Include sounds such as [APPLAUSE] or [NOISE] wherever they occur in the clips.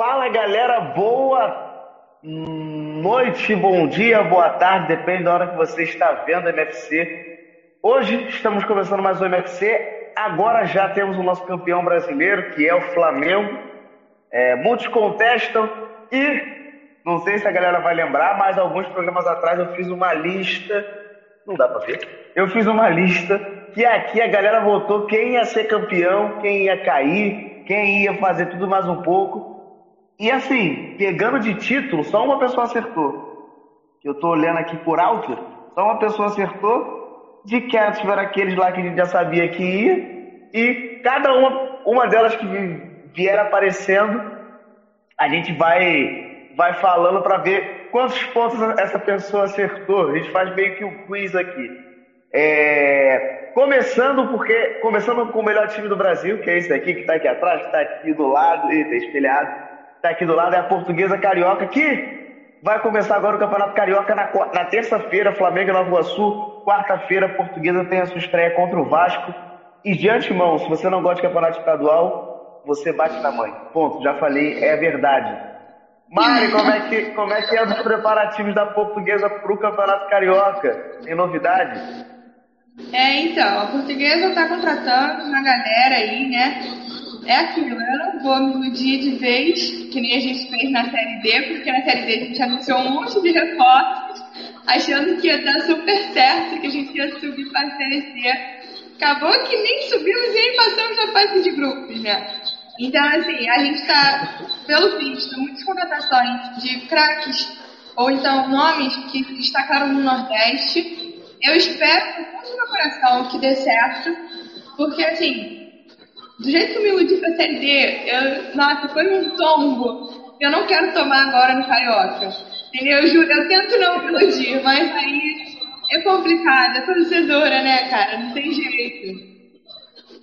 Fala galera, boa noite, bom dia, boa tarde, depende da hora que você está vendo o MFC. Hoje estamos começando mais um MFC. Agora já temos o nosso campeão brasileiro, que é o Flamengo. É, muitos contestam e não sei se a galera vai lembrar, mas alguns programas atrás eu fiz uma lista. Não dá pra ver? Eu fiz uma lista que aqui a galera votou quem ia ser campeão, quem ia cair, quem ia fazer tudo mais um pouco. E assim, pegando de título, só uma pessoa acertou. Eu tô olhando aqui por alto, só uma pessoa acertou. De quietos tiveram aqueles lá que a gente já sabia que ia. E cada uma, uma delas que vier aparecendo, a gente vai vai falando para ver quantos pontos essa pessoa acertou. A gente faz meio que um quiz aqui. É, começando porque começando com o melhor time do Brasil, que é esse daqui que está aqui atrás, que está aqui do lado, eita, espelhado, está aqui do lado é a Portuguesa Carioca, que vai começar agora o Campeonato Carioca na, na terça-feira, Flamengo e Nova Iguaçu, quarta-feira, a Portuguesa tem a sua estreia contra o Vasco. E de antemão, se você não gosta de campeonato estadual, você bate na mãe. Ponto, já falei, é verdade. Mari, como é que, como é que é os preparativos da portuguesa para o Campeonato Carioca? Tem novidade? É, então, a portuguesa está contratando uma galera aí, né? É aquilo, eu não vou me iludir de vez, que nem a gente fez na Série D, porque na Série D a gente anunciou um monte de reforços, achando que ia dar super certo, que a gente ia subir para a Série C. Acabou que nem subimos e nem passamos na fase de grupos, né? Então, assim, a gente está, pelo visto, muitas contratações de craques ou então nomes que destacaram no Nordeste. Eu espero, com todo meu coração, que dê certo, porque, assim, do jeito que eu me iludi pra Série D, eu, nossa, foi um tombo. Eu não quero tomar agora no Carioca. Entendeu? Eu juro, eu tento não me iludir, mas aí é complicado, é torcedora, né, cara? Não tem jeito.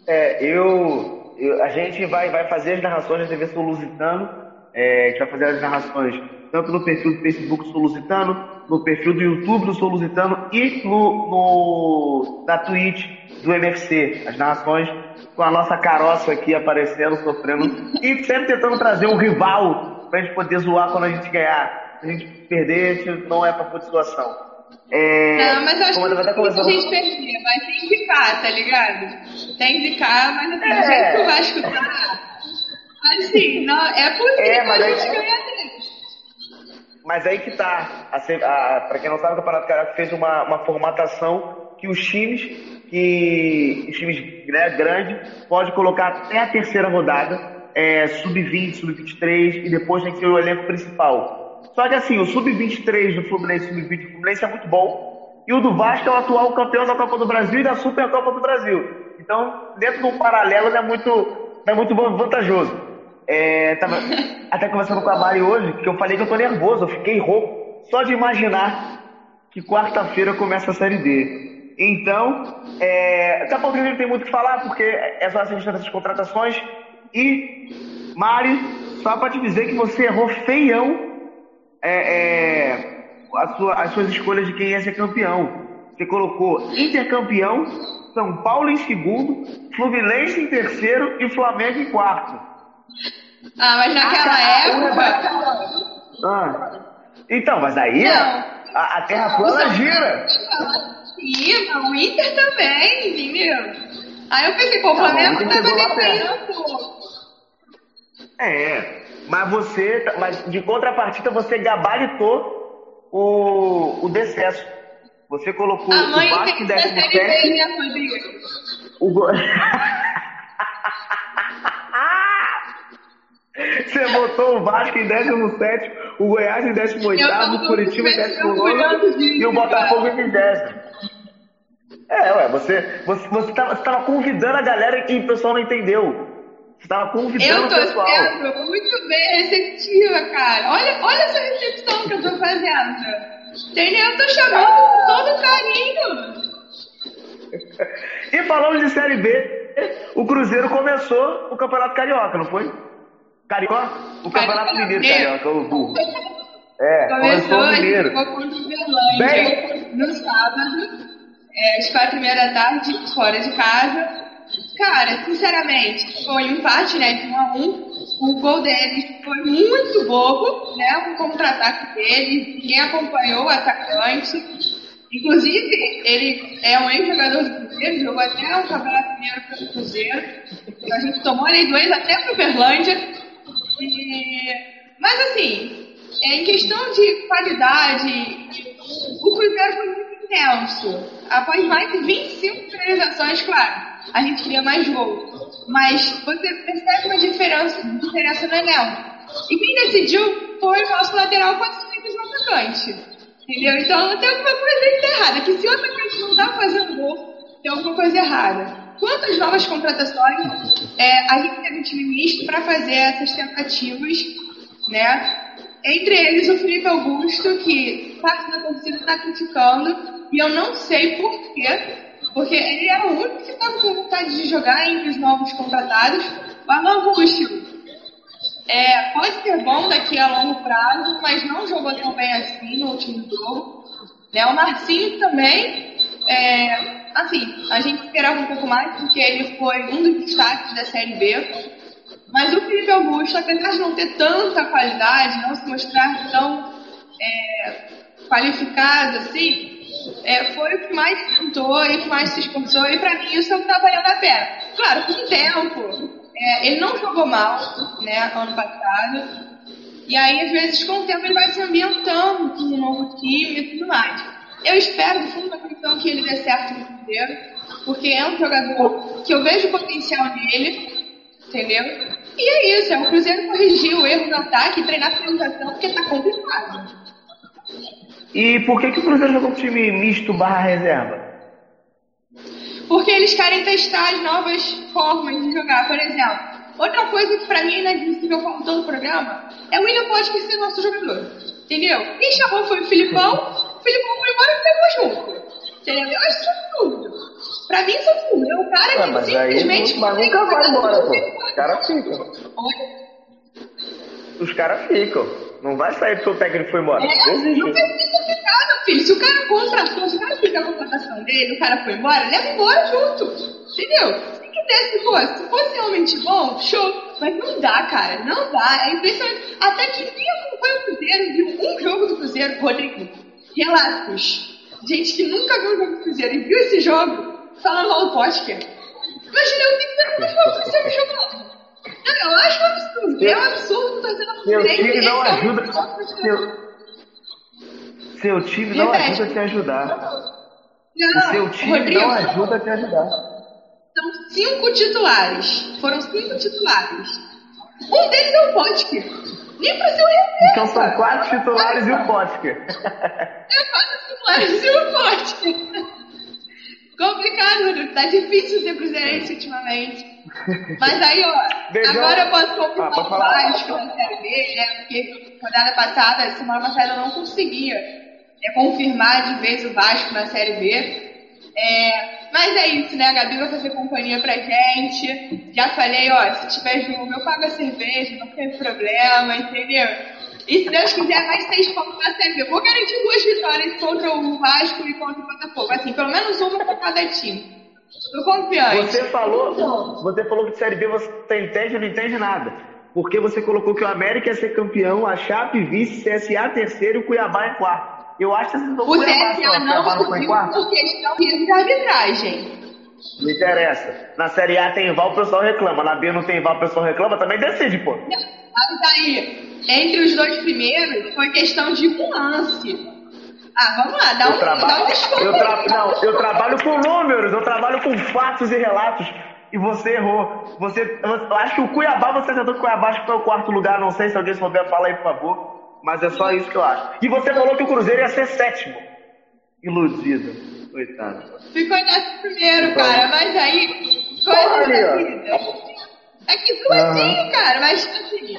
É, eu eu, a gente vai, vai fazer as narrações da TV Solusitano, é, a gente vai fazer as narrações tanto no perfil do Facebook Solusitano, no perfil do YouTube do Solusitano e no, no, na Twitch do MFC. As narrações com a nossa caroça aqui aparecendo, sofrendo e sempre tentando trazer um rival pra gente poder zoar quando a gente ganhar. Se a gente perder, a gente não é de situação. É, não, mas eu acho que começando... a gente perder, vai que ficar, tá ligado? Tem que ficar, mas assim, é. jeito que o Vasco tá, assim, não, é possível é, mas a gente ganhar deles. Mas aí que tá, a, a, pra quem não sabe, o Campeonato Carioca fez uma, uma formatação que os times, que os times né, grandes, pode colocar até a terceira rodada, é, sub-20, sub-23, e depois tem que ter o elenco principal. Só que assim, o Sub-23 do Fluminense e o Sub-20 do Fluminense é muito bom. E o do Vasco é o atual campeão da Copa do Brasil e da Supercopa do Brasil. Então, dentro de um paralelo, não é muito, não é muito vantajoso. É, tava [LAUGHS] até conversando com a Mari hoje, que eu falei que eu tô nervoso, eu fiquei rouco só de imaginar que quarta-feira começa a Série D. Então, é, daqui a pouco a gente tem muito o que falar, porque é só assistir essas contratações. E, Mari, só para te dizer que você errou feião é, é, sua, as suas escolhas de quem ia ser campeão. Você colocou Intercampeão, São Paulo em segundo, Fluminense em terceiro e Flamengo em quarto. Ah, mas naquela ah, época. Ah. Então, mas aí a, a, Terra plana gira. Sim, o Inter também, entendeu? Aí eu pensei, pô, o tá Flamengo tá, defendendo. É, mas você, mas de contrapartida, você gabaritou o, o decesso. Você colocou a mãe o Vasco em 17. Né, o go... [LAUGHS] Você botou o Vasco em 17, o Goiás em 18, o Curitiba em 19 e o Botafogo em 20. É, ué, você, você, você, tava, você tava convidando a galera que o pessoal não entendeu. Você tava convidando Eu tô o pessoal. sendo muito bem receptiva, cara. Olha, olha essa recepção que eu tô fazendo. Entendeu? Eu tô chamando com todo carinho. E falando de Série B, o Cruzeiro começou o Campeonato Carioca, não foi? Carioca? O Campeonato. Mineiro, Carioca, o burro. [LAUGHS] É, começou o Mineiro. ficou contra o Uberlândia no sábado, é, às quatro e meia da tarde, fora de casa. Cara, sinceramente, foi um empate, né, de um a um. O gol deles foi muito bobo, né, o contra-ataque deles, quem acompanhou o atacante. Inclusive, ele é um ex-jogador do Cruzeiro, jogou até o Campeonato Mineiro pelo Cruzeiro. A gente tomou ele dois até pro Uberlândia. E... Mas assim, é, em questão de qualidade, o Cruzeiro foi muito intenso. Após mais de 25 finalizações, claro, a gente queria mais gols. Mas você percebe uma diferença, diferença no elenco. E quem decidiu foi o nosso lateral as frentes do atacante. Entendeu? Então tem alguma coisa errada. Que se o atacante não tá fazendo gol, tem alguma coisa errada. Quanto às novas contratações, é, a gente teve um time misto para fazer essas tentativas, né? Entre eles o Felipe Augusto, que parte da torcida está criticando, e eu não sei por quê, porque ele era o único que estava com vontade de jogar entre os novos contratados. O Alan Ruschel é, pode ser bom daqui a longo prazo, mas não jogou tão bem assim no último jogo. Né? O Marcinho também, é, assim, a gente esperava um pouco mais, porque ele foi um dos destaques da Série B. Mas o Felipe Augusto, apesar de não ter tanta qualidade, não se mostrar tão é, qualificado assim, é, foi o que mais tentou e o que mais se esforçou, e pra mim isso é o que tá valendo a pena. Claro, com o tempo, é, ele não jogou mal, né, ano passado, e aí às vezes com o tempo ele vai se ambientando com um novo time e tudo mais. Eu espero do fundo da coração que ele dê certo no Cruzeiro, porque é um jogador que eu vejo potencial nele, entendeu? E é isso, é o Cruzeiro corrigir o erro no ataque e treinar a finalização, porque tá complicado. E por que, que o Cruzeiro jogou com time misto barra reserva? Porque eles querem testar as novas formas de jogar. Por exemplo, outra coisa que pra mim é inadmissível como todo o programa é o William Potker ser nosso jogador. Entendeu? Quem chamou foi o Filipão, o Filipão foi embora e pegou junto. Entendeu? Eu acho isso absurdo. Pra mim isso é absurdo. É o cara que Ué, mas aí simplesmente. mas nunca vai embora, pô. Os caras ficam. Os caras ficam. Não vai sair porque o técnico foi embora. É, não precisa ficar, meu filho. Se o cara contratou, se o cara fez a contratação dele, o cara foi embora, leva embora junto. Entendeu? Se quiser, se fosse, se fosse realmente bom, show. Mas não dá, cara. Não dá. É impressionante. Até que quem acompanha o Cruzeiro viu um jogo do Cruzeiro, Rodrigo. Relatos. Gente que nunca viu um jogo do Cruzeiro e viu esse jogo, falando mal do Potker. Imagina, eu tenho que ver o jogo do Cruzeiro jogando. Não, eu acho um absurdo. É um absurdo tá sendo Seu time não é o ajuda. Seu, seu time não ajuda a te ajudar. Não, O seu time Rodrigo, não ajuda a te ajudar. São cinco titulares. Foram cinco titulares. Um deles é o Potker. Nem pra ser o reserva. Então são quatro titulares e o Potker. [LAUGHS] É quatro titulares e o Potker. Complicado. Tá difícil ser cruzeirense ultimamente. Mas aí, ó, Beijão. agora eu posso Ah, confirmar pode o. Vasco na Série B, né? Porque rodada passada, semana passada, eu não conseguia é, confirmar de vez o Vasco na Série B. É, mas é isso, né? A Gabi vai fazer companhia pra gente. Já falei, ó, se tiver jogo, eu pago a cerveja, não tem problema, entendeu? E se Deus quiser, mais seis pontos na Série B. Vou garantir duas vitórias contra o Vasco e contra o Botafogo. Assim, pelo menos uma pra cada time. Tô confiante. Você falou, você falou que de Série B você entende ou não entende nada. Porque você colocou que o América ia ser campeão, a Chape vice, CSA terceiro e o Cuiabá em quarto. Eu acho que vocês vão O CSA não subiu por questão de arbitragem. Não interessa. Na Série A tem VAR, o pessoal reclama. Na B não tem VAR, o pessoal reclama. Também decide, pô. Mas aí, entre os dois primeiros, foi questão de um lance. Ah, vamos lá, dá Eu um, dá trabalho, um desconto. eu, tra- não, eu trabalho com números, eu trabalho com fatos e relatos. E você errou. Você, eu acho que o Cuiabá, você acertou que o Cuiabá acho que foi o quarto lugar. Não sei se alguém souber, fala aí, por favor. Mas é só isso que eu acho. E você falou que o Cruzeiro ia ser sétimo. Iludido. Coitado. Ficou nessa primeiro, cara, mas aí. Coisa da. É que coisinho, uhum. cara, mas assim.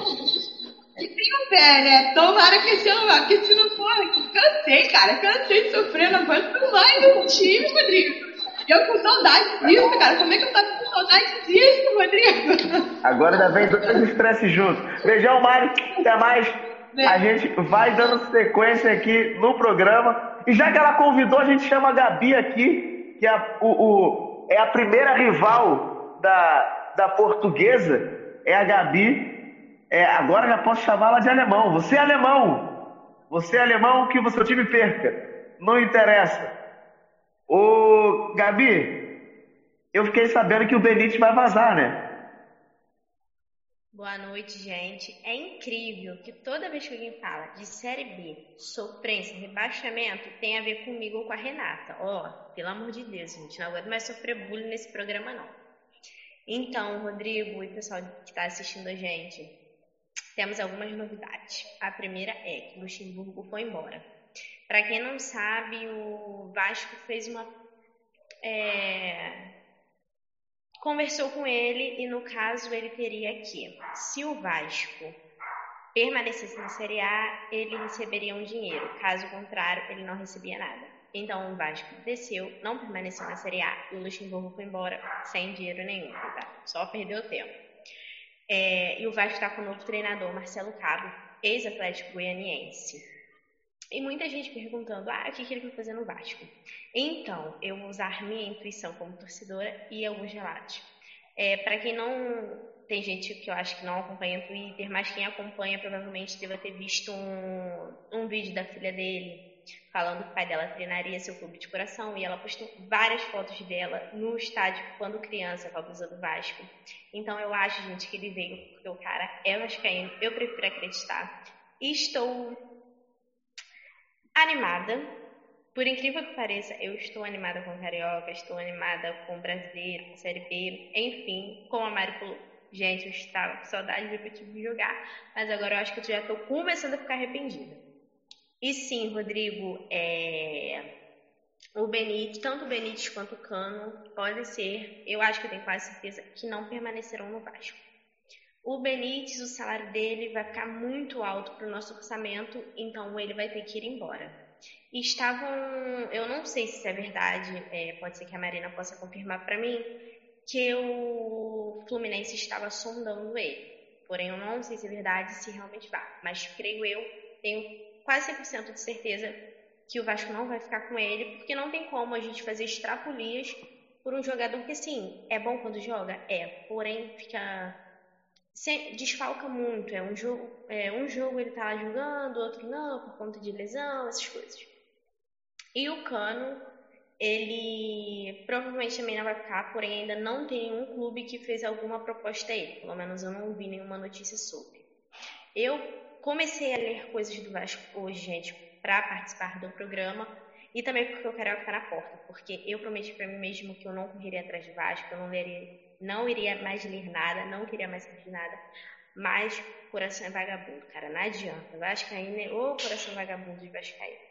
E tem um pé, né? Tomara que esse ano vá, porque se não for, cansei, cara. Cansei de sofrer, não aguento mais um time, Rodrigo. Eu com saudade disso, cara. Como é que eu tava com saudade disso, Rodrigo? Agora ainda vem dois estresses juntos. Beijão, Mari. Até mais. A gente vai dando sequência aqui no programa. E já que ela convidou, a gente chama a Gabi aqui, que é a, o, o, é a primeira rival da, da portuguesa. É a Gabi. É, agora já posso chamá-la de alemão. Você é alemão. Você é alemão que o seu time perca. Não interessa. Ô, Gabi, eu fiquei sabendo que o Benítez vai vazar, né? Boa noite, gente. É incrível que toda vez que alguém fala de Série B, sofrência, rebaixamento, tem a ver comigo ou com a Renata. Ó, oh, pelo amor de Deus, gente, não aguento mais sofrer bullying nesse programa, não. Então, Rodrigo e pessoal que está assistindo a gente, temos algumas novidades. A primeira é que Luxemburgo foi embora. Para quem não sabe, o Vasco fez uma. É, conversou com ele e, no caso, ele teria que, se o Vasco permanecesse na Série A, ele receberia um dinheiro. Caso contrário, ele não recebia nada. Então o Vasco desceu, não permaneceu na Série A e o Luxemburgo foi embora sem dinheiro nenhum, tá? só perdeu tempo. É, e o Vasco está com o novo treinador, Marcelo Cabo, ex-atlético goianiense. E muita gente perguntando, ah, o que, que ele vai fazer no Vasco? Então, eu vou usar minha intuição como torcedora e alguns relatos. É, Para quem não. Tem gente que eu acho que não acompanha o Twitter, mas quem acompanha provavelmente deve ter visto um, um vídeo da filha dele falando que o pai dela treinaria seu clube de coração e ela postou várias fotos dela no estádio quando criança com a blusa do Vasco. Então eu acho, gente, que ele veio porque o cara é vascaíno, eu prefiro acreditar. Estou animada. Por incrível que pareça, eu estou animada com Carioca, estou animada com Brasileiro, com Série B, enfim, com a Mário falou. Gente, eu estava com saudade de ver o time jogar, mas agora eu acho que eu já estou começando a ficar arrependida. E sim, Rodrigo, é... o Benítez, tanto o Benítez quanto o Cano, pode ser, eu acho que eu tenho quase certeza, que não permanecerão no Vasco. O Benítez, o salário dele vai ficar muito alto para o nosso orçamento, então ele vai ter que ir embora. Estavam, eu não sei se isso é verdade, é, pode ser que a Marina possa confirmar para mim, que o Fluminense estava sondando ele. Porém, eu não sei se é verdade, se realmente vai. Mas creio eu, tenho quase 100% de certeza que o Vasco não vai ficar com ele, porque não tem como a gente fazer extrapolias por um jogador que, sim, é bom quando joga? É, porém fica desfalca muito. É um jogo, é, um jogo ele tá lá jogando, outro não, por conta de lesão, essas coisas. E o Cano, ele provavelmente também não vai ficar, porém ainda não tem nenhum clube que fez alguma proposta a ele. Pelo menos eu não vi nenhuma notícia sobre. Eu comecei a ler coisas do Vasco hoje, gente, para participar do programa. E também porque o Carioca tá na porta. Porque eu prometi para mim mesmo que eu não correria atrás de Vasco, eu não leria não iria mais ler nada, não queria mais saber nada. Mas coração é vagabundo, cara, não adianta. Vascaíno é o coração vagabundo de Vascaíno.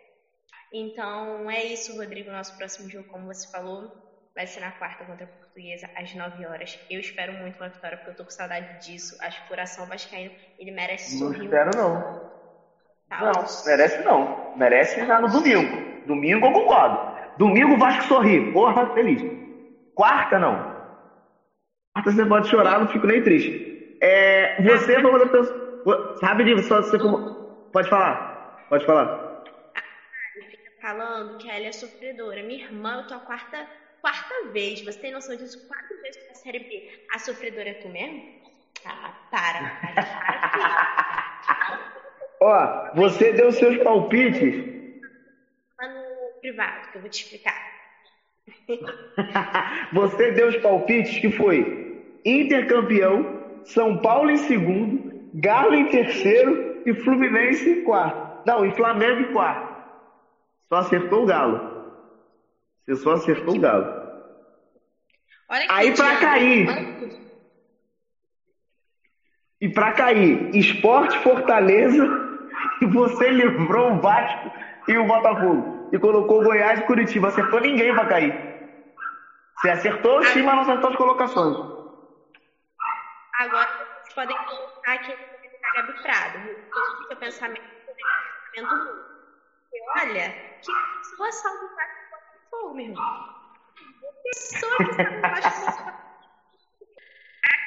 Então é isso, Rodrigo. Nosso próximo jogo, como você falou, vai ser na quarta contra a Portuguesa, às 9 horas. Eu espero muito uma vitória, porque eu tô com saudade disso. Acho que coração vascaíno, ele merece sorrir. Não espero, não. Tá, não, merece não. Merece já no domingo. Domingo eu concordo. Domingo o Vasco sorri. Porra, feliz. Quarta, não. Quarta você pode chorar, não fico nem triste. É, você foi uma das pessoas. Sabe só você como. Pode falar. Pode falar. Fica falando que ela é sofredora. Minha irmã, eu tô a quarta, quarta vez. Você tem noção disso? Quatro vezes na série B. A sofredora é tu mesmo? Ah, para. para, [LAUGHS] Ó, você deu seus palpites. No privado, que eu vou te explicar. [LAUGHS] você deu os palpites que foi Intercampeão, São Paulo em segundo, Galo em terceiro e Fluminense em quarto. Não, e Flamengo em quarto. Só acertou o Galo. Você só acertou o Galo. Aí para cair. E para cair, Esporte Fortaleza e [LAUGHS] você livrou o Vasco e o Botafogo. e colocou Goiás e Curitiba. Acertou ninguém pra cair. Você acertou o time, mas não acertou as colocações. Agora vocês podem colocar aqui a Gabi Prado. O seu pensamento é pensamento mundo. E olha, que pessoa salva o fogo, meu irmão. Que pessoa que salva o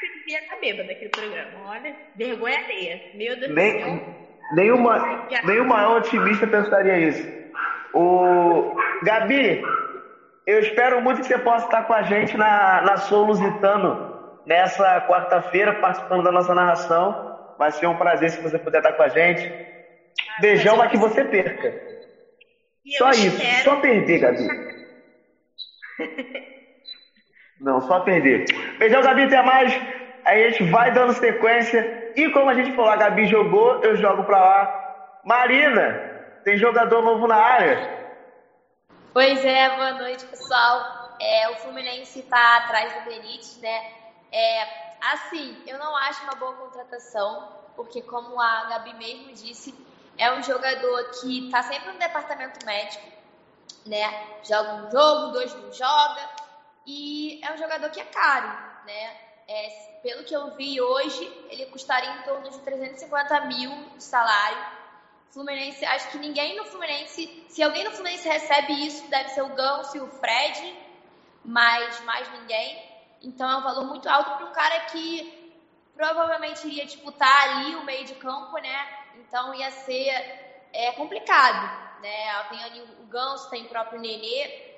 devia estar bêbada daquele programa. Olha, vergonha alheia. Meu Deus nem, do céu. Nenhuma, nenhum maior otimista pensaria isso. O Gabi, eu espero muito que você possa estar com a gente na, na Sou Lusitano nessa quarta-feira, participando da nossa narração. Vai ser um prazer se você puder estar com a gente. Beijão, mas que você perca. Só isso, só perder, Gabi. [LAUGHS] Não, só perder. Beijão, Gabi, até mais. Aí a gente vai dando sequência. E como a gente falou, a Gabi jogou, eu jogo pra lá. Marina, tem jogador novo na área. Pois é, boa noite, pessoal. É, o Fluminense tá atrás do Benítez, né? É, assim, eu não acho uma boa contratação, porque como a Gabi mesmo disse, é um jogador que tá sempre no departamento médico, né? Joga um jogo, dois não joga, e é um jogador que é caro, né? É, pelo que eu vi hoje, ele custaria em torno de 350 mil de salário. Fluminense, acho que ninguém no Fluminense, se alguém no Fluminense recebe isso, deve ser o Ganso e o Fred, mas mais ninguém. Então é um valor muito alto para um cara que provavelmente iria disputar ali o meio de campo, né? Então ia ser é, complicado, né? Tem ali o Ganso, tem o próprio Nenê.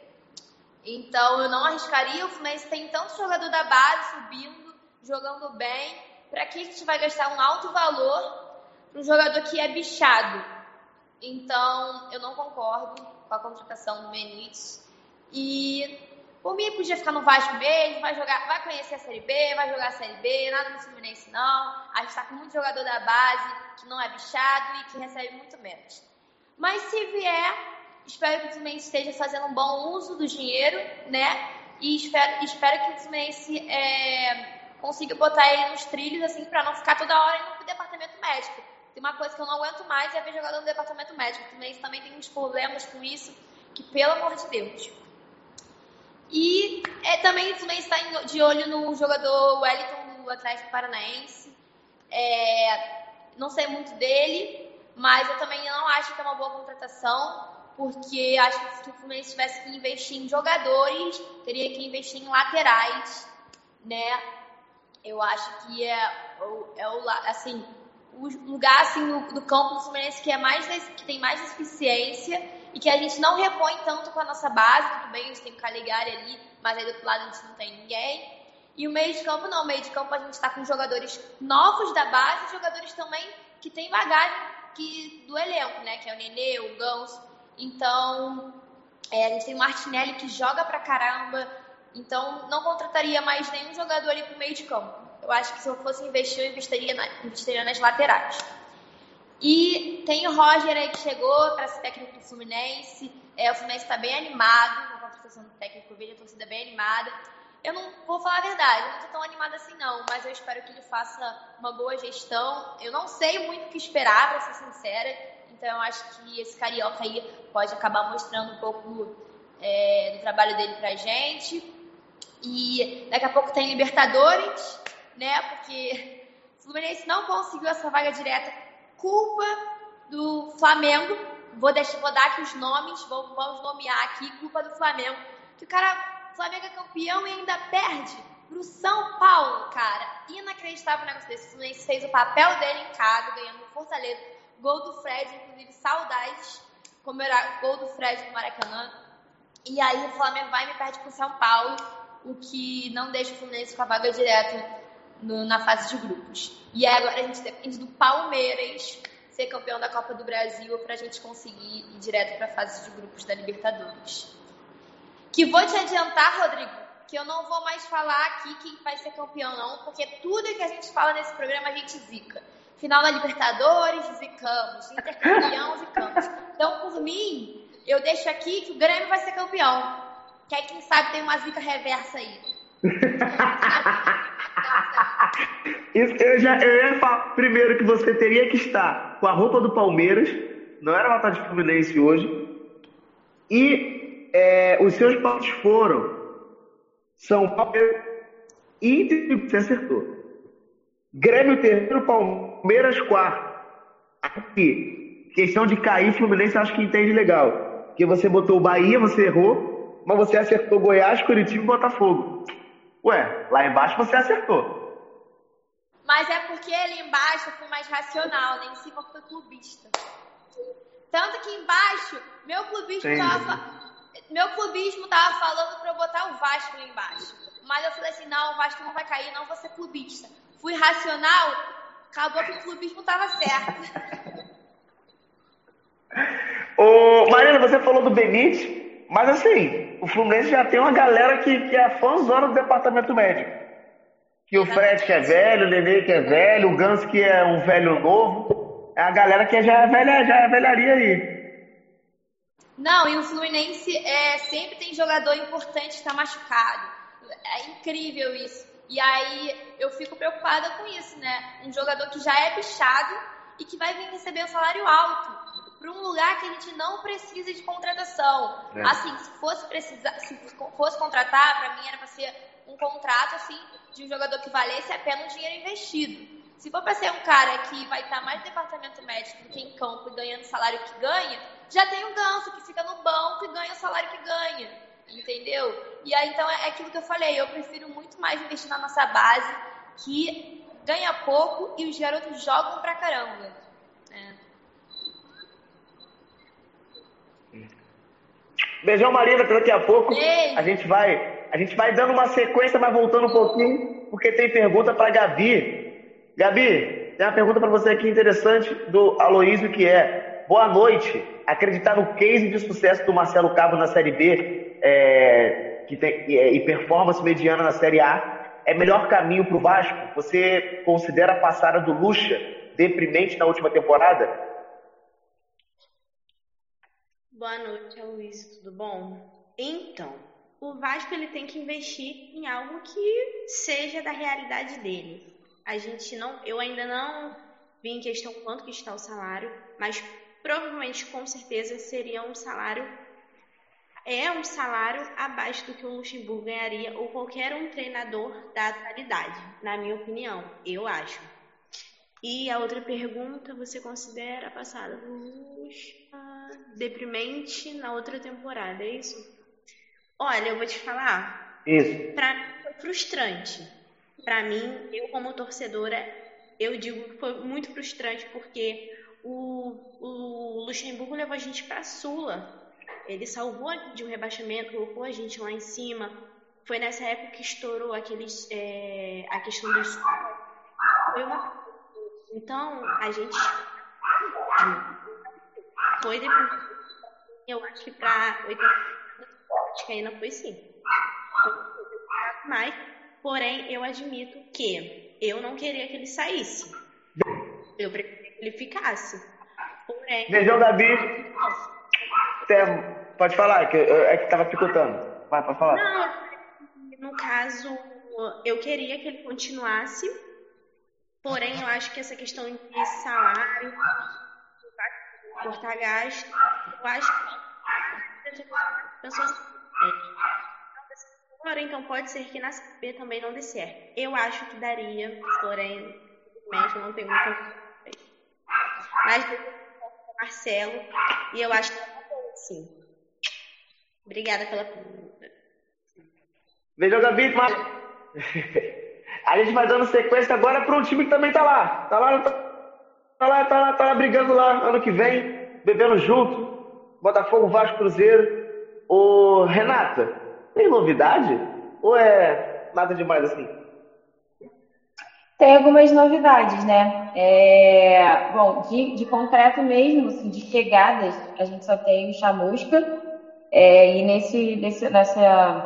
Então eu não arriscaria. Fluminense tem tanto jogador da base subindo, jogando bem. Para que a gente vai gastar um alto valor para um jogador que é bichado. Então, eu não concordo com a contratação do Benítez. E por mim podia ficar no Vasco mesmo, vai jogar, vai conhecer a Série B, vai jogar a Série B, nada no Fluminense não. A gente está com muito jogador da base que não é bichado e que recebe muito menos. Mas se vier, espero que o Fluminense esteja fazendo um bom uso do dinheiro, né? E espero, espero que o Fluminense é, consiga botar ele nos trilhos, assim, para não ficar toda hora pro departamento médico tem uma coisa que eu não aguento mais é ver jogador no departamento médico. O Fluminense também tem uns problemas com isso, que pelo amor de Deus. E é, também Fluminense está de olho no jogador Wellington do Atlético Paranaense. É, não sei muito dele, mas eu também não acho que é uma boa contratação, porque acho que se o Fluminense tivesse que investir em jogadores, teria que investir em laterais, né? Eu acho que é, é o assim o lugar assim no, do campo do Fluminense que é mais que tem mais eficiência e que a gente não repõe tanto com a nossa base, tudo bem, a gente tem o Caligari ali, mas aí do outro lado a gente não tem ninguém. E o meio de campo não, o meio de campo a gente está com jogadores novos da base, jogadores também que tem bagagem que, do elenco, né? Que é o Nenê, o Ganso. Então, é, a gente tem o Martinelli que joga pra caramba. Então, não contrataria mais nenhum jogador ali pro meio de campo. Eu acho que se eu fosse investir, eu investiria, na, investiria nas laterais. E tem o Roger aí que chegou para ser técnico do Fluminense. É, o Fluminense está bem animado com a contratação do técnico, vejo a torcida bem animada. Eu não vou falar a verdade, eu não estou tão animada assim não, mas eu espero que ele faça uma boa gestão. Eu não sei muito o que esperar, para ser sincera, então eu acho que esse carioca aí pode acabar mostrando um pouco é, do trabalho dele pra gente. E daqui a pouco tem Libertadores, né? Porque o [LAUGHS] Fluminense não conseguiu essa vaga direta, culpa do Flamengo. Vou, deixar, vou dar aqui os nomes, vou, vamos nomear aqui, culpa do Flamengo. Que o cara, o Flamengo é campeão e ainda perde pro São Paulo, cara. Inacreditável o negócio desse. O Fluminense fez o papel dele em casa, ganhando o Fortaleza. Gol do Fred, inclusive saudades, como era gol do Fred no Maracanã. E aí o Flamengo vai e me perde pro São Paulo, o que não deixa o Fluminense com a vaga direta no, na fase de grupos. E agora a gente depende do Palmeiras ser campeão da Copa do Brasil para a gente conseguir ir direto para a fase de grupos da Libertadores. Que vou te adiantar, Rodrigo, que eu não vou mais falar aqui quem vai ser campeão, não, porque tudo que a gente fala nesse programa a gente zica. Final da Libertadores, zicamos. Intercampeão, zicamos. Então, por mim, eu deixo aqui que o Grêmio vai ser campeão. Que aí, quem sabe, tem uma zica reversa aí. [LAUGHS] [LAUGHS] Eu já eu ia falar primeiro que você teria que estar com a roupa do Palmeiras, não era uma de Fluminense hoje, E é, os seus palpites foram São Paulo Inter, você acertou. Grêmio terceiro, Palmeiras quarto. Aqui, questão de cair, Fluminense acho que entende legal. Porque você botou o Bahia, você errou, mas você acertou Goiás, Curitiba e Botafogo. Ué, lá embaixo você acertou. Mas é porque ali embaixo eu fui mais racional, nem né? em cima foi clubista. Tanto que embaixo, meu clubismo tava, meu clubismo tava falando para eu botar o Vasco lá embaixo. Mas eu falei assim, não, o Vasco não vai cair, não vou ser clubista. Fui racional, acabou que o clubismo tava certo. [LAUGHS] Ô, Marina, você falou do Benítez, mas assim, o Fluminense já tem uma galera que, que é fãzona do departamento médico. Que o Fred que é velho, o Nenê que é velho, o Ganso que é um velho novo. É a galera que já é, velha, já é velharia aí. Não, e o Fluminense é, sempre tem jogador importante que está machucado. É incrível isso. E aí eu fico preocupada com isso, né? Um jogador que já é bichado e que vai vir receber um salário alto para um lugar que a gente não precisa de contratação. É. Assim, se fosse precisar, se fosse contratar, para mim era para ser um contrato assim de um jogador que valesse a pena o dinheiro investido. Se for para ser um cara que vai estar mais no departamento médico do que em campo e ganhando o salário que ganha, já tem o ganso que fica no banco e ganha o salário que ganha. Entendeu? E aí então é aquilo que eu falei, eu prefiro muito mais investir na nossa base, que ganha pouco e os garotos jogam pra caramba. É. Beijão, Marina, daqui a pouco a gente vai a gente vai dando uma sequência, mas voltando um pouquinho, porque tem pergunta para Gabi. Gabi, tem uma pergunta para você aqui interessante do Aloísio que é: boa noite. Acreditar no case de sucesso do Marcelo Cabo na Série B é, que tem, e, e performance mediana na Série A é melhor caminho para o Vasco? Você considera a passada do Lucha deprimente na última temporada? Boa noite, Aloysio, tudo bom? Então, o Vasco ele tem que investir em algo que seja da realidade dele a gente não, eu ainda não vi em questão quanto que está o salário, mas provavelmente com certeza seria um salário é um salário abaixo do que o Luxemburgo ganharia ou qualquer um treinador da atualidade, na minha opinião, eu acho. E a outra pergunta, você considera a passada do Luxa deprimente na outra temporada, é isso? Olha, eu vou te falar. Isso. Pra mim foi frustrante para mim, eu como torcedora, eu digo que foi muito frustrante porque o, o Luxemburgo levou a gente para a Sula. Ele salvou de um rebaixamento, colocou a gente lá em cima. Foi nessa época que estourou aqueles, é, a questão do Foi uma. Então, a gente. Foi depois. Eu acho que para 80 acho que ainda foi sim. Mas Porém, eu admito que eu não queria que ele saísse. Eu preferia que ele ficasse. Porém. Beijão, Gabi. Pode falar, que é que tava picotando. Vai, pode falar. Não, no caso, eu queria que ele continuasse. Porém, eu acho que essa questão de salário, cortar gasto, eu acho que pessoas Agora, então pode ser que na CB também não dê certo. Eu acho que daria, porém, não tenho muito Mas Marcelo, e eu acho que sim. Obrigada pela pergunta. Beijo, Gabi. Mas... [LAUGHS] A gente vai dando sequência agora para um time que também tá lá. Tá lá, tá lá, tá lá, tá lá brigando lá ano que vem, bebendo junto. Botafogo, Vasco, Cruzeiro. Ô, Renata, tem novidade? Ou é nada demais assim? Tem algumas novidades, né? É, bom, de, de concreto mesmo, assim, de chegadas, a gente só tem o Chamusca. É, e nesse, nesse nessa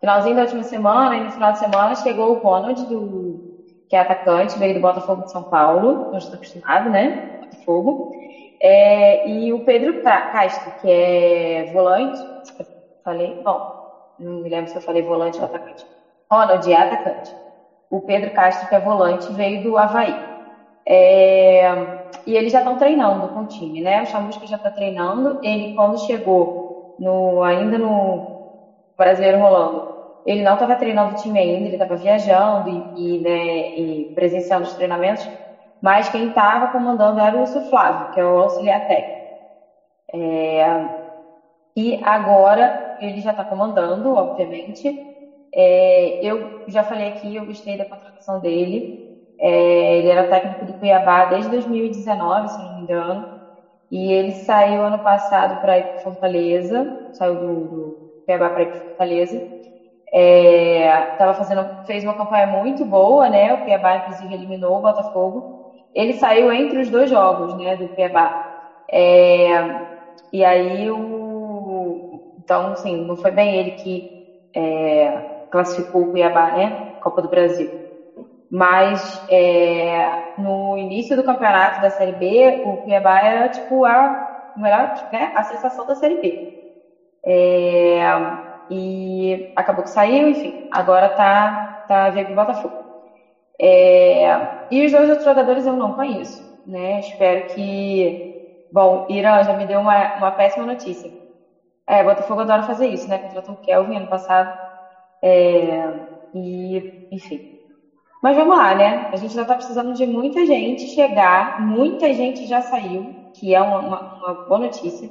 finalzinho da última semana, no final de semana, chegou o Ronald, do, que é atacante, veio do Botafogo de São Paulo, não estou acostumado, né? Botafogo. É, e o Pedro Castro, que é volante, falei, bom, não me lembro se eu falei volante ou atacante. Ronald é atacante. O Pedro Castro, que é volante, veio do Havaí. É... E eles já estão treinando com o time, né? O Chamusca já está treinando. Ele, quando chegou, no, ainda no brasileiro rolando, ele não estava treinando o time ainda, ele estava viajando e, e, né, e, presenciando os treinamentos, mas quem estava comandando era o Lúcio Flávio, que é o auxiliar técnico. É, e agora ele já está comandando, obviamente. É, eu já falei aqui, eu gostei da contratação dele. É, ele era técnico do Cuiabá desde 2019, se não me engano. E ele saiu ano passado para ir para Fortaleza, saiu do, do Cuiabá para ir para Fortaleza. É, fazendo, fez uma campanha muito boa, né? O Cuiabá, inclusive, eliminou o Botafogo. Ele saiu entre os dois jogos, né, do Cuiabá. É, e aí o. Então, assim, não foi bem ele que é, classificou o Cuiabá, né? Copa do Brasil. Mas é, no início do campeonato da Série B, o Cuiabá era tipo a melhor, né, a sensação da Série B. É, e acabou que saiu, enfim, agora tá, tá veio pro Botafogo. É, e os dois outros jogadores eu não conheço, né? Espero que. Bom, Irã já me deu uma, uma péssima notícia. É, Botafogo adora fazer isso, né? Contratou o Kelvin ano passado. É, e, enfim. Mas vamos lá, né? A gente já tá precisando de muita gente chegar, muita gente já saiu, que é uma, uma, uma boa notícia.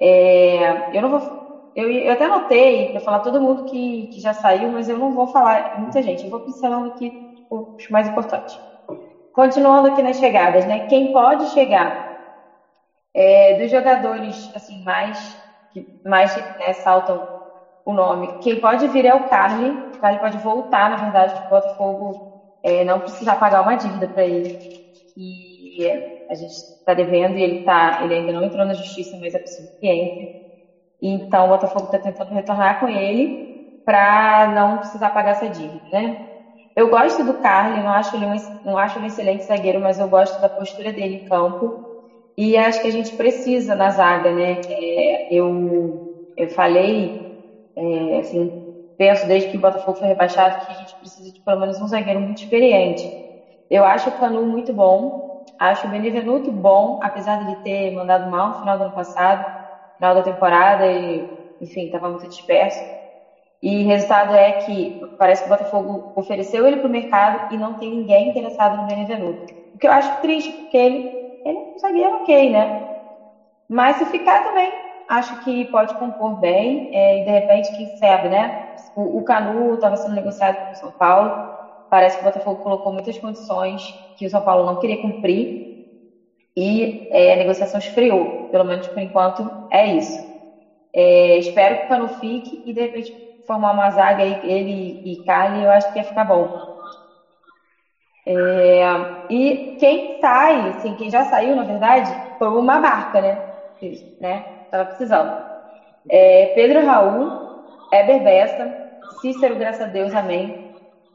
É, eu não vou eu, eu até anotei para falar todo mundo que, que já saiu, mas eu não vou falar muita gente. Eu vou pincelando aqui os mais importantes. Continuando aqui nas chegadas, né? Quem pode chegar é, dos jogadores assim mais que mais né, saltam o nome. Quem pode vir é o Carly. O Carly pode voltar, na verdade, para o Botafogo é, não precisar pagar uma dívida para ele. E a gente está devendo e ele tá, ele ainda não entrou na justiça, mas é possível que entre. Então, o Botafogo está tentando retornar com ele para não precisar pagar essa dívida, né? Eu gosto do Carly, não acho ele um, não acho ele um excelente zagueiro, mas eu gosto da postura dele em campo. E acho que a gente precisa na zaga, né? É, eu, eu falei, é, assim, penso desde que o Botafogo foi rebaixado que a gente precisa de pelo menos um zagueiro muito experiente. Eu acho o Canu muito bom, acho o Benevenuto bom, apesar de ele ter mandado mal no final do ano passado final da temporada e, enfim, estava muito disperso. E o resultado é que parece que o Botafogo ofereceu ele para o mercado e não tem ninguém interessado no Benevenuto. O que eu acho triste, porque ele, ele é um zagueiro ok, né? Mas se ficar também, acho que pode compor bem. É, e de repente, quem sabe, né? O, o Canu estava sendo negociado com o São Paulo. Parece que o Botafogo colocou muitas condições que o São Paulo não queria cumprir e é, a negociação esfriou. Pelo menos por enquanto é isso. É, espero que o Cano fique e de repente formar uma zaga ele e Carly, eu acho que ia ficar bom. É, e quem sai, assim, quem já saiu, na verdade, foi uma marca, né? né? Tava precisando. É, Pedro Raul, Eber Bessa, Cícero, graças a Deus, amém.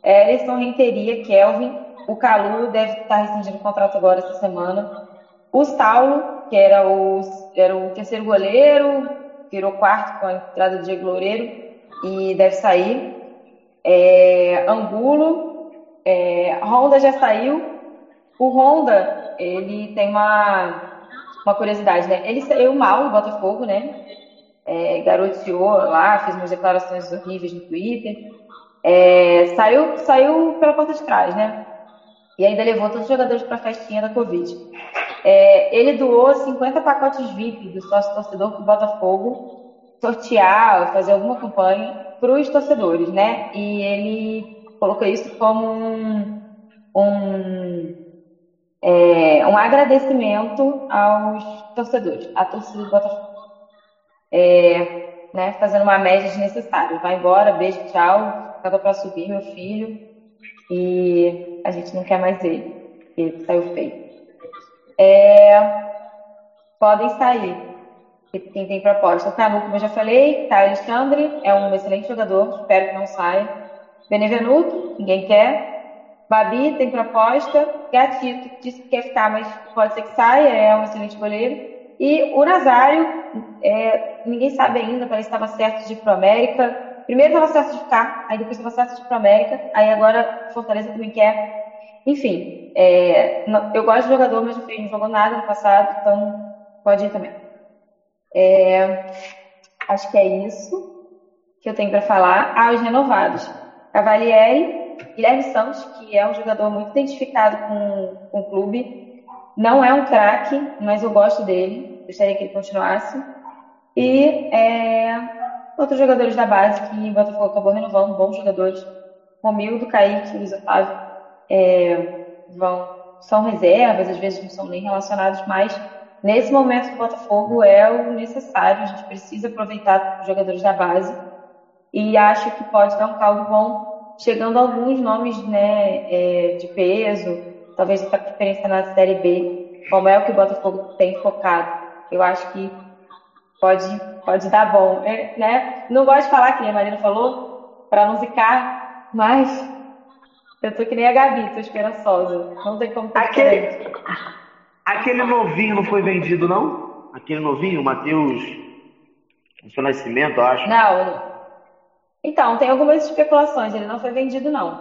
Ellison Renteria, Kelvin, o Calu deve estar rescindindo o contrato agora essa semana. O Saulo, que era o, era o terceiro goleiro, virou quarto com a entrada de Diego Loureiro e deve sair. É, Angulo, é, Honda já saiu. O Honda, ele tem uma, uma curiosidade, né? Ele saiu mal no Botafogo, né? É, garoteou lá, fez umas declarações horríveis no Twitter. É, saiu, saiu pela porta de trás, né? E ainda levou todos os jogadores para a festinha da Covid. É, ele doou 50 pacotes VIP do sócio torcedor para o Botafogo sortear, fazer alguma campanha para os torcedores, né? E ele colocou isso como um, um, é, um agradecimento aos torcedores, à torcida do Botafogo. É, né, fazendo uma média desnecessária. Vai embora, beijo, tchau, acaba para subir meu filho e a gente não quer mais ele. Ele saiu feio é, podem sair. Quem tem proposta. O Canu, como eu já falei, tá Alexandre, é um excelente jogador, espero que não saia. Benevenuto, ninguém quer. Babi tem proposta. Gatito disse que quer ficar, mas pode ser que saia, é um excelente goleiro. E o Nazário, é, ninguém sabe ainda, parece que estava certo de ir para América. Primeiro estava certo de ficar, aí depois estava certo de ir para América, aí agora Fortaleza também quer. Enfim, é, eu gosto de jogador, mas o Felipe não jogou nada no passado, então pode ir também. É, Acho que é isso que eu tenho para falar. Ah, os renovados. Cavalieri, Guilherme Santos, que é um jogador muito identificado com, com o clube. Não é um craque, mas eu gosto dele. Gostaria que ele continuasse. E é, outros jogadores da base que o Botafogo acabou renovando, bons jogadores. Romildo, Kaique, Luiz Otávio é, vão, são reservas, às vezes não são nem relacionados, mas nesse momento do Botafogo é o necessário. A gente precisa aproveitar os jogadores da base e acho que pode dar um caldo bom, chegando alguns nomes né, é, de peso, talvez a preferência na Série B, como é o que o Botafogo tem focado. Eu acho que pode, pode dar bom. É, né? Não gosto de falar, que a Marina falou, para não zicar, mas eu tô que nem a Gabi, tô esperançosa. Não tem como ter aquele, aquele novinho não foi vendido, não? Aquele novinho, o Matheus. O seu nascimento, eu acho. Não, então, tem algumas especulações. Ele não foi vendido, não.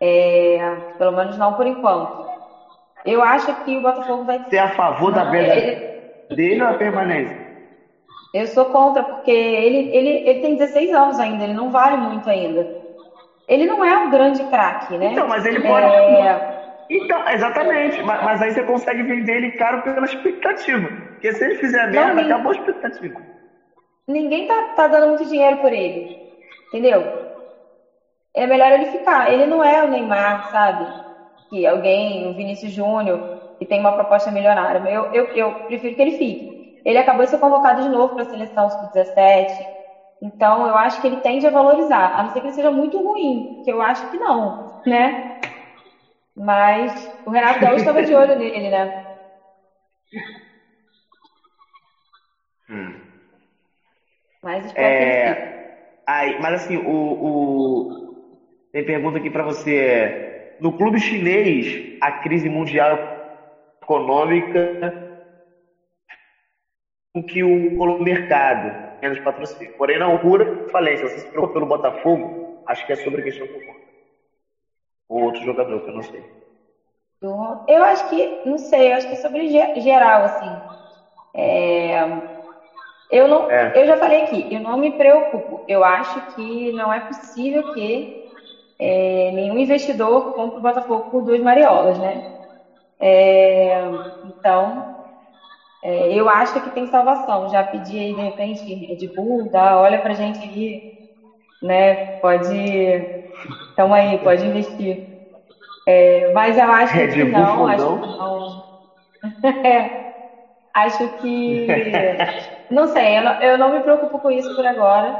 É, pelo menos não por enquanto. Eu acho que o Botafogo vai. Você é a favor da venda ele... dele ou a permanência? Eu sou contra, porque ele, ele, ele tem 16 anos ainda, ele não vale muito ainda. Ele não é um grande craque, né? Então, mas ele pode. É... Então, exatamente. Mas, mas, aí você consegue vender ele caro pela expectativa. Porque se ele fizer merda, não, acabou a expectativa. Ninguém tá, tá dando muito dinheiro por ele. Entendeu? É melhor ele ficar. Ele não é o Neymar, sabe? Que alguém, o Vinícius Júnior, que tem uma proposta milionária. Eu, eu, eu prefiro que ele fique. Ele acabou de ser convocado de novo para a seleção sub-17. Então, eu acho que ele tende a valorizar. A não ser que ele seja muito ruim, que eu acho que não, né? Mas o Renato Gaúcho estava de olho nele, né? [LAUGHS] Hum. Mas é... Aí, mas assim, o, o... tem pergunta aqui para você. No clube chinês, a crise mundial econômica o que o mercado menos patrocínio. Porém, não cura falência. Você se preocupa pelo Botafogo? Acho que é sobre a questão conta. Ou outro jogador, que eu não sei. Eu acho que, não sei, eu acho que é sobre geral, assim. É eu, não, é. eu já falei aqui, eu não me preocupo. Eu acho que não é possível que é, nenhum investidor compre o Botafogo por duas mariolas, né? É, então, é, eu acho que tem salvação. Já pedi aí, de repente, Red Bull, olha pra gente aí, né? Pode. Tamo aí, pode investir. É, mas eu acho que Bull, não, acho que não. [LAUGHS] acho que Não sei, eu não, eu não me preocupo com isso por agora.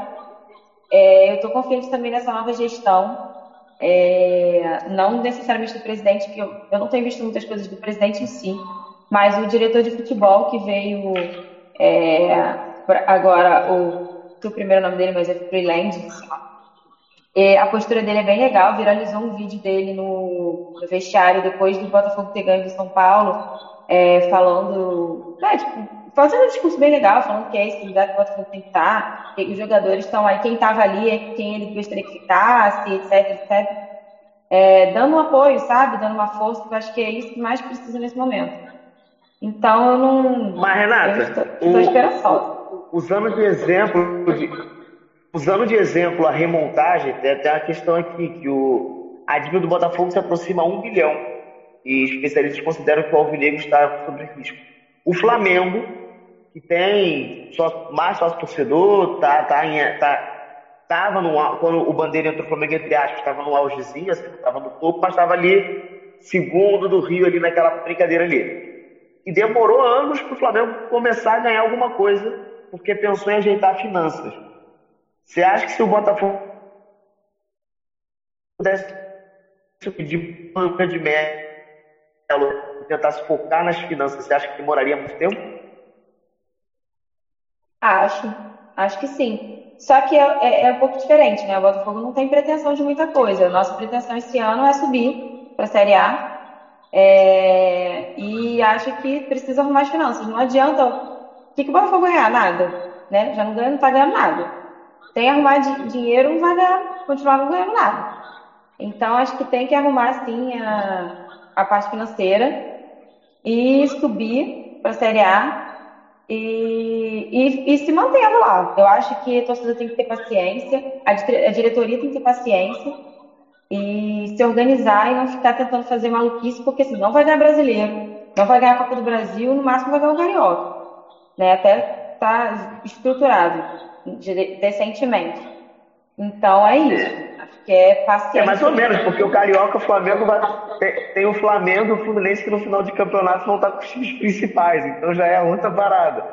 É, eu estou confiante também nessa nova gestão. É, não necessariamente do presidente, porque eu, eu não tenho visto muitas coisas do presidente em si, mas o diretor de futebol que veio é, agora, o, o primeiro nome dele, mas é Freeland. É, a postura dele é bem legal, viralizou um vídeo dele no, no vestiário depois do Botafogo ter ganho de São Paulo, é, falando, né, tipo, fazendo um discurso bem legal, falando que é esse lugar que o Botafogo tem que estar, que os jogadores estão aí, quem estava ali é quem ele gostaria que ficasse, etc, etc. É, dando um apoio, sabe? Dando uma força, que eu acho que é isso que mais precisa nesse momento. Então eu não. Mas, Renata, eu estou, estou esperançosa. Usando de exemplo, de, usando de exemplo a remontagem, tem até a questão aqui que o, a dívida do Botafogo se aproxima a um bilhão. E especialistas consideram que o Alvinegro está sob risco. O Flamengo que tem só, mais sócio torcedor, tá, tá em, tá, tava no, quando o Bandeira entrou no Flamengo, entre aspas, estava no augezinho, assim, estava no topo, mas estava ali, segundo do Rio, ali naquela brincadeira ali. E demorou anos para o Flamengo começar a ganhar alguma coisa, porque pensou em ajeitar finanças. Você acha que se o Botafogo pudesse pedir banca de melo e tentar se focar nas finanças, você acha que demoraria muito tempo? Acho, acho que sim. Só que é, é, é, um pouco diferente, né? O Botafogo não tem pretensão de muita coisa. Nossa pretensão esse ano é subir para a Série A. É, e acho que precisa arrumar as finanças. Não adianta. O que, que o Botafogo ganhar? Nada. Né? Já não está ganhando nada. Tem arrumar dinheiro, não vai ganhar, continuar não ganhando nada. Então acho que tem que arrumar sim a, a parte financeira e subir para a Série A e, e, e, se mantendo lá. Eu acho que a torcida tem que ter paciência, a, a diretoria tem que ter paciência e se organizar e não ficar tentando fazer maluquice, porque senão não vai ganhar brasileiro, não vai ganhar a Copa do Brasil, no máximo vai ganhar o Carioca. Né? Até tá estruturado decentemente. Então é isso. Acho que é paciência. É mais ou menos, porque o Carioca, o Flamengo vai. Tem, tem o Flamengo e o Fluminense que no final de campeonato vão estar com os times principais, então já é outra parada.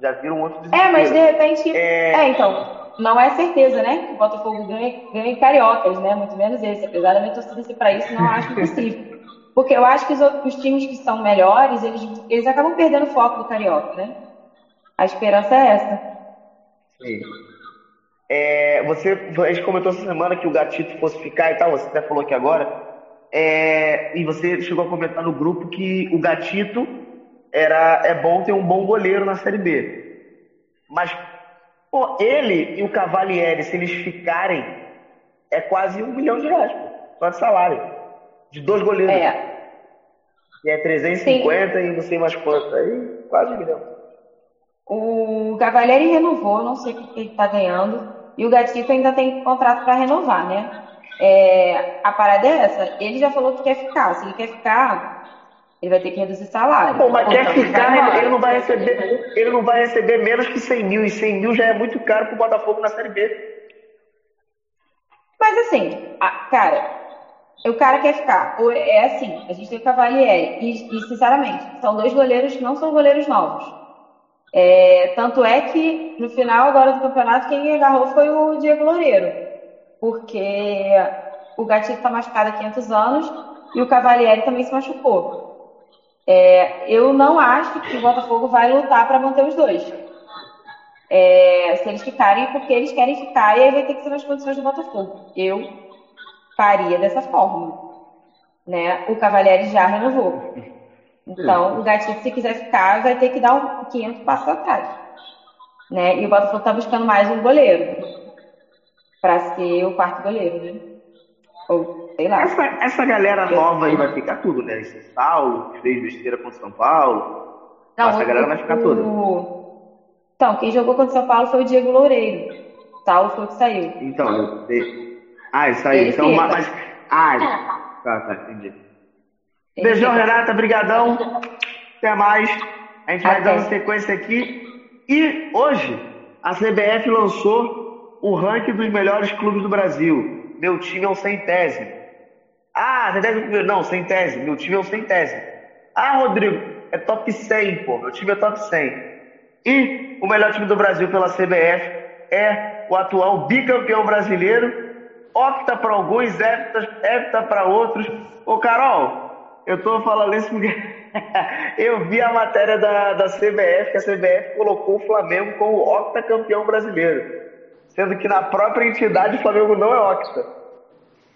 Já viram um outro desespero. É, mas de repente. É... é, então. Não é certeza, né? Que o Botafogo ganhe, ganhe cariocas, né? Muito menos esse. Apesar da minha torcida ser para isso, não acho possível. Porque eu acho que os, os, times que são melhores, eles, eles acabam perdendo o foco do carioca, né? A esperança é essa. Sim. É, você, a gente comentou essa semana que o Gatito fosse ficar e tal, você até falou aqui agora. É, e você chegou a comentar no grupo que o Gatito era, é bom ter um bom goleiro na Série B. Mas, pô, ele e o Cavalieri, se eles ficarem, é quase um milhão de reais, pô, só de salário. De dois goleiros. É. E é 350 Sim. e não sei mais quanto. Aí, quase um milhão. O Cavalieri renovou, não sei o que ele está ganhando. E o Gatito ainda tem contrato para renovar, né? É, a parada é essa. Ele já falou que quer ficar. Se ele quer ficar, ele vai ter que reduzir salário. Bom, mas quer ficar, ele, não vai receber, ele não vai receber menos que 100 mil. E 100 mil já é muito caro para o Botafogo na Série B. Mas assim, a, cara, o cara quer ficar. É assim, a gente tem o Cavalieri. E, e, sinceramente, são dois goleiros que não são goleiros novos. É, tanto é que no final agora do campeonato quem agarrou foi o Diego Loureiro, porque o Gatinho está machucado há 500 anos e o Cavalieri também se machucou. É, eu não acho que o Botafogo vai lutar para manter os dois. É, se eles ficarem, porque eles querem ficar e aí vai ter que ser nas condições do Botafogo. Eu faria dessa forma. Né? O Cavalieri já renovou. Então, o gatinho, se quiser ficar, vai ter que dar um 500 passos atrás. Né? E o Botafogo está buscando mais um goleiro para ser o quarto goleiro, né? Ou, sei lá. Essa, essa galera nova aí vai ficar tudo, né? Esse Saulo, fez besteira contra o São Paulo. Não, essa o, galera vai ficar o... toda. Então, quem jogou contra o São Paulo foi o Diego Loureiro. Saulo foi o que saiu. Então, eu sei. Ah, ele saiu. Ele então, mas. Ah, tá, tá, entendi. Beijão, Renata. Brigadão. Até mais. A gente vai Até. dando sequência aqui. E hoje, a CBF lançou o ranking dos melhores clubes do Brasil. Meu time é o centésimo. Ah, centésimo. Não, centésimo. Meu time é o centésimo. Ah, Rodrigo, é top 100, pô. Meu time é top 100. E o melhor time do Brasil pela CBF é o atual bicampeão brasileiro. Opta para alguns, hepta para outros. Ô, Carol, eu tô falando isso porque [LAUGHS] eu vi a matéria da, da CBF, que a CBF colocou o Flamengo como octacampeão brasileiro. Sendo que na própria entidade o Flamengo não é octa.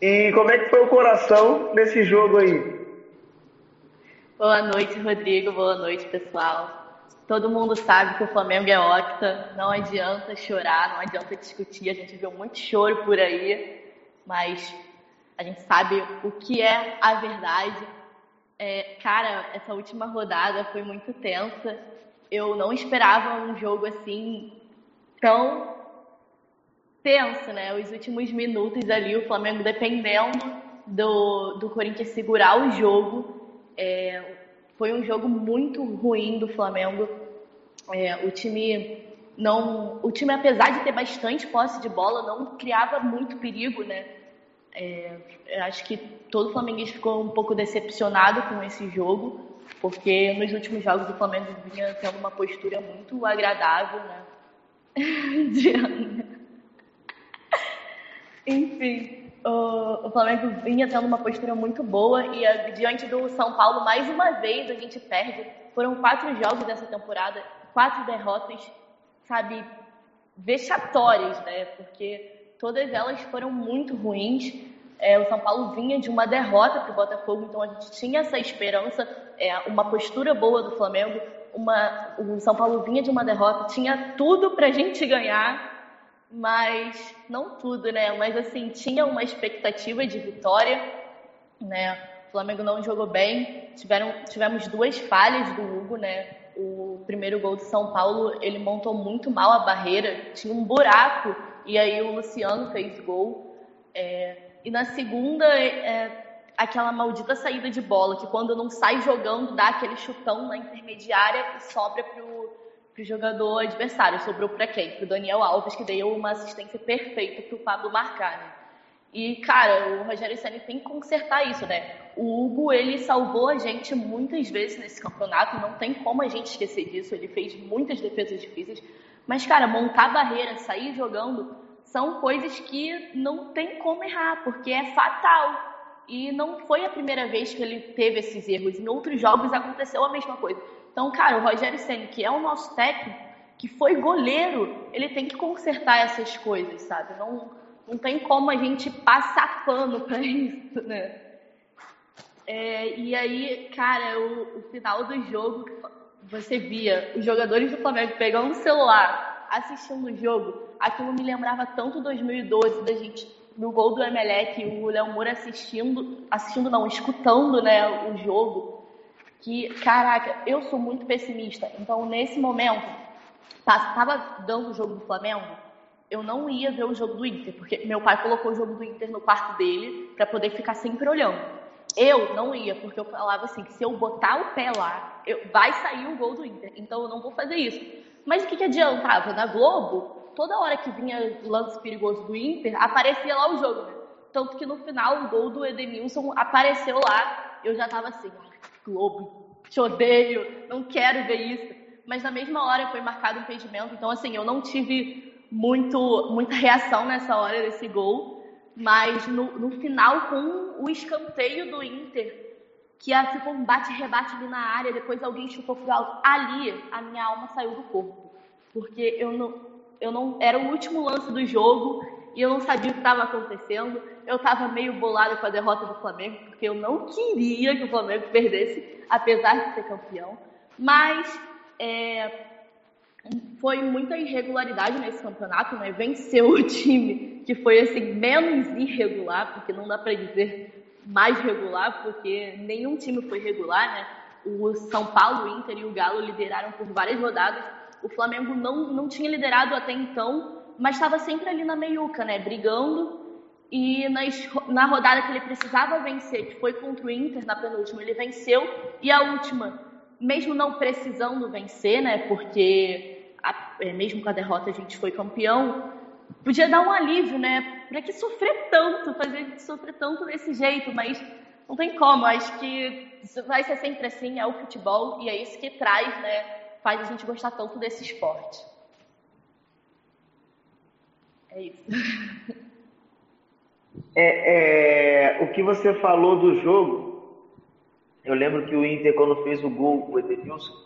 E como é que foi o coração nesse jogo aí? Boa noite, Rodrigo. Boa noite, pessoal. Todo mundo sabe que o Flamengo é octa. Não adianta chorar, não adianta discutir. A gente viu muito choro por aí, mas a gente sabe o que é a verdade é, cara, essa última rodada foi muito tensa. Eu não esperava um jogo assim tão tenso, né? Os últimos minutos ali, o Flamengo dependendo do, do Corinthians segurar o jogo. É, foi um jogo muito ruim do Flamengo. É, o time não, o time apesar de ter bastante posse de bola, não criava muito perigo, né? É, acho que todo flamenguista ficou um pouco decepcionado com esse jogo, porque nos últimos jogos o Flamengo vinha tendo uma postura muito agradável, né? [LAUGHS] Enfim, o, o Flamengo vinha tendo uma postura muito boa e a, diante do São Paulo, mais uma vez a gente perde. Foram quatro jogos dessa temporada, quatro derrotas, sabe, vexatórias, né? Porque todas elas foram muito ruins. É, o São Paulo vinha de uma derrota para o Botafogo, então a gente tinha essa esperança, é, uma postura boa do Flamengo. Uma, o São Paulo vinha de uma derrota, tinha tudo para a gente ganhar, mas não tudo, né? Mas assim tinha uma expectativa de vitória, né? O Flamengo não jogou bem, tiveram, tivemos duas falhas do Hugo, né? O primeiro gol de São Paulo, ele montou muito mal a barreira, tinha um buraco, e aí o Luciano fez gol. É, e na segunda, é, aquela maldita saída de bola, que quando não sai jogando, dá aquele chutão na intermediária e sobra pro, pro jogador adversário. Sobrou para quem? Pro Daniel Alves, que deu uma assistência perfeita pro Pablo marcar, né? E, cara, o Rogério Senna tem que consertar isso, né? O Hugo, ele salvou a gente muitas vezes nesse campeonato, não tem como a gente esquecer disso. Ele fez muitas defesas difíceis. Mas, cara, montar barreira, sair jogando, são coisas que não tem como errar, porque é fatal. E não foi a primeira vez que ele teve esses erros. Em outros jogos aconteceu a mesma coisa. Então, cara, o Rogério Senna, que é o nosso técnico, que foi goleiro, ele tem que consertar essas coisas, sabe? Não, não tem como a gente passar pano para [LAUGHS] isso, né? É, e aí, cara, o, o, final do jogo, você via os jogadores do Flamengo pegando o celular, assistindo o jogo, aquilo me lembrava tanto 2012, da gente, no gol do Emelec, o Léo Moura assistindo, assistindo não, escutando, né, o jogo, que, caraca, eu sou muito pessimista, então nesse momento, tava dando o jogo do Flamengo, eu não ia ver o jogo do Inter, porque meu pai colocou o jogo do Inter no quarto dele para poder ficar sempre olhando. Eu não ia, porque eu falava assim, que se eu botar o pé lá, eu, vai sair o gol do Inter, então eu não vou fazer isso. Mas o que, que adiantava? Na Globo, toda hora que vinha lance perigoso do Inter, aparecia lá o jogo, né? Tanto que no final, o gol do Edenilson apareceu lá, eu já tava assim, Globo, te odeio, não quero ver isso. Mas na mesma hora foi marcado um impedimento, então assim, eu não tive muito, muita reação nessa hora desse gol, mas no, no final, com o escanteio do Inter, que ficou um bate-rebate ali na área, depois alguém chutou pro alto. Ali, a minha alma saiu do corpo. Porque eu não, eu não. Era o último lance do jogo e eu não sabia o que estava acontecendo. Eu estava meio bolado com a derrota do Flamengo, porque eu não queria que o Flamengo perdesse, apesar de ser campeão. Mas é, foi muita irregularidade nesse campeonato, né? Venceu o time que foi assim menos irregular, porque não dá para dizer mais regular, porque nenhum time foi regular, né? O São Paulo, o Inter e o Galo lideraram por várias rodadas. O Flamengo não, não tinha liderado até então, mas estava sempre ali na meiuca, né? Brigando. E nas, na rodada que ele precisava vencer, que foi contra o Inter na penúltima, ele venceu. E a última, mesmo não precisando vencer, né? Porque é, mesmo com a derrota a gente foi campeão, podia dar um alívio, né? Para que sofrer tanto, fazer a gente sofrer tanto desse jeito, mas não tem como. Acho que vai ser sempre assim, é o futebol e é isso que traz, né? Faz a gente gostar tanto desse esporte. É isso. [LAUGHS] É, é, o que você falou do jogo, eu lembro que o Inter, quando fez o gol, o Edenilson,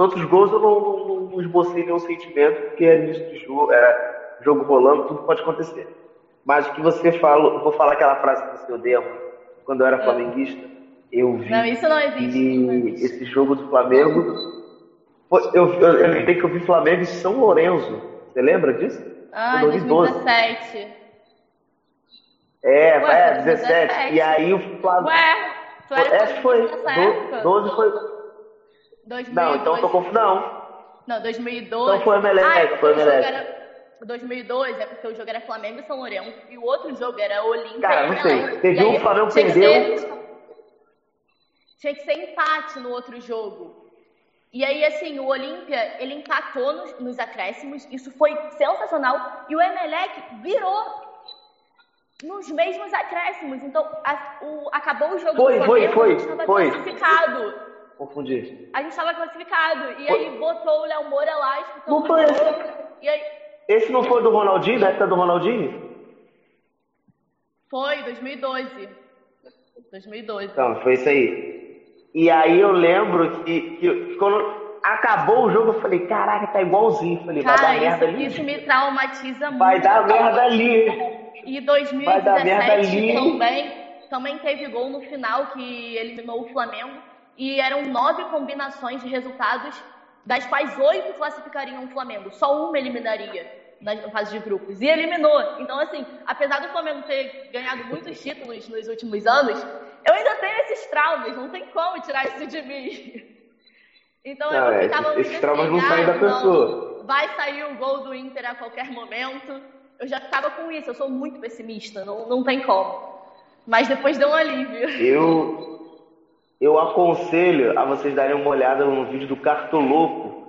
outros gols eu não, não, não esbocei nenhum sentimento, porque é início de jogo, é jogo rolando, tudo pode acontecer. Mas o que você falou, vou falar aquela frase que você odeia, quando eu era é. flamenguista, eu vi. Não, isso não existe. Não existe. Esse jogo do Flamengo. Eu, eu, eu lembrei que eu vi Flamengo e São Lourenço. Você lembra disso? Ah, 2017. É, Ué, é, 17. E aí o Flamengo. Ué, tu era que foi. 12 foi. 2012. Não, então eu tô confuso. Não. Não, 2012. Então foi o Emelec, ah, foi o Emelec. Era... 2002 é porque o jogo era Flamengo e São Lourenço e o outro jogo era Olímpia. Cara, não sei. Teve um Flamengo perdeu. Ser... Tinha que ser empate no outro jogo. E aí, assim, o Olímpia, ele empatou nos, nos acréscimos, isso foi sensacional, e o Emelec virou nos mesmos acréscimos. Então, a, o, acabou o jogo foi, do Flamengo, foi, foi, foi. classificado. Confundi. A gente estava classificado. E foi. aí botou o Léo Moura lá, escutando não foi esse. E aí... Esse não foi do Ronaldinho, da época do Ronaldinho? Foi, 2012. 2012. Então, foi isso aí. E aí eu lembro que, que quando acabou o jogo, eu falei, caraca, tá igualzinho. falei, Cara, vai dar merda isso, ali. Isso me traumatiza muito. Vai dar merda ali. E 2017 também, também teve gol no final que eliminou o Flamengo e eram nove combinações de resultados, das quais oito classificariam o Flamengo. Só uma eliminaria na fase de grupos. E eliminou. Então, assim, apesar do Flamengo ter ganhado muitos títulos nos últimos anos, eu ainda tenho esses traumas. Não tem como tirar isso de mim. [LAUGHS] Então Não, eu é, ficava muito esses traumas assim, não saem ah, da pessoa. vai sair o gol do Inter a qualquer momento. Eu já ficava com isso, eu sou muito pessimista, não, não tem como. Mas depois deu um alívio. Eu, [LAUGHS] eu aconselho a vocês darem uma olhada no vídeo do Cartoloco,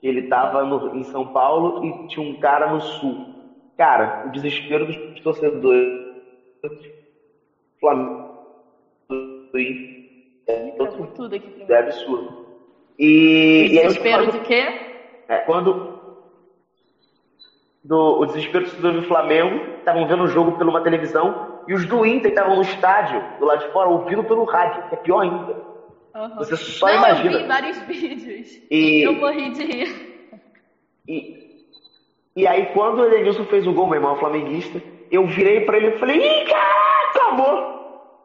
que ele tava no, em São Paulo e tinha um cara no Sul. Cara, o desespero dos torcedores Flamengo é, tudo aqui é absurdo. E, e aí Desespero de quê? é, quando do, o desespero do Flamengo estavam vendo o jogo por uma televisão e os do Inter estavam no estádio, do lado de fora, ouvindo pelo rádio, que é pior ainda. Aham. Você só não, imagina. eu vi vários [LAUGHS] vídeos. E- Eu morri de rir. E, e aí, quando o Edenilson fez o gol, meu irmão flamenguista, eu virei pra ele e falei, ih, cara, acabou!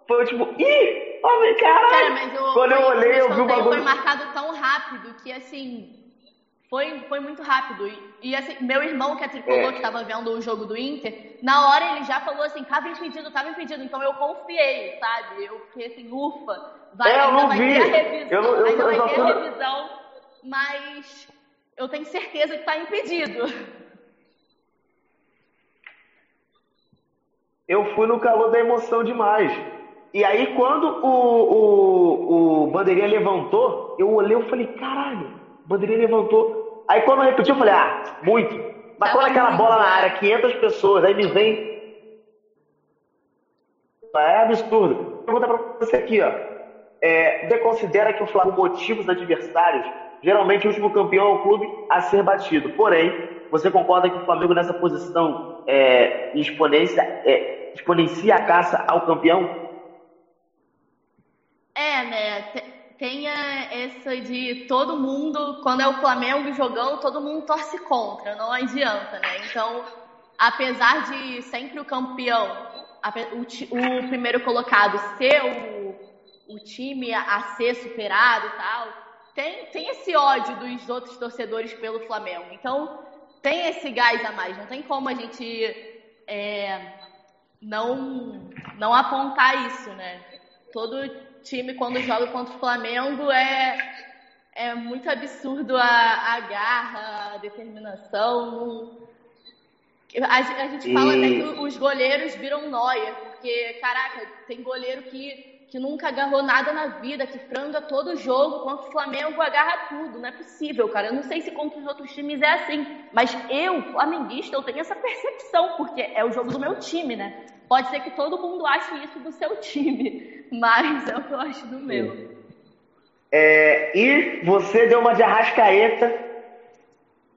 Foi tipo, ih, homem, Cara, caralho! mas eu, Quando eu olhei, eu vi o bagulho. Foi marcado tão rápido que, assim, foi, foi muito rápido. E, e, assim, meu irmão, que é tricolor, É. que estava vendo o jogo do Inter, na hora ele já falou assim, tava impedido, tava impedido. Então eu confiei, sabe? Eu fiquei assim, ufa, vai, É, eu não vai vi. ter a revisão, Eu não- eu ainda eu vai só ter a revisão, mas eu tenho certeza que tá impedido. [LAUGHS] Eu fui no calor da emoção demais. E aí, quando o, o, o Bandeirinha levantou, eu olhei e falei, caralho, o Bandeirinha levantou. Aí quando repetiu, eu falei, ah, muito. Mas Tava quando aquela bola na área, 500 pessoas, aí me vem. É absurdo. Pergunta pra você aqui, ó. É, você considera que o Flamengo motiva os adversários? Geralmente o último campeão é o clube a ser batido. Porém, você concorda que o Flamengo nessa posição é, em exponência, é, exponencia a caça ao campeão? É, né? Te- Tem é, essa de todo mundo, quando é o Flamengo jogando, todo mundo torce contra, não adianta, né? Então, apesar de sempre o campeão, o, primeiro colocado ser o, o time a, a ser superado e tal, tem, tem esse ódio dos outros torcedores pelo Flamengo. Então, tem esse gás a mais, não tem como a gente é, não, não apontar isso, né? Todo time, quando joga contra o Flamengo, é, é muito absurdo a, a garra, a determinação. A, a gente fala E- até que os goleiros viram noia, porque, caraca, tem goleiro que, que nunca agarrou nada na vida, que franga todo jogo, contra o Flamengo agarra tudo. Não é possível, cara. Eu não sei se contra os outros times é assim, mas eu, flamenguista, eu tenho essa percepção, porque é o jogo do meu time, né? Pode ser que todo mundo ache isso do seu time, [LAUGHS] mas é o que eu acho do meu. É, e você deu uma de arrascaeta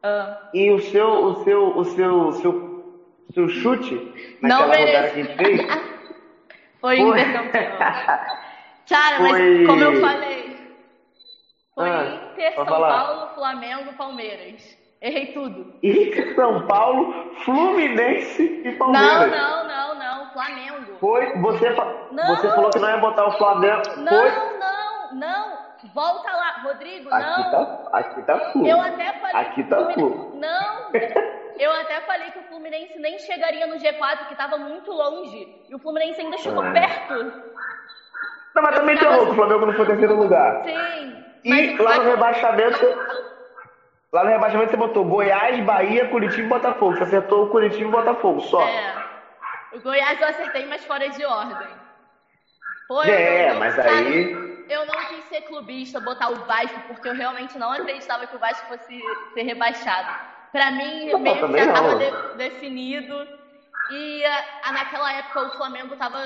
Ah, e o seu, o seu, o seu, o seu, seu chute Não naquela rodada merece. que a gente fez. [LAUGHS] foi Foi. intercampeão. [LAUGHS] Cara, mas Foi- como eu falei, foi Ah, Inter, São. Paulo, Flamengo, Palmeiras. Errei tudo. E São Paulo, Fluminense e Não, Palmeiras. não, não, não. Flamengo. Foi, você, Não. você falou que não ia botar o Flamengo. Foi. Não, não, não. Volta lá, Rodrigo, Aqui não. tá, aqui tá full. Eu até falei Aqui tá Fluminense... full. Não, [LAUGHS] eu até falei que o Fluminense nem chegaria no G4, que estava muito longe. E o Fluminense ainda chegou Ah. perto. Não, mas também tem louco, o Flamengo não foi terceiro lugar. Sim. E mas- lá no mas- rebaixamento, lá no rebaixamento você botou Goiás, Bahia, Curitiba e Botafogo. Você acertou o Curitiba e Botafogo, só. É. O Goiás eu acertei, mas fora de ordem. Eu É, não- eu- mas cara, aí- Eu não quis ser clubista, botar o Vasco, porque eu realmente não acreditava que o Vasco fosse ser rebaixado. Pra mim, Não, meio que já tava não. de- definido. E ah, naquela época o Flamengo tava,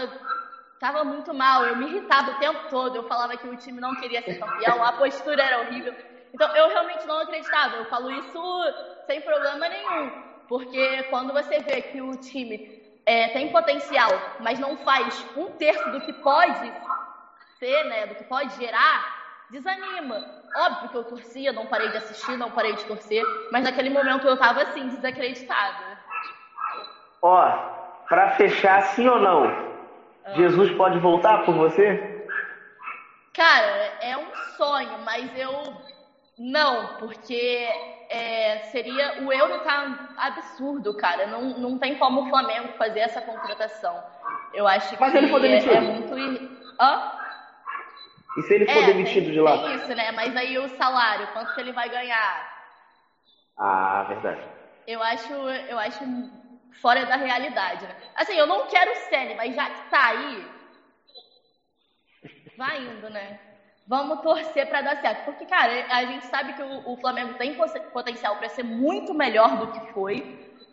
tava muito mal. Eu me irritava o tempo todo. Eu falava que o time não queria ser campeão, a postura era horrível. Então eu realmente não acreditava. Eu falo isso sem problema nenhum. Porque quando você vê que o time é, tem potencial, mas não faz um terço do que pode ser, né, do que pode gerar, desanima. Óbvio que eu torcia, não parei de assistir, não parei de torcer, mas naquele momento eu tava assim, desacreditada. Ó, pra fechar, sim ou não? Ah. Jesus pode voltar por você? Cara, é um sonho, mas eu não, porque é, seria o euro tá absurdo, cara. Não, não tem como o Flamengo fazer essa contratação. Eu acho Mas que ele foi demitido. é, é muito. Hã? E se ele for É, demitido tem, de lá? tem isso, né? Mas aí o salário, quanto que ele vai ganhar? Ah, verdade. Eu acho, eu acho fora da realidade, né? Assim, eu não quero o Ceni, mas já que tá aí, vai indo, né? Vamos torcer pra dar certo. Porque, cara, a gente sabe que o, o Flamengo tem potencial pra ser muito melhor do que foi,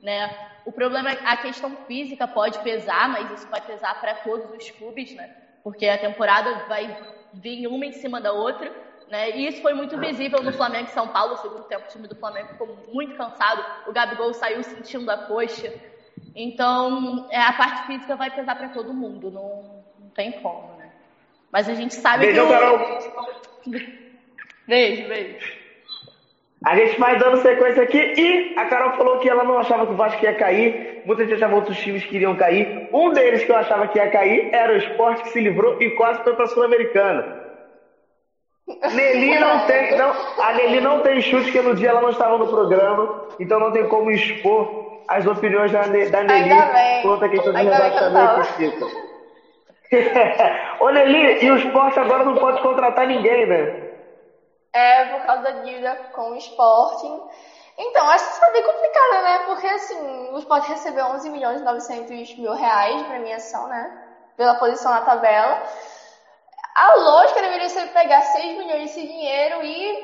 né? O problema é a questão física pode pesar, mas isso vai pesar pra todos os clubes, né? Porque a temporada vai vir uma em cima da outra, né? E isso foi muito visível no Flamengo e São Paulo. Segundo tempo, o time do Flamengo ficou muito cansado. O Gabigol saiu sentindo a coxa. Então, é, a parte física vai pesar pra todo mundo. Não, não tem como? Mas a gente sabe Beijão, que. Carol. [LAUGHS] Beijo, beijo. A gente vai dando sequência aqui e a Carol falou que ela não achava que o Vasco ia cair. Muita gente achava outros times que iriam cair. Um deles que eu achava que ia cair era o Sport que se livrou e quase foi para a Sul-Americana. Nelly não tem, não, a Nelly não tem chute porque no dia ela não estava no programa, então não tem como expor as opiniões da, da Nelly quanto a questão de rebaixamento e título. [LAUGHS] Ô Nelly, e o Sport agora não pode contratar ninguém, né? É por causa da dívida com o Sporting. Então, isso foi bem complicado, né? Porque, assim, o Sporting recebeu 11 milhões e 900 mil reais de premiação, né? Pela posição na tabela. A lógica deveria ser pegar 6 milhões desse dinheiro e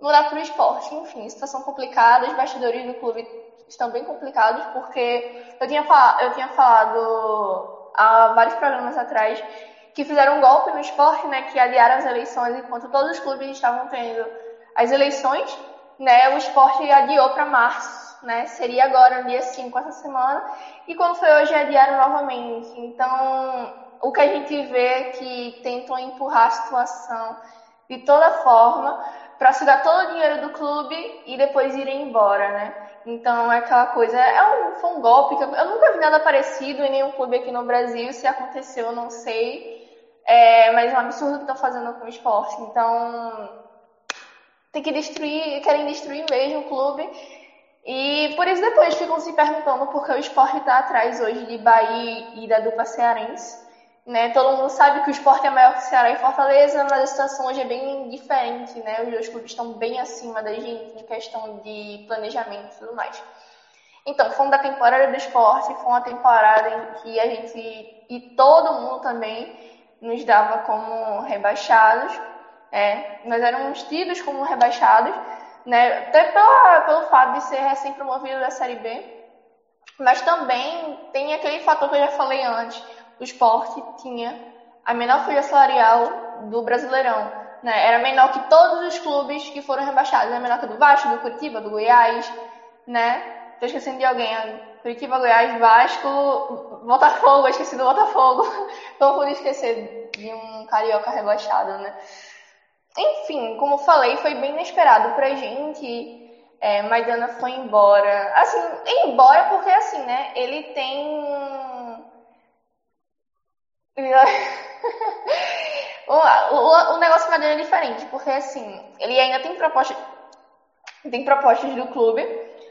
mudar para o esporte. Enfim, situação complicada. Os bastidores do clube estão bem complicados, porque eu tinha, eu tinha falado há vários programas atrás que fizeram um golpe no esporte, né? Que adiaram as eleições enquanto todos os clubes estavam tendo as eleições, né? O esporte adiou para março, né? Seria agora, no dia 5, essa semana. E quando foi hoje, adiaram novamente. Então, o que a gente vê é que tentam empurrar a situação de toda forma para sugar todo o dinheiro do clube e depois irem embora, né? Então é aquela coisa, é um, foi um golpe que eu, eu nunca vi nada parecido em nenhum clube aqui no Brasil, se aconteceu eu não sei, é, mas é um absurdo que estão fazendo com o esporte. Então tem que destruir, querem destruir mesmo o clube. E por isso depois ficam se perguntando por que o esporte está atrás hoje de Bahia e da dupla cearense. Né? Todo mundo sabe que o esporte é maior que Ceará e Fortaleza, mas a situação hoje é bem diferente, né? Os dois clubes estão bem acima da gente em questão de planejamento e tudo mais. Então, foi uma temporada do esporte, foi uma temporada em que a gente e todo mundo também nos dava como rebaixados. É, nós éramos tidos como rebaixados, né? Até pela, pelo fato de ser recém-promovido da Série B, mas também tem aquele fator que eu já falei antes o esporte tinha a menor folha salarial do Brasileirão. Né? Era menor que todos os clubes que foram rebaixados. Era menor que do Vasco, do Curitiba, do Goiás. Né? Tô esquecendo de alguém. Curitiba, Goiás, Vasco, Botafogo. Esqueci do Botafogo. [LAUGHS] Não pude esquecer de um carioca rebaixado. Né? Enfim, como falei, foi bem inesperado pra gente. É, Maidana foi embora. Assim, embora porque assim, né? Ele tem [LAUGHS] o, o, o negócio com é diferente, porque assim, ele ainda tem propostas, tem propostas do clube,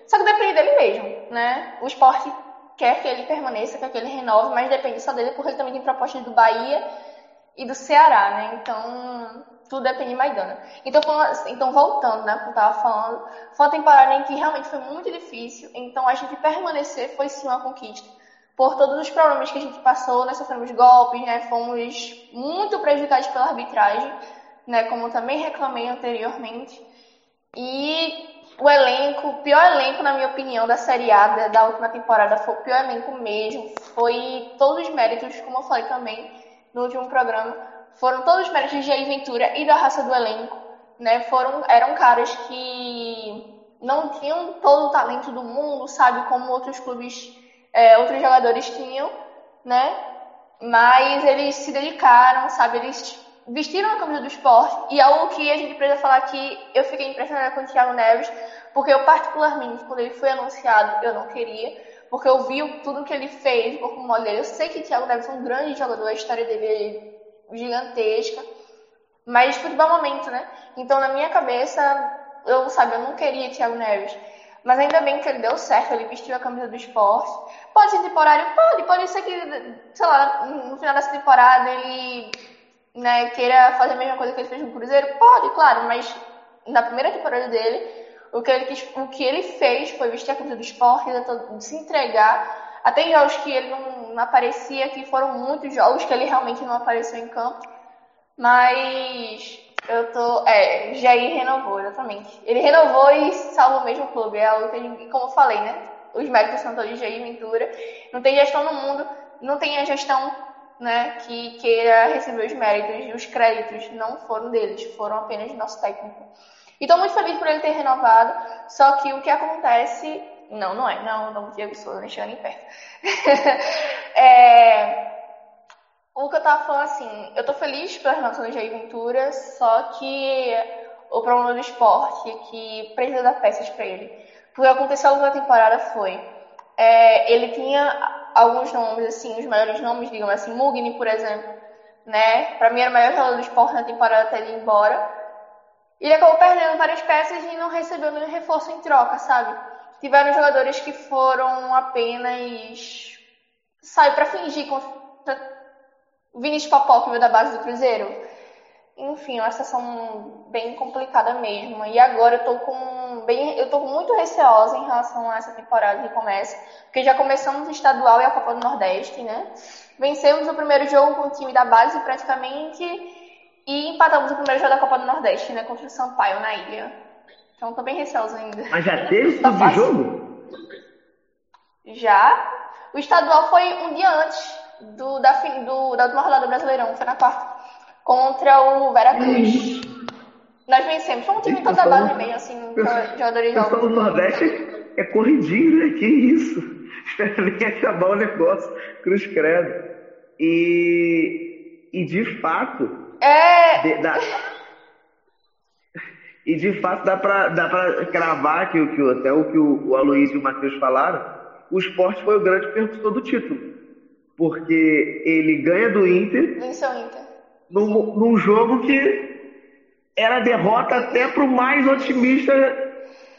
só que depende dele mesmo, né? O esporte quer que ele permaneça, quer que ele renove, mas depende só dele, porque ele também tem propostas do Bahia e do Ceará, né? Então, tudo depende de Maidana. Então, então voltando, né, como eu tava falando, foi uma temporada em que realmente foi muito difícil, então a gente permanecer foi sim uma conquista por todos os problemas que a gente passou, nós sofremos golpes, né? Fomos muito prejudicados pela arbitragem, né? Como também reclamei anteriormente. E o elenco, o pior elenco, na minha opinião, da Série A da, da última temporada foi o pior elenco mesmo. Foi todos os méritos, como eu falei também no último programa, foram todos os méritos de Jair Ventura e da raça do elenco, né? Foram, eram caras que não tinham todo o talento do mundo, sabe? Como outros clubes é, outros jogadores tinham, né? Mas eles se dedicaram, sabe? Eles vestiram a camisa do esporte. E algo que a gente precisa falar que eu fiquei impressionada com o Thiago Neves, porque eu, particularmente, quando ele foi anunciado, eu não queria, porque eu vi tudo que ele fez, o corpo mole dele. Eu sei que o Thiago Neves é um grande jogador, a história dele é gigantesca. Mas futebol é momento, né? Então, na minha cabeça, eu, sabe, eu não queria Thiago Neves. Mas ainda bem que ele deu certo, ele vestiu a camisa do esporte. Pode ser temporário? Pode, pode ser que, sei lá, no final dessa temporada ele né, queira fazer a mesma coisa que ele fez no Cruzeiro? Pode, claro, mas na primeira temporada dele, o que ele, o que ele fez foi vestir a camisa do esporte, se entregar. Até em jogos que ele não, não aparecia, que foram muitos jogos que ele realmente não apareceu em campo. Mas eu tô. É, Jair renovou, exatamente. Ele renovou e salvou o mesmo clube. É a gente, como eu falei, né? Os méritos são todos de Jair Ventura. Não tem gestão no mundo, não tem a gestão né, que queira receber os méritos. Os créditos não foram deles, foram apenas do nosso técnico. E tô muito feliz por ele ter renovado. Só que o que acontece. Não, não é. Não, não, Diego Souza, chega nem perto. [LAUGHS] é, o que eu tava falando assim, eu tô feliz pela renovação do Jair Ventura, só que o problema do esporte é que precisa dar peças para ele. O que aconteceu da temporada foi, é, ele tinha alguns nomes, assim, os maiores nomes, digamos assim, Mugni, por exemplo, né? Pra mim era o maior jogador do esporte na temporada até ele ir embora. Ele acabou perdendo várias peças e não recebeu nenhum reforço em troca, sabe? Tiveram jogadores que foram apenas, sabe, para fingir contra Vinícius Popó, que veio da base do Cruzeiro. Enfim, é uma situação bem complicada mesmo. E agora eu tô com bem, eu tô muito receosa em relação a essa temporada que começa, porque já começamos o estadual e a Copa do Nordeste, né? Vencemos o primeiro jogo com o time da base praticamente e empatamos o primeiro jogo da Copa do Nordeste, né, contra o Sampaio na ilha. Então tô bem receosa ainda. Mas já teve [LAUGHS] esse tipo de jogo? Já. O estadual foi um dia antes do, da, do, da última rodada do Brasileirão, foi na quarta, contra o Veracruz. Nós vencemos. Foi um time toda base meio, assim, jogadores jovens. O do Nordeste é corridinho, né? Que isso. Espera nem acabar o negócio. Cruz credo. E, e de fato. É. De, dá, [LAUGHS] e de fato dá pra, dá pra cravar que, que até o que o, o Aloysio e o Matheus falaram. O esporte foi o grande percussor do título porque ele ganha do Inter. Venceu o Inter. Num, num jogo que era derrota até pro mais otimista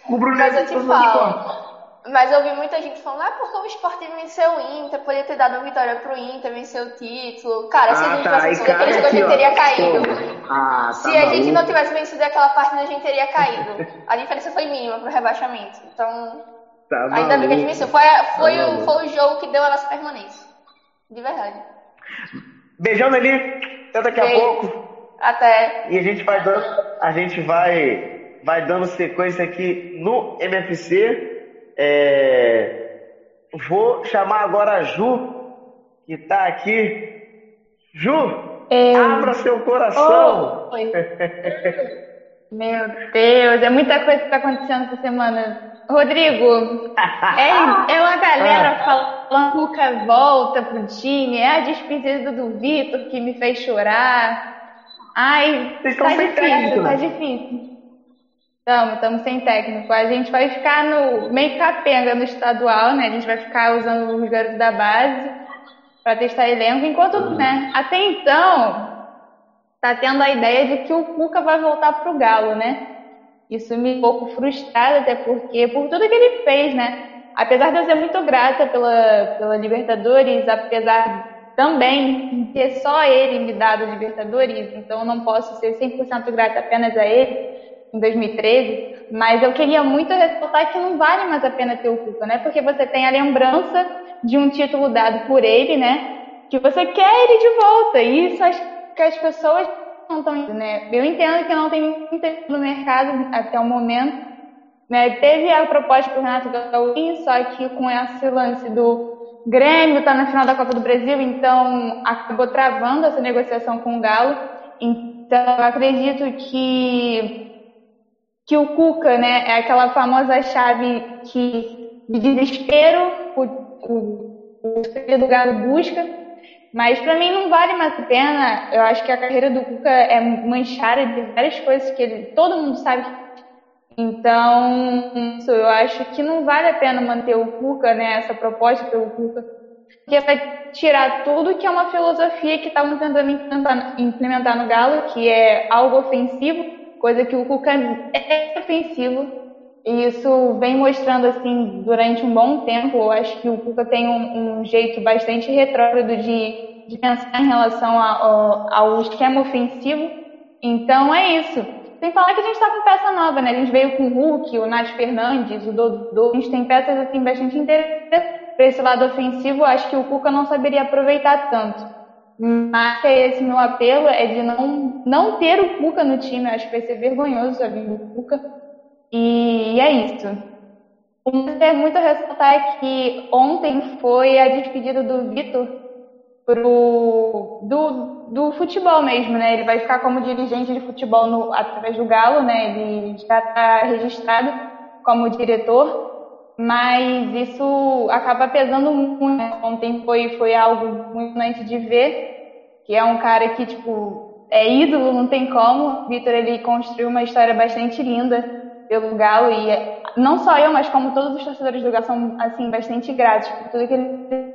rubro-negro. Mas eu te falo. Mas eu vi muita gente falando, ah, porque o Sport venceu o Inter, podia ter dado uma vitória pro Inter, vencer o título. Cara, ah, se a gente tá, tivesse vencido aquele jogo, a gente teria caído. Ah, se tá a gente não tivesse vencido aquela partida, a gente teria caído. A diferença foi mínima pro rebaixamento. Então, tá ainda bem que a gente venceu. Foi, foi, tá o, foi o jogo que deu a nossa permanência. De verdade. Beijão, Nelly. Até daqui Beijo. a pouco. Até. E a gente vai dando, a gente vai, vai dando sequência aqui no MFC. É, vou chamar agora a Ju, que está aqui. Ju, é... abra seu coração. Oh, Meu Deus, é muita coisa que está acontecendo essa semana. Rodrigo, é, é uma galera ah. falando que o Cuca volta pro time, é a despedida do Vitor que me fez chorar. Ai, tá difícil, técnico. tá difícil. Estamos, estamos sem técnico. A gente vai ficar no meio capenga no estadual, né? A gente vai ficar usando os garotos da base para testar elenco, enquanto, uhum. né? Até então, tá tendo a ideia de que o Cuca vai voltar pro Galo, né? Isso me um pouco frustrada, até porque, por tudo que ele fez, né? Apesar de eu ser muito grata pela, pela Libertadores, apesar também de ter só ele me dado Libertadores, então eu não posso ser 100% grata apenas a ele em 2013, mas eu queria muito ressaltar que não vale mais a pena ter o Cuca, né? Porque você tem a lembrança de um título dado por ele, né? Que você quer ele de volta, e isso acho que as pessoas não estão indo, né? Eu entendo que não tem muito no mercado até o momento. Né? Teve a proposta para o Renato Gaúcho, só que com esse lance do Grêmio tá na final da Copa do Brasil, então acabou travando essa negociação com o Galo. Então eu acredito que que o Cuca, né, é aquela famosa chave que de desespero o, o, o do Galo busca mas para mim não vale mais a pena. Eu acho que a carreira do Cuca é manchada de várias coisas que ele, todo mundo sabe. Então, isso, eu acho que não vale a pena manter o Cuca, né, essa proposta pelo Cuca, porque vai tirar tudo que é uma filosofia que estavam tentando implementar, implementar no Galo, que é algo ofensivo, coisa que o Cuca é ofensivo. E isso vem mostrando, assim, durante um bom tempo. Eu acho que o Cuca tem um, um jeito bastante retrógrado de, de pensar em relação a, ao, ao esquema ofensivo. Então é isso. Sem falar que a gente está com peça nova, né? A gente veio com o Hulk, o Nath Fernandes, o Dodô. A gente tem peças assim bastante interessantes para esse lado ofensivo. Acho que o Cuca não saberia aproveitar tanto. Mas é esse meu apelo é de não, não ter o Cuca no time. Acho que vai ser vergonhoso a vir do Cuca. E, é isso. O que é muito a ressaltar é que ontem foi a despedida do Vitor pro, do, do futebol mesmo, né? Ele vai ficar como dirigente de futebol no, através do Galo, né? Ele já está registrado como diretor, mas isso acaba pesando muito. Né? Ontem foi, foi algo muito nice de ver, que é um cara que, tipo, é ídolo, não tem como. Vitor, ele construiu uma história bastante linda pelo Galo e não só eu, mas como todos os torcedores do Galo são assim bastante gratos por tudo que ele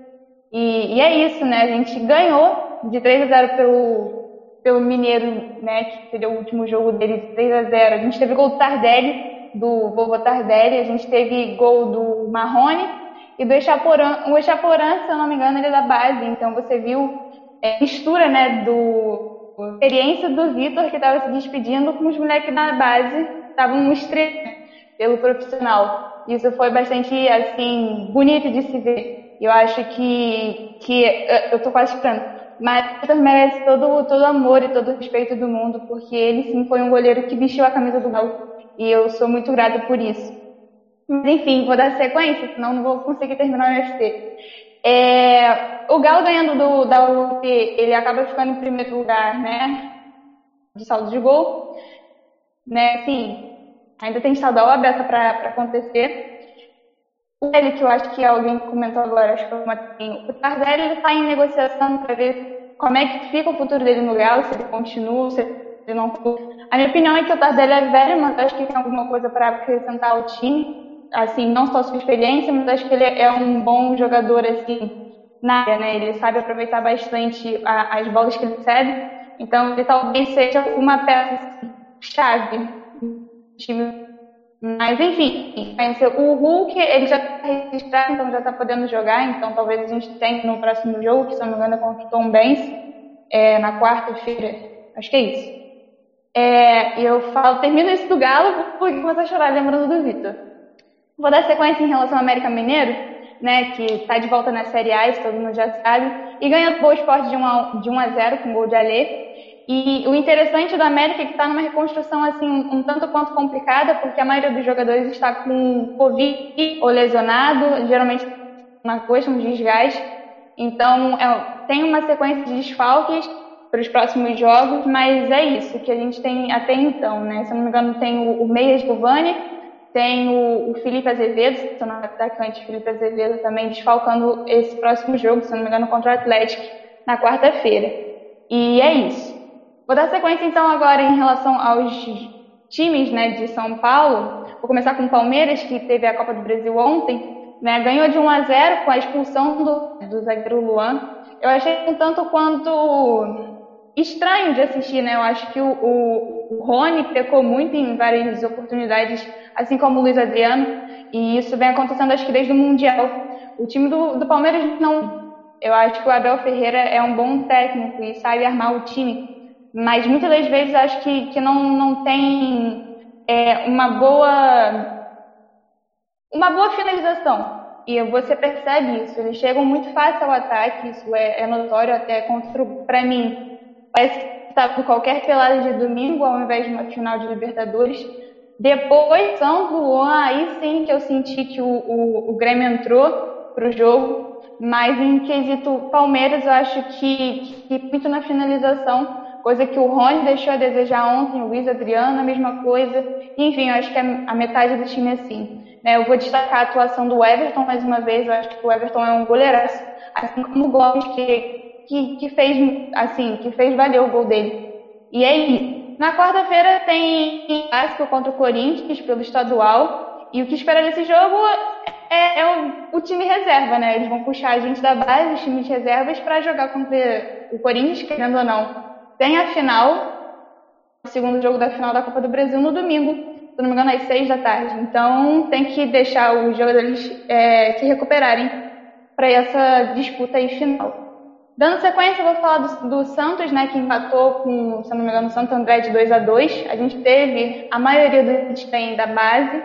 e, e é isso, né? A gente ganhou de 3 a 0 pelo pelo Mineiro, né, que seria o último jogo dele de 3 a 0. A gente teve gol do Tardelli, do Vovô Tardelli, a gente teve gol do Marrone e do Echaporã. O Echaporã, se eu não me engano, ele é da base, então você viu é, mistura, né, do experiência do Vitor que estava se despedindo com os moleques da base estavam estreando pelo profissional. Isso foi bastante, assim, bonito de se ver. Eu acho que, que eu tô quase ficando. Mas Vitor merece todo, todo amor e todo respeito do mundo, porque ele sim foi um goleiro que vestiu a camisa do Galo. E eu sou muito grata por isso. Mas enfim, vou dar sequência, senão não vou conseguir terminar o UFC. É, o Galo ganhando do, da UP, ele acaba ficando em primeiro lugar, né? De saldo de gol. Né, assim, Ainda tem estadual aberta para acontecer. O ele, que eu acho que alguém comentou agora, acho que foi o O Tardelli está em negociação para ver como é que fica o futuro dele no Galo, se ele continua, se ele não. A minha opinião é que o Tardelli é velho, mas acho que tem alguma coisa para acrescentar ao time. Assim, não só sua experiência, mas acho que ele é um bom jogador, assim, na área, né? Ele sabe aproveitar bastante a, as bolas que ele recebe. Então, ele talvez seja uma peça assim, chave time. Mas enfim, o Hulk ele já está registrado, então já está podendo jogar, então talvez a gente tenha no próximo jogo, que se não me engano é contra o Tom Benz, é, na quarta-feira. Acho que é isso. É, eu falo, termino isso do Galo porque começo a chorar lembrando do Vitor. Vou dar sequência em relação ao América Mineiro, né, que está de volta na Série A, isso todo mundo já sabe, e ganha o Boa Esporte de 1 a, de 1 a 0 com gol de Alê. E o interessante do América é que está numa reconstrução assim um tanto quanto complicada, porque a maioria dos jogadores está com Covid ou lesionado, geralmente uma coisa, um desgaste. Então é, tem uma sequência de desfalques para os próximos jogos, mas é isso que a gente tem até então, né? Se eu não me engano, tem o, o Meia Giovanni, tem o, o Felipe Azevedo, se não me atacante Felipe Azevedo também desfalcando esse próximo jogo, se não me engano, contra o Atlético na quarta-feira. E é isso. Vou dar sequência então agora em relação aos times né, de São Paulo. Vou começar com o Palmeiras, que teve a Copa do Brasil ontem. Né, ganhou de 1 a 0 com a expulsão do, do zagueiro Luan. Eu achei um tanto quanto estranho de assistir, né? Eu acho que o, o, o Rony pecou muito em várias oportunidades, assim como o Luiz Adriano, e isso vem acontecendo acho que desde o Mundial. O time do, do Palmeiras não. Eu acho que o Abel Ferreira é um bom técnico e sabe armar o time mas muitas das vezes acho que, que não, não tem é, uma boa uma boa finalização. E você percebe isso, eles chegam muito fácil ao ataque, isso é, é notório até contra para mim. Parece que está por qualquer pelada de domingo ao invés de uma final de Libertadores. Depois, São Luan, aí sim que eu senti que o, o, o Grêmio entrou para o jogo, mas em quesito Palmeiras, eu acho que, que muito na finalização coisa que o Rony deixou a desejar ontem, o Luiz Adriano, a mesma coisa. Enfim, eu acho que a metade do time é assim. Né? Eu vou destacar a atuação do Everton mais uma vez, eu acho que o Everton é um goleiraço, assim como o Gomes, que, que, que fez assim, que fez valer o gol dele. E aí, na quarta-feira tem clássico contra o Corinthians pelo estadual, e o que espera desse jogo é, é o, o, time reserva, né? Eles vão puxar a gente da base, os times reservas, para jogar contra o Corinthians, querendo ou não tem a final, o segundo jogo da final da Copa do Brasil no domingo, se não me engano, às seis da tarde. Então tem que deixar os jogadores é, se recuperarem para essa disputa aí final. Dando sequência, eu vou falar do, do, Santos, né, que empatou com, se não me engano, o Santo André de 2 a 2 A gente teve a maioria dos tem da base.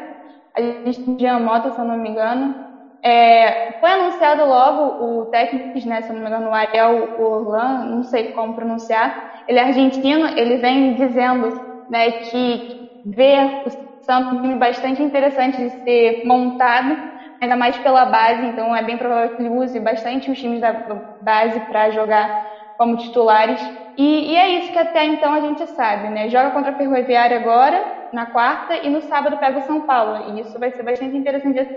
A gente tem Jean Mota, se não me engano. É, foi anunciado logo o técnico, né, se não me engano, o Ariel Orlan, não sei como pronunciar. Ele é argentino, ele vem dizendo né, que vê o Santos bastante interessante de ser montado ainda mais pela base, então é bem provável que ele use bastante os times da base para jogar como titulares. E, e, é isso que até então a gente sabe, né? Joga contra a Ferroviária agora, na quarta, e no sábado pega o São Paulo. E isso vai ser bastante interessante,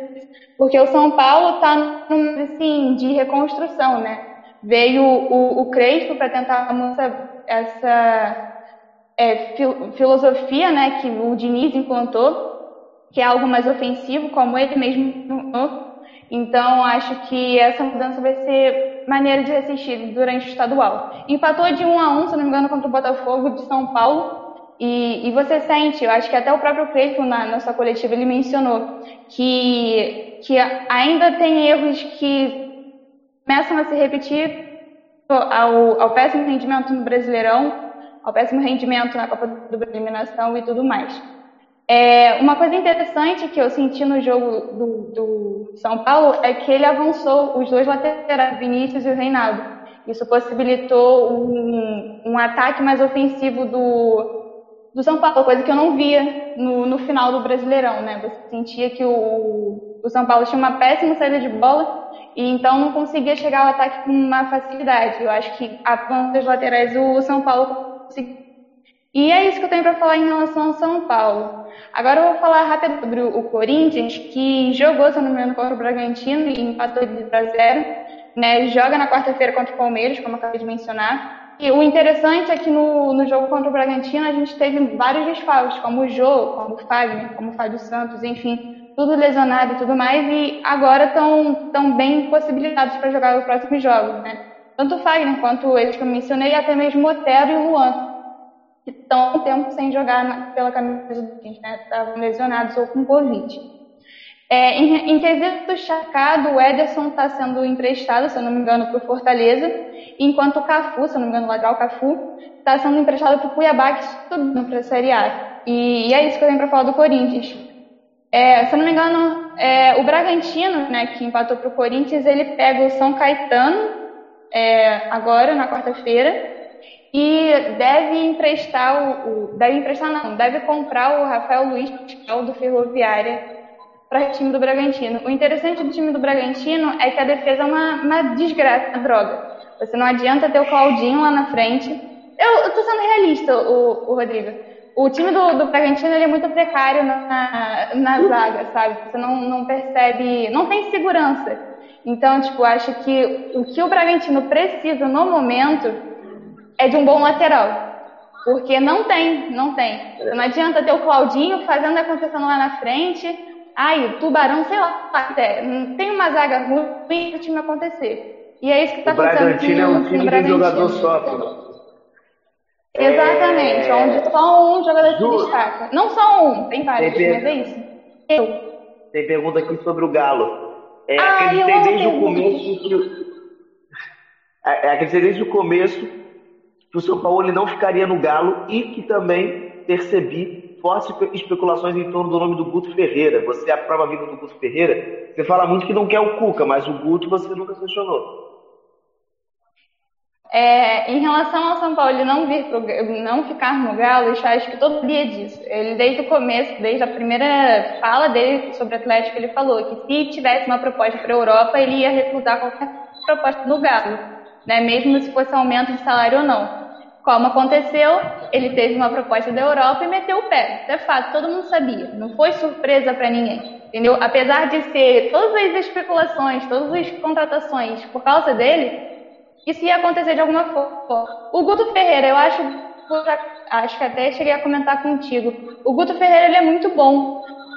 porque o São Paulo está num assim, de reconstrução, né? Veio o, o Crespo para tentar mudar essa é, filosofia né, que o Diniz implantou, que é algo mais ofensivo, como ele mesmo então, acho que essa mudança vai ser maneira de assistir durante o estadual. Empatou de 1 a 1, se não me engano, contra o Botafogo de São Paulo. E, e você sente, eu acho que até o próprio Cleiton na, na sua coletiva ele mencionou que, que ainda tem erros que começam a se repetir ao, ao péssimo rendimento no Brasileirão, ao péssimo rendimento na Copa do Eliminação e tudo mais. É, uma coisa interessante que eu senti no jogo do, do, São Paulo é que ele avançou os dois laterais, Vinícius e o Reinaldo. Isso possibilitou um, um ataque mais ofensivo do, do São Paulo, coisa que eu não via no, no final do Brasileirão, né? Você sentia que o, o São Paulo tinha uma péssima saída de bola e então não conseguia chegar ao ataque com uma facilidade. Eu acho que a dos laterais o São Paulo conseguiu. E é isso que eu tenho para falar em relação ao São Paulo. Agora eu vou falar rápido sobre o Corinthians, que jogou, se não me engano, contra o Bragantino e empatou de 0 a 0. Né? Joga na quarta-feira contra o Palmeiras, como eu acabei de mencionar. E o interessante é que no, no jogo contra o Bragantino a gente teve vários desfalques, como o Jô, como o Fagner, como o Fábio Santos, enfim, tudo lesionado e tudo mais, e agora estão tão bem possibilitados para jogar os próximos jogos, né? Tanto o Fagner quanto eles que eu mencionei, até mesmo o Otero e o Luan que estão um tempo sem jogar pela camisa do Corinthians, né? Estavam lesionados ou com Covid. É, em, em quesito destacado, o Ederson está sendo emprestado, se eu não me engano, para o Fortaleza, enquanto o Cafu, se eu não me engano, o lateral Cafu, está sendo emprestado para o Cuiabá, que subiu para a Série A. E, e, é isso que eu tenho para falar do Corinthians. É, se eu não me engano, é, o Bragantino, né, que empatou para o Corinthians, ele pega o São Caetano é, agora, na quarta-feira, e deve emprestar o, o, deve emprestar não, deve comprar o Rafael Luiz Pascal do Ferroviária para o time do Bragantino. O interessante do time do Bragantino é que a defesa é uma, uma desgraça, uma droga. Você não adianta ter o Claudinho lá na frente. Eu, tô sendo realista, o, o Rodrigo. O time do, do Bragantino ele é muito precário na, na zaga, sabe? Você não, não percebe, não tem segurança. Então, tipo, acho que o que o Bragantino precisa no momento é de um bom lateral. Porque não tem, não tem. Não adianta ter o Claudinho fazendo a concessão lá na frente. Ai, o Tubarão, sei lá, até. Tem uma zaga ruim para o time acontecer. E é isso que está acontecendo. O Bragantino é um time de jogador só. Exatamente, é... onde só um jogador se destaca. Não só um, tem vários, tem mas é isso. Eu. Tem pergunta aqui sobre o Galo. É, ah, acreditei desde o começo que. É, acreditei desde o começo que o São Paulo ele não ficaria no Galo e que também percebi fortes especulações em torno do nome do Guto Ferreira. Você aprova a vinda do Guto Ferreira? Você fala muito que não quer o Cuca, mas o Guto você nunca questionou. É, em relação ao São Paulo não vir pro, não ficar no Galo, eu acho que todo dia disso. Ele desde o começo, desde a primeira fala dele sobre o Atlético, ele falou que se tivesse uma proposta para a Europa, ele ia recusar qualquer proposta no Galo né? mesmo se fosse aumento de salário ou não. Como aconteceu, ele teve uma proposta da Europa e meteu o pé. Isso é fato, todo mundo sabia. Não foi surpresa para ninguém. Entendeu? Apesar de ser todas as especulações, todas as contratações por causa dele, isso ia acontecer de alguma forma. O Guto Ferreira, eu acho, acho que até cheguei a comentar contigo. O Guto Ferreira ele é muito bom,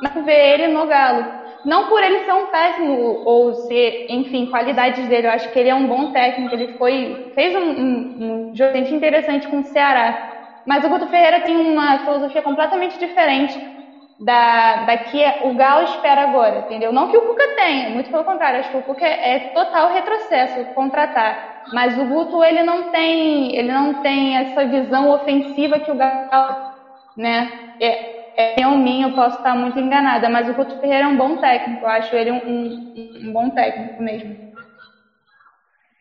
mas ver ele no Galo não por ele ser um péssimo ou ser, enfim, qualidades dele. Eu acho que ele é um bom técnico. Ele foi fez um, um, um jogo interessante com o Ceará. Mas o Guto Ferreira tem uma filosofia completamente diferente da, daqui o Galo espera agora, entendeu? Não que o Cuca tenha, muito pelo contrário, acho que o Cuca é, é total retrocesso contratar. Mas o Guto ele não tem, ele não tem essa visão ofensiva que o Galo, né? É, é um minha, eu posso estar muito enganada, mas o Guto Ferreira é um bom técnico, eu acho ele um, um, um bom técnico mesmo.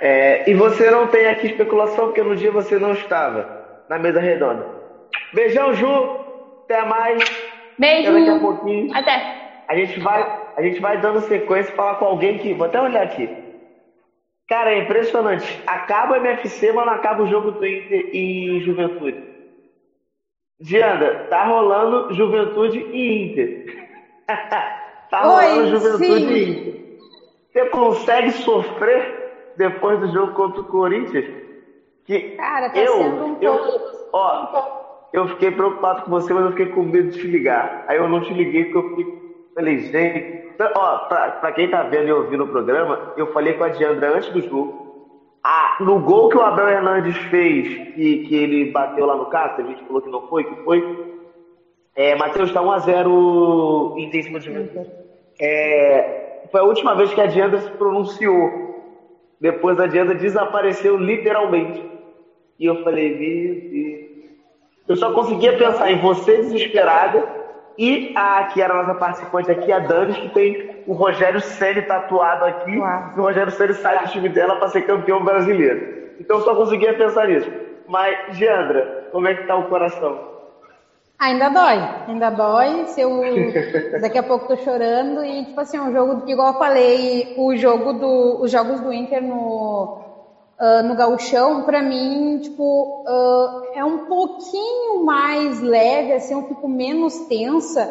É, e você não tem aqui especulação porque no dia você não estava na mesa redonda. Beijão, Ju. Até mais. Beijo. Até daqui a pouquinho. Até. A gente vai, a gente vai dando sequência e falar com alguém que. Vou até olhar aqui. Cara, é impressionante. Acaba o MFC, mas não acaba o jogo do Inter e Juventude. Dianda, tá rolando Juventude e Inter. [LAUGHS] tá rolando Oi, Juventude sim. e Inter. Você consegue sofrer depois do jogo contra o Corinthians? Que Cara, tá eu, sendo um eu, pouco. ó, eu fiquei preocupado com você, mas eu fiquei com medo de te ligar. Aí eu não te liguei porque eu fiquei, pra, pra quem tá vendo e ouvindo o programa, eu falei com a Diandra antes do jogo. Ah, no gol que o Abel Hernandes fez, que, que ele bateu lá no Cássio, a gente falou que não foi, que foi. É, Matheus tá 1x0 Inter em cima de. É, foi a última vez que a Diandra se pronunciou. Depois a Diandra desapareceu literalmente. E eu falei, meu Deus. Eu só conseguia pensar em você desesperada e a que era a nossa participante aqui, a Dani, que tem o Rogério Ceni tatuado aqui. Uau. E o Rogério Ceni sai do time dela para ser campeão brasileiro. Então eu só conseguia pensar nisso. Mas, Diandra, como é que tá o coração? Ainda dói, ainda dói. Se eu [LAUGHS] daqui a pouco tô chorando e tipo assim, um jogo igual eu falei, o jogo do os jogos do Inter no ah, no gauchão, pra mim, tipo, ah, é um pouquinho mais leve, assim, eu fico menos tensa,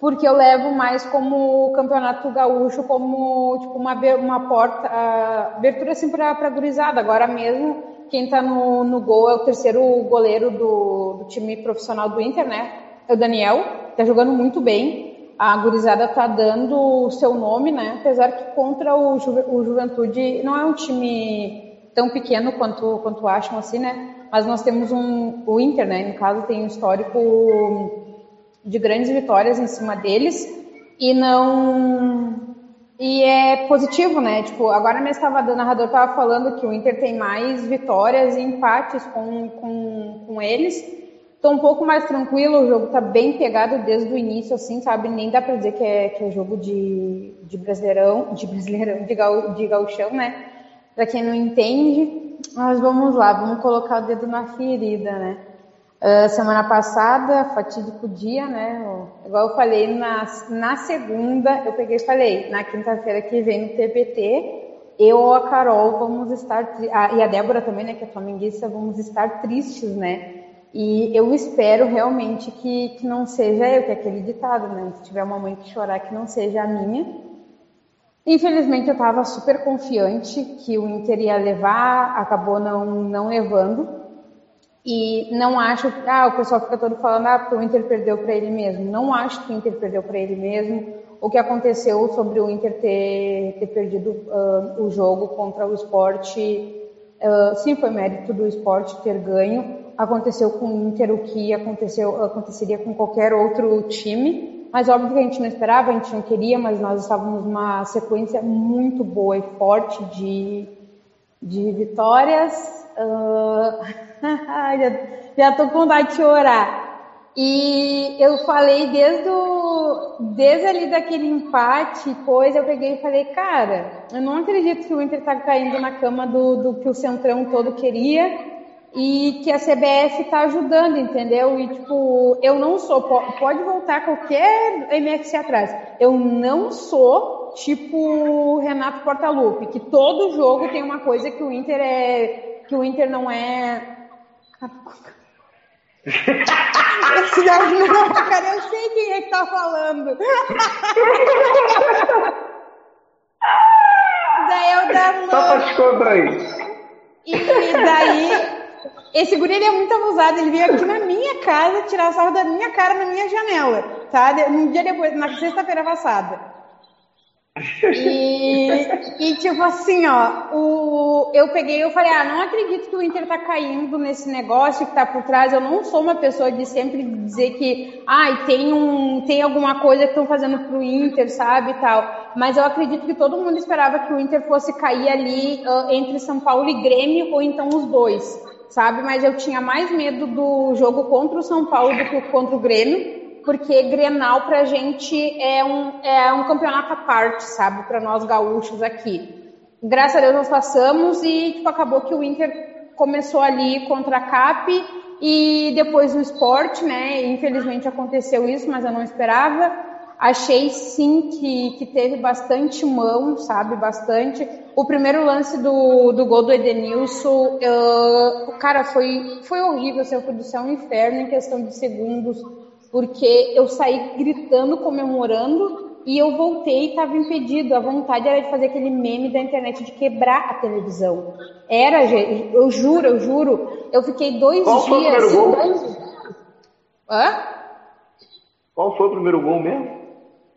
porque eu levo mais como campeonato gaúcho como tipo uma uma porta, ah, abertura assim pra, pra gurizada. Agora mesmo, quem tá no, no gol é o terceiro goleiro do, do time profissional do Inter, né? É o Daniel, tá jogando muito bem. A gurizada tá dando o seu nome, né? Apesar que contra o, Juve- o Juventude não é um time tão pequeno quanto, quanto acham, assim, né? Mas nós temos um, o Inter, né? No caso, tem um histórico de grandes vitórias em cima deles e não e é positivo, né? Tipo, agora mesmo estava o narrador estava falando que o Inter tem mais vitórias e empates com, com, com eles. Tô um pouco mais tranquilo, o jogo tá bem pegado desde o início, assim, sabe? Nem dá pra dizer que é, que é jogo de, de brasileirão, de brasileirão, de, gal, de gauchão, né? Pra quem não entende, mas vamos lá, vamos colocar o dedo na ferida, né? Ah, semana passada, fatídico dia, né? Igual eu falei, na, na segunda, eu peguei e falei, na quinta-feira que vem no TBT, eu ou a Carol vamos estar, tri- ah, e a Débora também, né, que é flamenguista, vamos estar tristes, né? E eu espero realmente que, que não seja eu, que é aquele ditado, né? Se tiver uma mãe que chorar, que não seja a minha. Infelizmente eu estava super confiante que o Inter ia levar, acabou não, não levando. E não acho, ah, o pessoal fica todo falando, ah, porque o Inter perdeu para ele mesmo. Não acho que o Inter perdeu para ele mesmo. O que aconteceu sobre o Inter ter, ter perdido ah, o jogo contra o esporte, ah, sim, foi mérito do esporte ter ganho. Aconteceu com o Inter o que aconteceu, aconteceria com qualquer outro time. Mas óbvio que a gente não esperava, a gente não queria, mas nós estávamos numa sequência muito boa e forte de, de vitórias. Ah, [LAUGHS] já, tô com vontade de chorar. E eu falei desde, o, desde ali daquele empate, coisa, eu peguei e falei, cara, eu não acredito que o Inter tá caindo na cama do, do que o Centrão todo queria e que a CBF tá ajudando, entendeu? E tipo, eu não sou, po- pode voltar qualquer MFC atrás, eu não sou tipo Renato Portaluppi, que todo jogo tem uma coisa que o Inter é, que o Inter não é [LAUGHS] esse não, cara, eu sei quem é que tá falando. [LAUGHS] Daí eu da Só pra descontrair. E daí, esse guri ele é muito abusado. Ele veio aqui na minha casa tirar sarro da minha cara na minha janela, tá? Um dia depois, na sexta-feira passada. E, e, tipo assim, ó, o, eu peguei eu falei, ah, não acredito que o Inter tá caindo nesse negócio que tá por trás. Eu não sou uma pessoa de sempre dizer que, ai, ah, tem, um, tem alguma coisa que estão fazendo pro Inter, sabe, tal. Mas eu acredito que todo mundo esperava que o Inter fosse cair ali uh, entre São Paulo e Grêmio, ou então os dois, sabe? Mas eu tinha mais medo do jogo contra o São Paulo do que contra o Grêmio porque Grenal pra gente é um, é um campeonato à parte, sabe, para nós gaúchos aqui. Graças a Deus nós passamos e tipo, acabou que o Inter começou ali contra a CAP e depois o esporte, né? Infelizmente aconteceu isso, mas eu não esperava. Achei sim que, que teve bastante mão, sabe? Bastante. O primeiro lance do, do gol do Edenilson, uh, cara, foi, foi horrível, assim, foi do céu um inferno em questão de segundos porque eu saí gritando, comemorando e eu voltei e estava impedido. A vontade era de fazer aquele meme da internet de quebrar a televisão. Era, eu juro, eu juro. Eu fiquei dois Qual dias. Foi o primeiro gol? Dois... Hã? Qual foi o primeiro gol mesmo?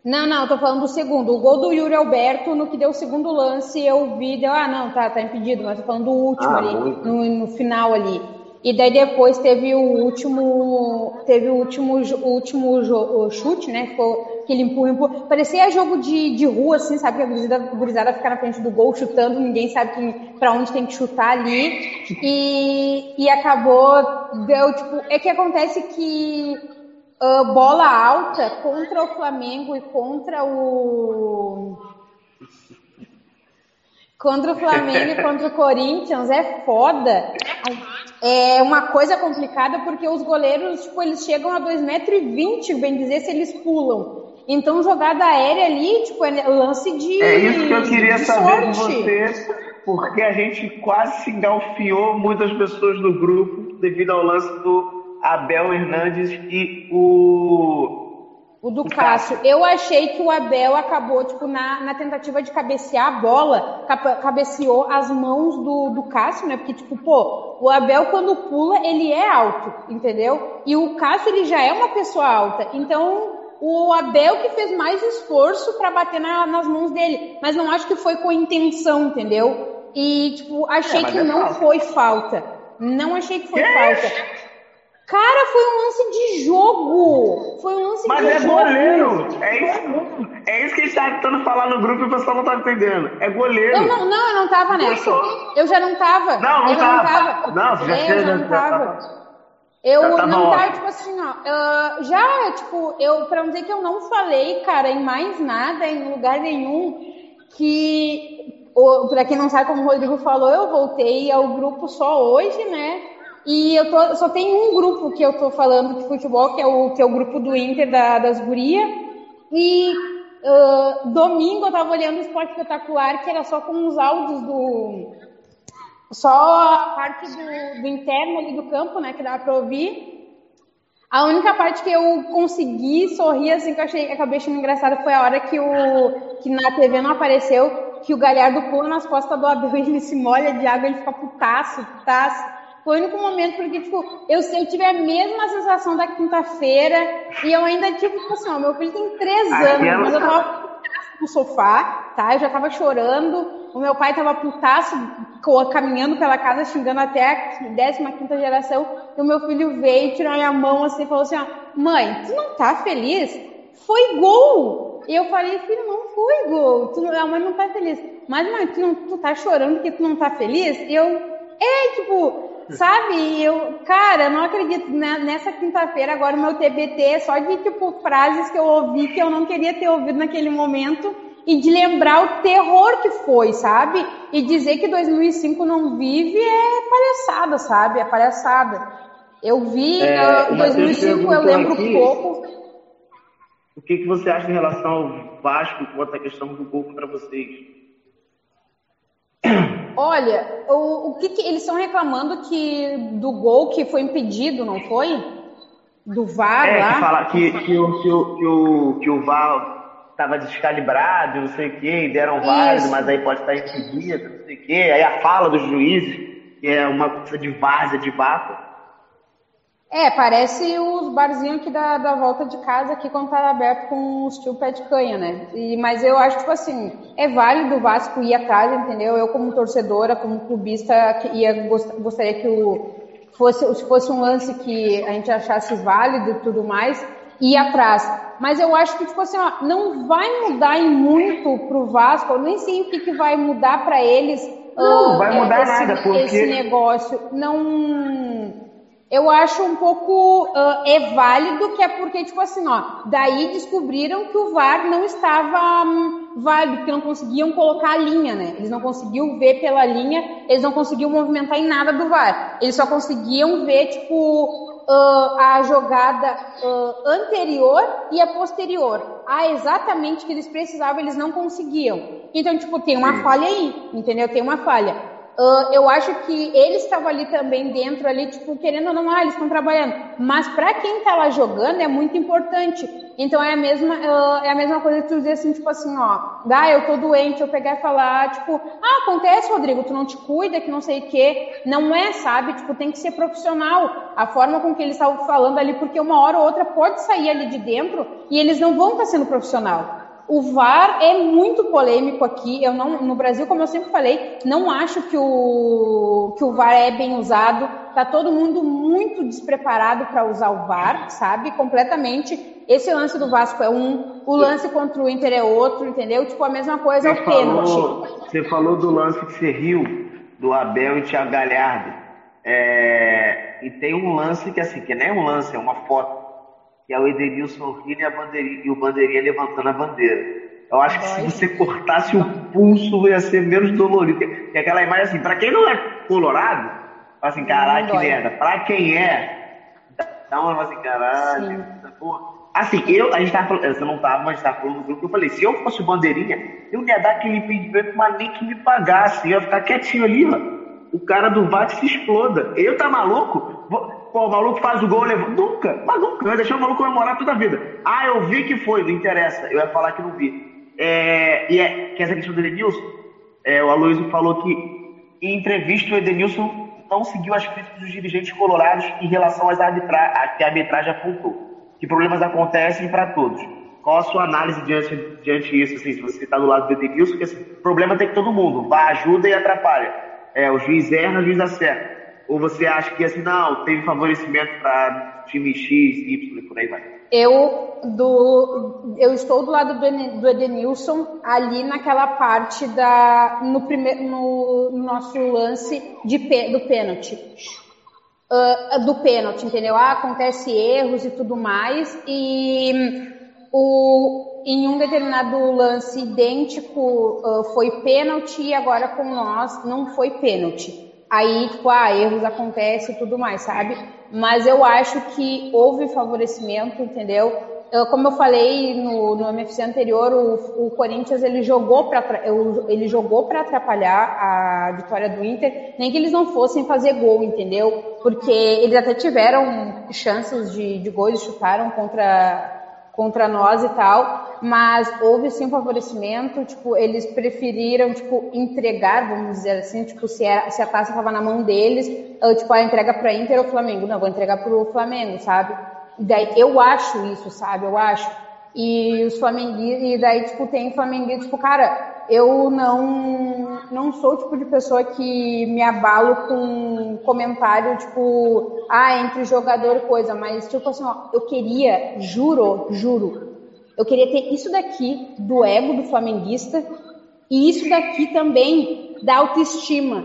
Não, não, tô falando do segundo. O gol do Yuri Alberto, no que deu o segundo lance, eu vi, deu, ah, não, tá, tá impedido, mas tô falando do último ah, ali, no, no final ali. E daí depois teve o último, teve o último, o último o chute, né? Ficou aquele empurra, empurra. Parecia jogo de, de rua, assim, sabe? Que a gurizada, a gurizada fica na frente do gol chutando, ninguém sabe para onde tem que chutar ali. E, e acabou, deu, tipo, é que acontece que uh, bola alta contra o Flamengo e contra o contra o Flamengo e contra o Corinthians é foda. É uma coisa complicada porque os goleiros, tipo, eles chegam a 2,20m, bem dizer, se eles pulam. Então, jogada aérea ali, tipo, é lance de. É isso que eu queria saber de você, porque a gente quase se engalfiou muitas pessoas do grupo devido ao lance do Abel Hernandes e o o do Cássio. Eu achei que o Abel acabou, tipo, na, na tentativa de cabecear a bola, cabeceou as mãos do, do Cássio, né? Porque, tipo, pô, o Abel quando pula, ele é alto, entendeu? E o Cássio, ele já é uma pessoa alta. Então, o Abel que fez mais esforço para bater na, nas mãos dele. Mas não acho que foi com intenção, entendeu? E, tipo, achei é, que é não falta. foi falta. Não achei que foi que? falta. Cara, foi um lance de jogo. Foi um lance Mas de é jogo. Mas é goleiro. É isso, é isso que a gente tá tentando falar no grupo e o pessoal não tá entendendo. É goleiro. Eu não, não, eu não tava nessa. Eu já não tava. Não, não eu tava. Não, tava. não você já é. Eu já não tava. Eu já não tava, tipo assim, ó. Uh, já, tipo, eu, pra não dizer que eu não falei, cara, em mais nada, em lugar nenhum, que, pra quem não sabe como o Rodrigo falou, eu voltei ao grupo só hoje, né? E eu tô, só tem um grupo que eu tô falando de futebol, que é o, que é o grupo do Inter da, das Gurias. E uh, domingo eu tava olhando o esporte espetacular, que era só com os áudios do. Só a parte do, do interno ali do campo, né? Que dava pra ouvir. A única parte que eu consegui sorrir, assim, que eu achei, acabei achando engraçado, foi a hora que o que na TV não apareceu, que o Galhardo pula nas costas do Abel e ele se molha de água, ele fica putaço, putaço. Foi o único momento porque, tipo, eu, eu tive a mesma sensação da quinta-feira e eu ainda, tipo, tipo assim, ó, meu filho tem três anos, mas eu tava no sofá, tá? Eu já tava chorando, o meu pai tava putaço, caminhando pela casa, xingando até a 15 quinta geração, e o meu filho veio, tirou a minha mão assim e falou assim, ó, mãe, tu não tá feliz? Foi gol! E eu falei, filho, não foi gol, tu, a mãe não tá feliz. Mas, mãe, tu, não, tu tá chorando porque tu não tá feliz? E eu, é, tipo, Sabe, eu, cara, eu não acredito. Né? Nessa quinta-feira, agora o meu TBT é só de, tipo, frases que eu ouvi que eu não queria ter ouvido naquele momento e de lembrar o terror que foi, sabe? E dizer que 2005 não vive é palhaçada, sabe? É palhaçada. Eu vi é, uh, 2005, eu lembro aqui, pouco. O que, que você acha em relação ao Vasco quanto à questão do gol para vocês? Olha, o, o que, que eles estão reclamando que do gol que foi impedido, não foi? Do VAR é, lá? Que fala que, que, o, que, o, que, o, que o VAR estava descalibrado, não sei o quê, e deram válido, mas aí pode estar impedido, não sei o quê. Aí a fala dos juízes, que é uma coisa de várzea, de vácuo. É, parece os barzinhos aqui da, da volta de casa aqui quando tá aberto com os tio pé de canha, né? E, mas eu acho, tipo assim, é válido o Vasco ir atrás, entendeu? Eu como torcedora, como clubista, ia, gostaria que o, fosse, se fosse um lance que a gente achasse válido e tudo mais, ir atrás. Mas eu acho que, tipo assim, ó, não vai mudar em muito pro Vasco, eu nem sei o que, que vai mudar para eles. Não, uh, vai mudar esse, nada, porque... Esse negócio, não eu acho um pouco uh, é válido, que é porque, tipo assim, ó, daí descobriram que o VAR não estava um, válido, porque não conseguiam colocar a linha, né? Eles não conseguiam ver pela linha, eles não conseguiam movimentar em nada do VAR. Eles só conseguiam ver, tipo, uh, a jogada uh, anterior e a posterior. Ah, exatamente que eles precisavam, eles não conseguiam. Então, tipo, tem uma falha aí, entendeu? Tem uma falha. Uh, eu acho que eles estavam ali também dentro, ali, tipo, querendo ou não, ah, eles estão trabalhando. Mas para quem está lá jogando é muito importante. Então é a mesma, uh, é a mesma coisa que tu dizer assim, tipo assim, ó, ah, eu tô doente, eu pegar e falar, tipo, ah, acontece, Rodrigo, tu não te cuida, que não sei o quê. Não é, sabe? Tipo, tem que ser profissional. A forma com que eles estavam falando ali, porque uma hora ou outra pode sair ali de dentro e eles não vão estar tá sendo profissional. O VAR é muito polêmico aqui. Eu não, no Brasil, como eu sempre falei, não acho que o, que o VAR é bem usado. Tá todo mundo muito despreparado para usar o VAR, sabe? Completamente. Esse lance do Vasco é um, o lance contra o Inter é outro, entendeu? Tipo, a mesma coisa é o pênalti. Você falou do lance que você riu, do Abel e Thiago Galhardo. É, e tem um lance que assim, que nem é um lance, é uma foto que é o Edenilson rindo e, e o bandeirinha levantando a bandeira. Eu acho que se você cortasse o pulso ia ser menos dolorido. Que é aquela imagem assim, para quem não é colorado, fala assim, caralho, que merda. Pra quem é, dá uma assim, caralho, Assim, eu, a gente tava falando, você não tava, mas a gente tava falando no grupo, eu falei, se eu fosse bandeirinha, eu ia dar aquele impedimento, mas nem que me pagasse, eu ia ficar quietinho ali, ó. O cara do VAR se exploda. Eu tá maluco? Pô, o maluco faz o gol. Nunca, mas nunca. Vai deixar o maluco comemorar toda a vida. Ah, eu vi que foi, não interessa. Eu ia falar que não vi. É, e é, que essa questão do Edenilson, é, o Aloysio falou que em entrevista o Edenilson não seguiu as críticas dos dirigentes colorados em relação às arbitra que a arbitragem apontou. Que problemas acontecem para todos. Qual a sua análise diante, diante disso? Assim, se você está do lado do Edenilson, que assim, problema tem que todo mundo. Vai, ajuda e atrapalha. É, o juiz erra, o juiz acerta. Ou você acha que assim, não, teve favorecimento para time X, Y e por aí vai? Eu, do, eu estou do lado do, Edenilson, ali naquela parte da, no, primeiro, no, no nosso lance de, do pênalti. Uh, do pênalti, entendeu? Ah, acontece erros e tudo mais. E o, em um determinado lance idêntico uh, foi pênalti e agora com nós não foi pênalti aí, tipo, ah, erros acontecem e tudo mais, sabe? Mas eu acho que houve favorecimento, entendeu? Eu, como eu falei no, no MFC anterior, o, o Corinthians ele jogou para ele jogou para atrapalhar a vitória do Inter, nem que eles não fossem fazer gol, entendeu? Porque eles até tiveram chances de, de gols, chutaram contra contra nós e tal, mas houve sim um favorecimento, tipo, eles preferiram, tipo, entregar, vamos dizer assim, tipo, se, era, se a taça estava na mão deles, eu, tipo, a entrega para Inter ou Flamengo, não, vou entregar para o Flamengo, sabe? Daí, eu acho isso, sabe? Eu acho. E os flamenguistas, e daí, tipo, tem flamenguista, tipo, cara, eu não, não sou o tipo de pessoa que me abalo com comentário, tipo, ah, entre jogador e coisa, mas, tipo assim, ó, eu queria, juro, juro, eu queria ter isso daqui do ego do flamenguista e isso daqui também da autoestima.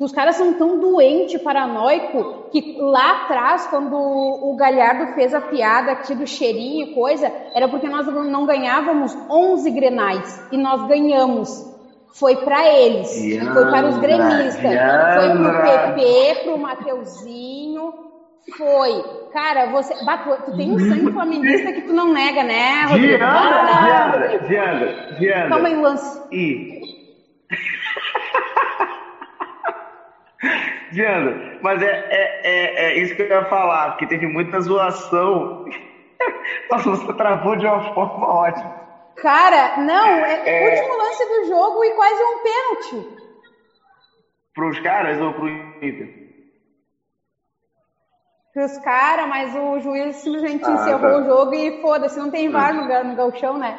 Os caras são tão doente, paranoico, que lá atrás, quando o Galhardo fez a piada aqui do cheirinho e coisa, era porque nós não ganhávamos 11 grenais e nós ganhamos. Foi para eles, foi para os gremistas, foi pro PP, pro Mateuzinho, foi. Cara, você. Bato, tu tem um sangue flamenguista que tu não nega, né, Rodrigo? Diandra, Diandra, Diandra. Toma aí o lance. E. [LAUGHS] Diana, mas é, é, é, é, isso que eu ia falar, porque teve muita zoação. [LAUGHS] Nossa, você travou de uma forma ótima. Cara, não, é, é... último lance do jogo e quase um pênalti. Pros caras ou pro Inter? pros caras, mas o juiz simplesmente Ah, encerrou tá. o jogo e foda-se, não tem VAR no, ga- no gauchão, né?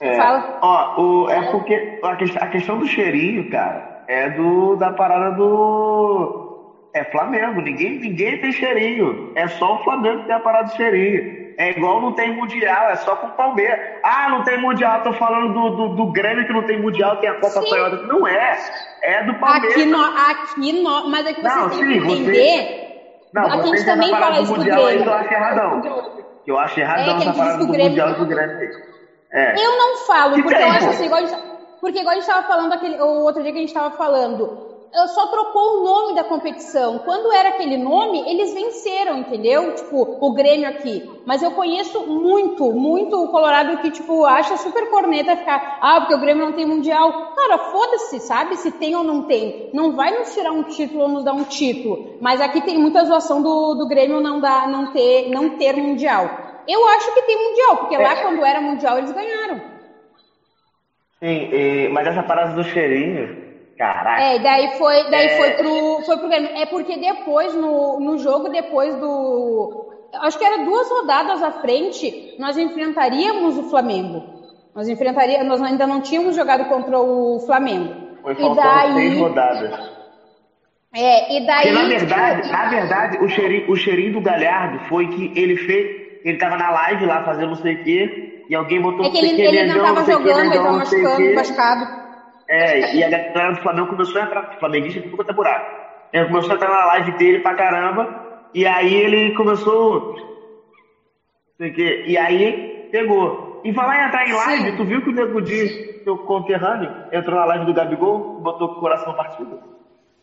É, Fala. Ó, o, é porque a questão do cheirinho, cara, é do da parada do. É Flamengo. Ninguém, ninguém tem cheirinho. É só o Flamengo que tem a parada do cheirinho. É igual não tem mundial, é só com o Palmeiras. Ah, não tem mundial, tô falando do, do, do Grêmio que não tem mundial, tem a Copa. Toyota. Não é. É do Palmeiras. Aqui, no, aqui no, mas aqui vocês Não, têm sim, que você- entender. Não, aqui a gente também fala isso do mundial aí Grêmio. que eu acho erradão. Que eu acho erradão É, que a essa parada que do mundial do Grêmio. É. Eu não falo, Que porque eu tem, acho pô? assim, igual a gente, porque igual a gente tava falando aquele, o outro dia que a gente tava falando, só trocou o nome da competição. Quando era aquele nome, eles venceram, entendeu? Tipo, o Grêmio aqui. Mas eu conheço muito, muito o Colorado que, tipo, acha super corneta ficar, ah, porque o Grêmio não tem mundial. Cara, foda-se, sabe? Se tem ou não tem. Não vai nos tirar um título ou nos dar um título. Mas aqui tem muita zoação do, do Grêmio não, dar, não, ter, não ter mundial. Eu acho que tem mundial, porque lá É. quando era mundial eles ganharam. Sim, e- mas essa parada do cheirinho, caraca. É, daí foi, daí É. foi pro, foi pro Grêmio. É porque depois, no, no jogo, depois do. Acho que era duas rodadas à frente, nós enfrentaríamos o Flamengo. Nós enfrentaríamos, nós ainda não tínhamos jogado contra o Flamengo. Foi e daí. seis rodadas. É, e daí. Porque na verdade, na verdade, o cheirinho, o cheirinho do Galhardo foi que ele fez, ele tava na live lá fazendo não sei o quê, e alguém botou é que ele, o ele não o jogando, ele Mengão, tava o machucando, machucado. É, e a galera do Flamengo começou a entrar, flamenguista ficou até buraco. Ele começou a entrar na live dele pra caramba, e aí ele começou, não sei o quê, e aí pegou. E falar em entrar em live, Sim. tu viu que o Nego Di, seu conterrâneo, entrou na live do Gabigol, botou o coração partido?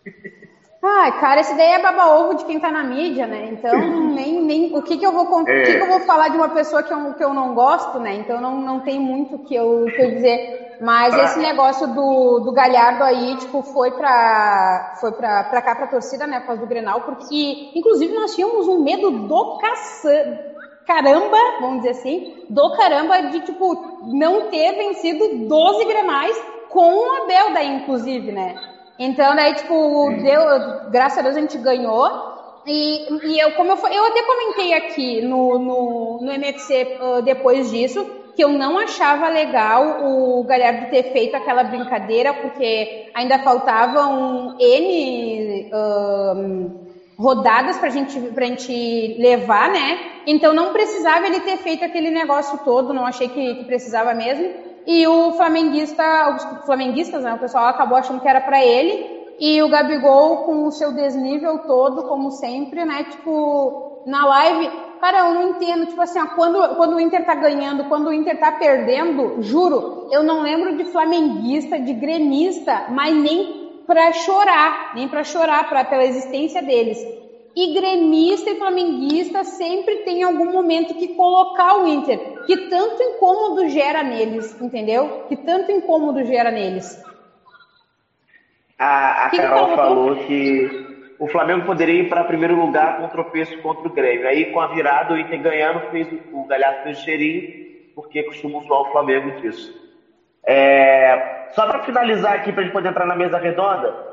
[LAUGHS] Ai, cara, esse daí é baba-ovo de quem tá na mídia, né? Então, [LAUGHS] nem, nem o que que eu vou o que, que eu vou falar de uma pessoa que eu, que eu não gosto, né? Então não, não tem muito o que eu, que eu dizer. Mas esse negócio do, do Galhardo aí, tipo, foi pra, foi pra, pra cá, pra torcida, né? Por causa do Grenal, porque, inclusive, nós tínhamos um medo do caça... caramba, vamos dizer assim, do caramba de, tipo, não ter vencido 12 Grenais com o Abel daí, inclusive, né? Então, daí, tipo, deu, graças a Deus a gente ganhou. E, e eu, como eu, eu até comentei aqui no, no, no MFC ah, depois disso, que eu não achava legal o Galhardo ter feito aquela brincadeira, porque ainda faltavam N ahn, rodadas pra gente, pra gente levar, né? Então não precisava ele ter feito aquele negócio todo, não achei que, que precisava mesmo. E o flamenguista, os flamenguistas, né? O pessoal acabou achando que era pra ele. E o Gabigol com o seu desnível todo, como sempre, né? Tipo, na live, cara, eu não entendo, tipo assim, ó, quando, quando o Inter tá ganhando, quando o Inter tá perdendo, juro, eu não lembro de flamenguista, de gremista, mas nem pra chorar, nem pra chorar pra, pela existência deles. E gremista e flamenguista sempre tem algum momento que colocar o Inter, que tanto incômodo gera neles, entendeu? Que tanto incômodo gera neles. A, a Que que Carol falou? falou que o Flamengo poderia ir para primeiro lugar com tropeço contra o Grêmio. Aí, com a virada, o Inter ganhando, fez o, o Galhardo fez o cheirinho, porque costuma usar o Flamengo disso. É, só para finalizar aqui, para a gente poder entrar na mesa redonda,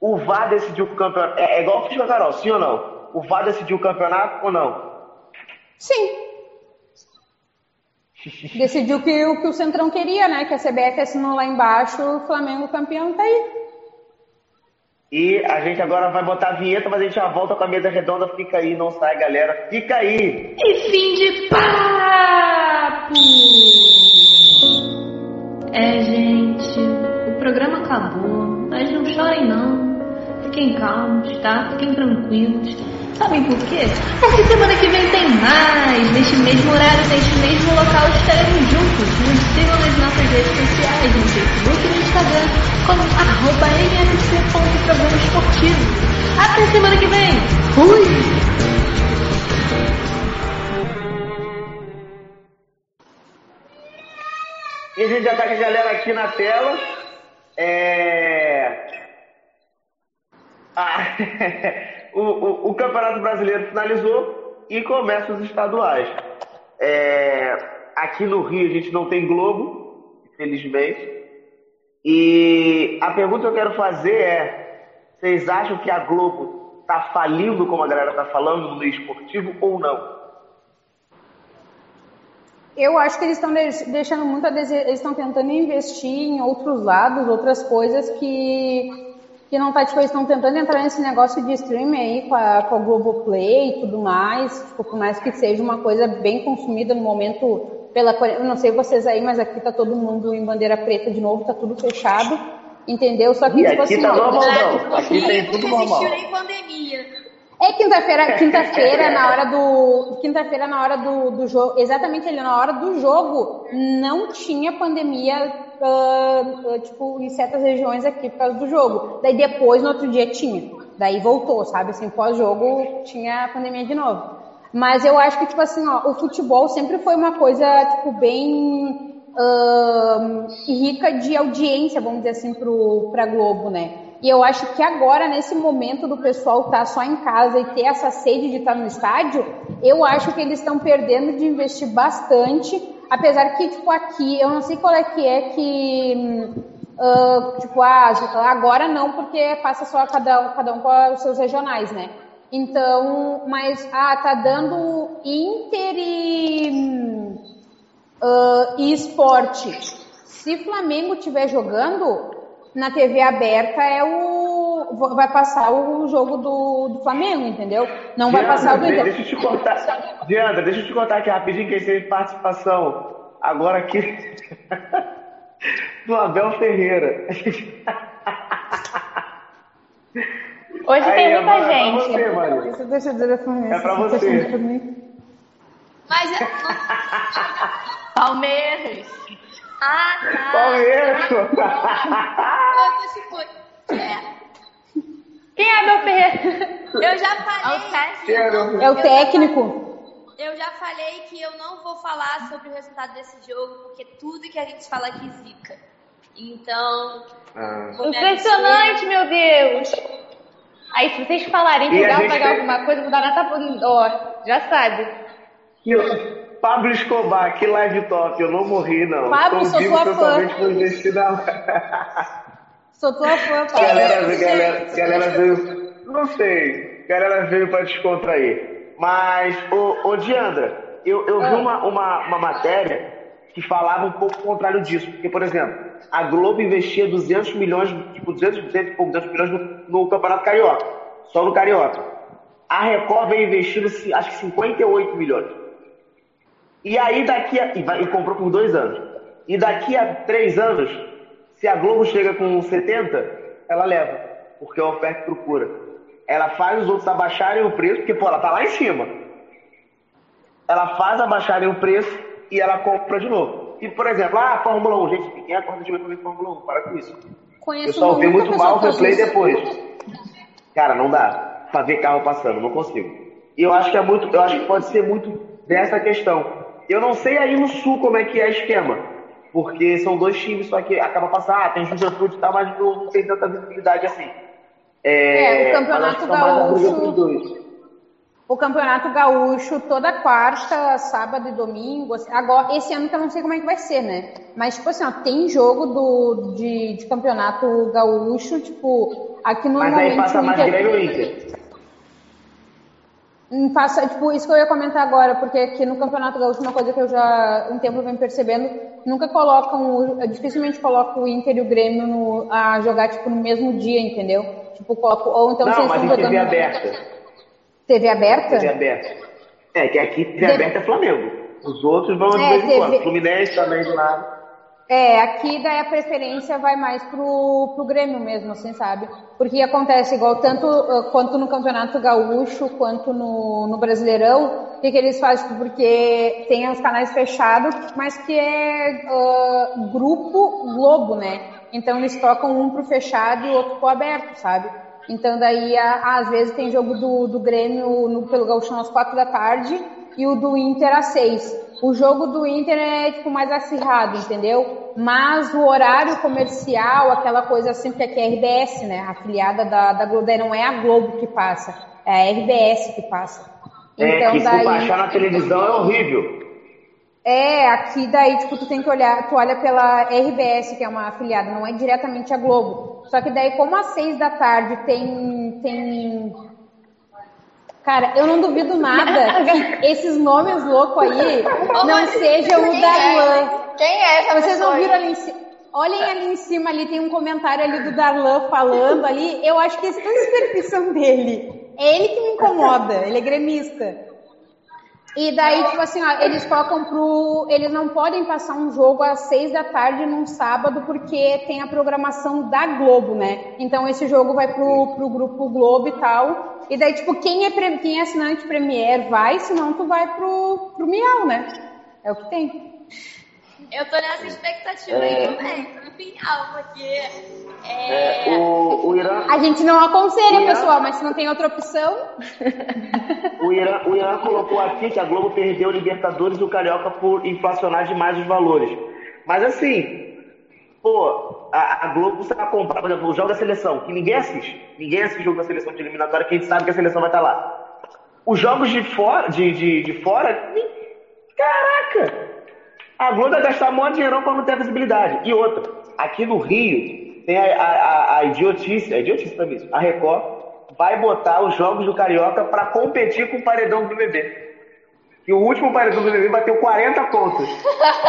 o VAR decidiu o campeonato. É, é igual o futebol, Carol, sim ou não? O VAR decidiu o campeonato ou não? Sim. [LAUGHS] Decidiu que o que o Centrão queria, né? Que a CBF assinou lá embaixo, o Flamengo campeão tá aí. E a gente agora vai botar a vinheta, mas a gente já volta com a mesa redonda. Fica aí, não sai, galera. Fica aí! E fim de papo! É, gente, o programa acabou, mas não chorem não. Fiquem calmos, tá? Fiquem tranquilos. Sabem por quê? Porque semana que vem tem mais. Neste mesmo horário, neste mesmo local, estaremos juntos. Nos sigam nas nossas redes sociais, no Facebook e no Instagram, como arroba esportivo. Até semana que vem. Fui! E a gente já tá com a galera aqui na tela. É... Ah, [LAUGHS] o, o- o Campeonato Brasileiro finalizou e começa os estaduais. É, Aqui no Rio a gente não tem Globo, infelizmente. E a pergunta que eu quero fazer é: vocês acham que a Globo tá falindo, como a galera tá falando, no meio esportivo ou não? Eu acho que eles estão deixando muito a desejar, eles estão tentando investir em outros lados, outras coisas que, que não tá, tipo, eles estão tentando entrar nesse negócio de streaming aí com a, com a Globoplay e tudo mais, tipo, por mais que seja uma coisa bem consumida no momento pela, eu não sei vocês aí, mas aqui tá todo mundo em bandeira preta de novo, tá tudo fechado, entendeu? Só que, e tipo aqui assim, tá ó, normal, não. Aqui tem tudo normal. nem pandemia. É quinta-feira, [LAUGHS] quinta-feira na hora do, quinta-feira na hora do, do jogo, exatamente ali na hora do jogo, não tinha pandemia, uh, uh, tipo, em certas regiões aqui por causa do jogo. Daí depois, no outro dia, tinha. Daí voltou, sabe? Assim, pós-jogo tinha pandemia de novo. Mas eu acho que, tipo assim, ó, o futebol sempre foi uma coisa, tipo, bem uh, rica de audiência, vamos dizer assim, pro, pra Globo, né? E eu acho que agora, nesse momento do pessoal estar tá só em casa e ter essa sede de estar tá no estádio, eu acho que eles estão perdendo de investir bastante, apesar que, tipo, aqui, eu não sei qual é que é que, uh, tipo, ah, agora não, porque passa só cada, cada um com os seus regionais, né? Então, mas, ah, tá dando Inter e, uh, e esporte. Se Flamengo estiver jogando, na TV aberta é o. Vai passar o jogo do, do Flamengo, entendeu? Não vai passar o do Inter. Deixa eu te contar. Diana, deixa eu te contar aqui rapidinho que teve participação agora aqui do Abel Ferreira. Hoje Aí, tem muita é gente. Pra você. Deixa eu dizer É pra você. Mas é. [LAUGHS] Palmeiras. Ah, tá. Tipo, [LAUGHS] é. Quem é Abel Ferreira? Eu já falei. eu É o técnico. Eu já falei que eu não vou falar sobre o resultado desse jogo, porque tudo que a gente fala aqui zica. Então. Ah. me Impressionante, meu Deus. Aí, se vocês falarem que o Galo vai ganhar alguma coisa, eu vou dar nota. Ó, já sabe. Que- Pablo Escobar, que live top. Eu não morri, não. Pablo, Tô sou vivo tua fã. totalmente. Sou tua fã, [LAUGHS] Paulo. Galera, galera, galera veio. Não sei. Galera veio pra descontrair. Mas, ô, ô Diandra, eu, eu vi uma, uma, uma matéria que falava um pouco o contrário disso. Porque, por exemplo, a Globo investia 200 milhões, tipo, 200, 200 e pouco, 200 milhões no, no Campeonato Carioca. Só no Carioca. A Record veio investindo, acho que 58 milhões. E aí daqui a, e, vai- e comprou por dois anos. E daqui a três anos, se a Globo chega com 70, ela leva, porque é oferta e procura. Ela faz os outros abaixarem o preço, porque pô, ela tá lá em cima. Ela faz abaixarem o preço e ela compra de novo. E por exemplo, ah, Fórmula 1, gente, quem acorda de ver Fórmula 1? Para com isso. Conheço uma vê única muito mal o replay depois. Cara, não dá pra ver carro passando, não consigo. E eu acho que é muito, eu acho que pode ser muito dessa questão. Eu não sei aí no sul como é que é o esquema, porque são dois times, só que acaba passando, ah, tem juventude e tal, mas não, não tem tanta visibilidade assim. É, o mas Campeonato Gaúcho-. O Campeonato Gaúcho, toda quarta, sábado e domingo. assim, agora, esse ano que eu não sei como é que vai ser, né? Mas, tipo assim, ó, tem jogo do, de, de Campeonato Gaúcho, tipo, aqui Mas normalmente aí passa o mais Grêmio Inter. Hum, Passa, tipo, isso que eu ia comentar agora, porque aqui no Campeonato Gaúcho, uma coisa que eu já um tempo venho percebendo, nunca colocam, dificilmente colocam o Inter e o Grêmio no- a jogar, tipo, no mesmo dia, entendeu? Tipo, colocam, ou então Não, vocês mas estão em jogando... TV aberta. TV aberta? TV aberta. É, que aqui TV De- aberta é Flamengo. Os outros vão de É, vez em quando. Fluminense também do lado. É, aqui daí a preferência vai mais pro, pro Grêmio mesmo, assim, sabe? Porque acontece igual tanto quanto no Campeonato Gaúcho, quanto no, no Brasileirão, o que, que eles fazem? Tipo, Porque tem os canais fechados, mas que é uh, grupo Globo, né? Então eles tocam um pro fechado e o outro pro aberto, sabe? Então daí, a- às vezes tem jogo do, do Grêmio no, pelo Gauchão às quatro da tarde e o do Inter às seis. O jogo do Inter é tipo mais acirrado, entendeu? Mas o horário comercial, aquela coisa assim, porque aqui é a RBS, né? A afiliada da, da Globo, não é a Globo que passa, é a RBS que passa. É, Então que daí. baixar na televisão é horrível. É, aqui daí, tipo, tu tem que olhar, tu olha pela RBS, que é uma afiliada, não é diretamente a Globo. Só que daí, como às seis da tarde tem, tem Cara, eu não duvido nada [LAUGHS] que esses nomes loucos aí não sejam o Darlan. é? Quem é essa Vocês não pessoa viram aí? ali em cima? Olhem ali em cima, ali tem um comentário ali do Darlan falando ali. Eu acho que os perfis são dele. É ele que me incomoda, ele é gremista. E daí, tipo assim, ó, eles tocam pro. Eles não podem passar um jogo às seis da tarde num sábado, porque tem a programação da Globo, né? Então esse jogo vai pro, pro grupo Globo e tal. E daí, tipo, quem é, pre- quem é assinante Premier vai, senão tu vai pro, pro Miau, né? É o que tem. Eu tô nessa expectativa É. aí também, final, porque É, é, o, o Irã, A gente não aconselha, Ian- pessoal, mas se não tem outra opção. [LAUGHS] o, Irã, o Irã colocou aqui que a Globo perdeu o Libertadores e o Carioca por inflacionar demais os valores. Mas assim, pô, a, a Globo está comprar, por exemplo, o jogo da seleção, que ninguém assiste. Ninguém assiste o jogo da seleção de eliminatória, que a gente sabe que a seleção vai estar lá. Os jogos de fora, de, de, de fora, caraca! A Globo vai gastar maior dinheirão para não ter visibilidade. E outra, aqui no Rio, tem a, a, a- a idiotice, a idiotice também isso, a Record vai botar os jogos do Carioca para competir com o paredão do BBB. E o último paredão do BBB bateu 40 pontos.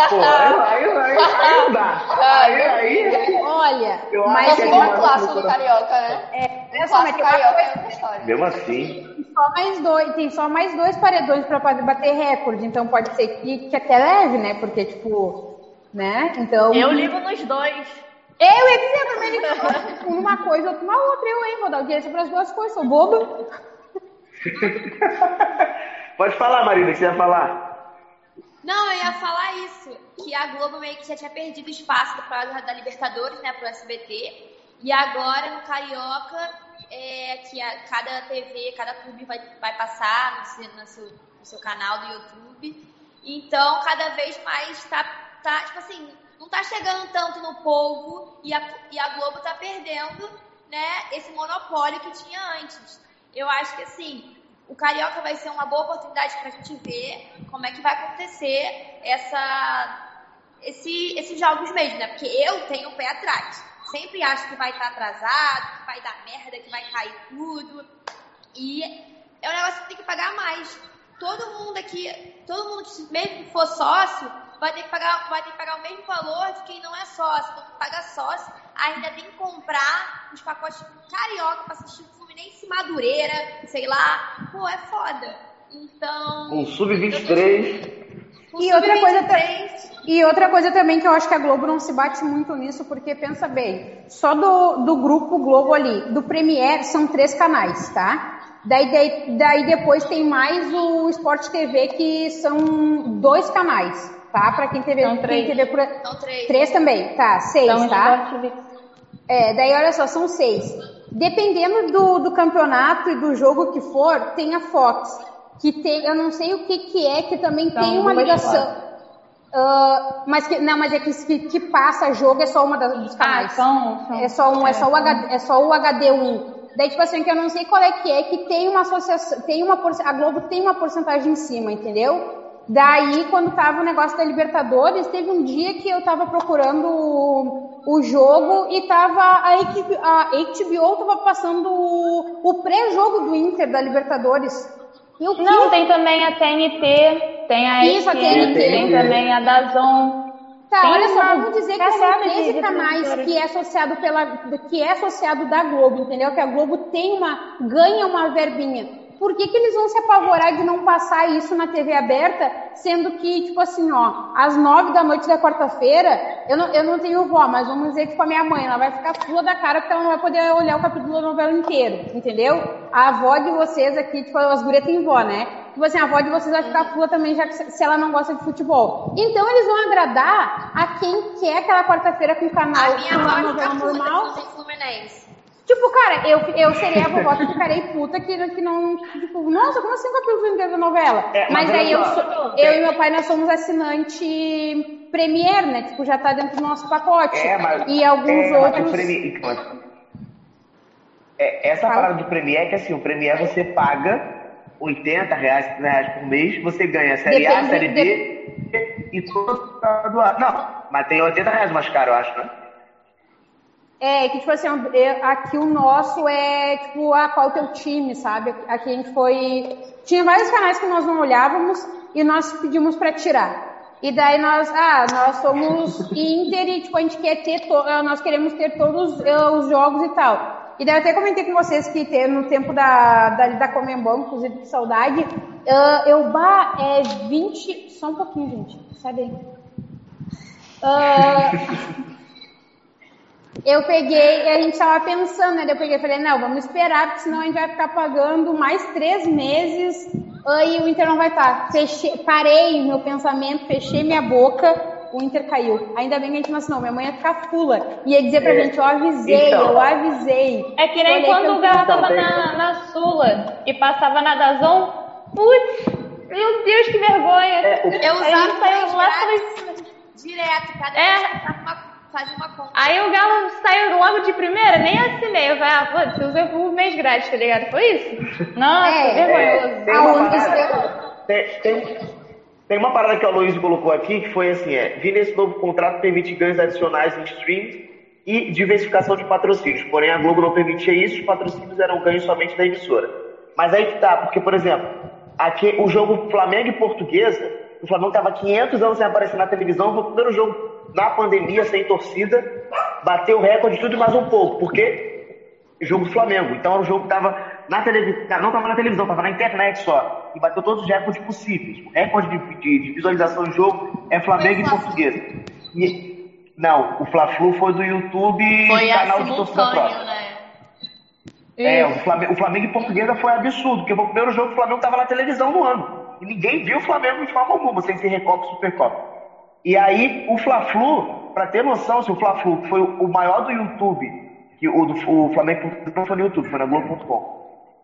Pô, aí, aí, aí, aí não dá. [LAUGHS] Aí, aí, Olha, Eu mas acho se é clássico pro do Carioca, né? é, olha só, mas Carioca é outra história. mesmo assim, tem só mais dois, tem só mais dois paredões para bater recorde, então pode ser que, que até leve, né? Porque, tipo, né? Então. Eu ligo nos dois. Eu ia dizer também ligo uma coisa, outra uma outra. Eu, hein? Vou dar audiência para as duas coisas, sou boba. [LAUGHS] pode falar, Marina, que você ia falar. Não, eu ia falar isso, que a Globo meio que já tinha perdido espaço causa da Libertadores, né, pro SBT, e agora no Carioca, é, que a- cada TV, cada clube vai, vai passar no seu, no, seu, no seu canal do YouTube, então cada vez mais tá, tá, tipo assim, não tá chegando tanto no povo, e a, e a Globo tá perdendo, né, esse monopólio que tinha antes. Eu acho que, assim, o Carioca vai ser uma boa oportunidade para a gente ver como é que vai acontecer essa, esse, esses jogos mesmo, né? Porque eu tenho o pé atrás. Sempre acho que vai estar atrasado, que vai dar merda, que vai cair tudo. E é um negócio que tem que pagar mais. Todo mundo aqui, todo mundo que mesmo que for sócio, vai ter que pagar, vai ter que pagar o mesmo valor de quem não é sócio. Então, paga sócio, ainda tem que comprar os pacotes carioca pra assistir o Fluminense Madureira, sei lá. Pô, é foda. Então. Um sub-23. o E outra coisa Sub-23 E outra coisa também que eu acho que a Globo não se bate muito nisso, porque pensa bem, só do, do grupo Globo ali, do Premier, são três canais, tá? Daí, daí, daí depois tem mais o Sport TV, que são dois canais, tá? Pra quem teve, São quem três. teve por... São três. Três também, tá? Seis, Então, tá? TV. É, daí olha só, são seis. Dependendo do, do campeonato e do jogo que for, tem a Fox, que tem, eu não sei o que que é, que também São tem uma ligação. Ah, mas que, não, mas é que, que, que passa jogo é só uma das, dos Ah, canais. são, são. É só um, é só o, HD, é só o HD1. Daí, tipo assim, que eu não sei qual é que é, que tem uma associação, tem uma a Globo tem uma porcentagem em cima, entendeu? Daí, quando tava o negócio da Libertadores, teve um dia que eu tava procurando o, o jogo e tava a, equipe, a HBO tava passando o, o pré-jogo do Inter da Libertadores. Não, que- tem também a TNT, tem a Isso, a TNT. tem também a Dazon. Tá, Tem olha só, vamos dizer que são de- 13 de canais que é associado pela que é associado da Globo, entendeu? Que a Globo tem uma ganha uma verbinha. Por que, que eles vão se apavorar de não passar isso na TV aberta, sendo que, tipo assim, ó, às nove da noite da quarta-feira, eu não, eu não tenho vó, mas vamos dizer, tipo, a minha mãe, ela vai ficar fula da cara porque ela não vai poder olhar o capítulo da novela inteiro, entendeu? A avó de vocês aqui, tipo, as gurias têm vó, né? Tipo assim, a avó de vocês vai ficar fula também, já que se ela não gosta de futebol. Então eles vão agradar a quem quer aquela quarta-feira com o canal, A minha a avó fica puta normal. Fluminense. Tipo, cara, eu, eu seria a vovó que ficarei puta que, que não. Tipo, nossa, como assim capítulo inteiro da novela? É, mas mas aí eu, sou, eu e meu pai, nós somos assinante Premier, né? Tipo, já tá dentro do nosso pacote. É, mas. e alguns é, mas outros. o Premier- mas- é, essa Fala. parada do Premier é que assim, o Premier você paga 80 reais, 70 reais por mês, você ganha a Série A, Depende- Série B e todo do ar. Não, mas tem 80 reais mais caro, eu acho, né? É, que tipo assim, aqui o nosso é tipo, ah, qual é o teu time, sabe? Aqui a gente foi. Tinha vários canais que nós não olhávamos e nós pedimos pra tirar. E daí nós, ah, nós somos Inter e tipo, a gente quer ter, to- ah, nós queremos ter todos ah, os jogos e tal. E daí eu até comentei com vocês que no tempo da, da, da inclusive que saudade, ah, eu, bah, é 20, só um pouquinho, gente, sai daí. Ah, [LAUGHS] eu peguei, a gente tava pensando, né? Eu peguei e falei, não, vamos esperar, porque senão a gente vai ficar pagando mais três meses aí o Inter não vai estar. Fechei, parei meu pensamento, fechei minha boca, o Inter caiu. Ainda bem que a gente não assinou, minha mãe ia ficar fula. Ia dizer pra É, gente, eu avisei, então. eu avisei. É que nem Olhei quando o Galo tava na, na Sula e passava na Dazon. Putz, meu Deus, que vergonha. É, Eu usava saiu lá direto, cada É. uma, uma conta. Aí o Galo saiu logo de primeira, nem assinei. Eu falei, ah, pô, você usou o mês grátis, tá ligado? Foi isso? Nossa, É. vergonhoso. Tem A uma parada, tem, tem- tem uma parada que o Aloysio colocou aqui, que foi assim, é, vir nesse novo contrato permite ganhos adicionais em streams e diversificação de patrocínios. Porém, a Globo não permitia isso, os patrocínios eram ganhos somente da emissora. Mas aí que tá, porque, por exemplo, aqui o jogo Flamengo e Portuguesa, o Flamengo tava 500 anos sem aparecer na televisão, foi o primeiro jogo na pandemia, sem torcida, bateu o recorde de tudo e mais um pouco. Por quê? jogo do Flamengo. Então era um jogo que tava na televisão, não tava na televisão, tava na internet só. E bateu todos os recordes possíveis. O recorde de, de- de visualização do jogo é Flamengo e Portuguesa. E, não, o Fla-Flu foi do YouTube Foi canal de torcida própria. né? É, o Flamengo, o Flamengo e Portuguesa foi absurdo, porque foi o primeiro jogo que o Flamengo tava na televisão no ano. E ninguém viu o Flamengo de forma alguma, sem ser Recopa e Supercopa. E aí, o Fla-Flu, pra ter noção, se o Fla-Flu foi o maior do YouTube, que o, do, o Flamengo não foi no YouTube, foi na Globo.com.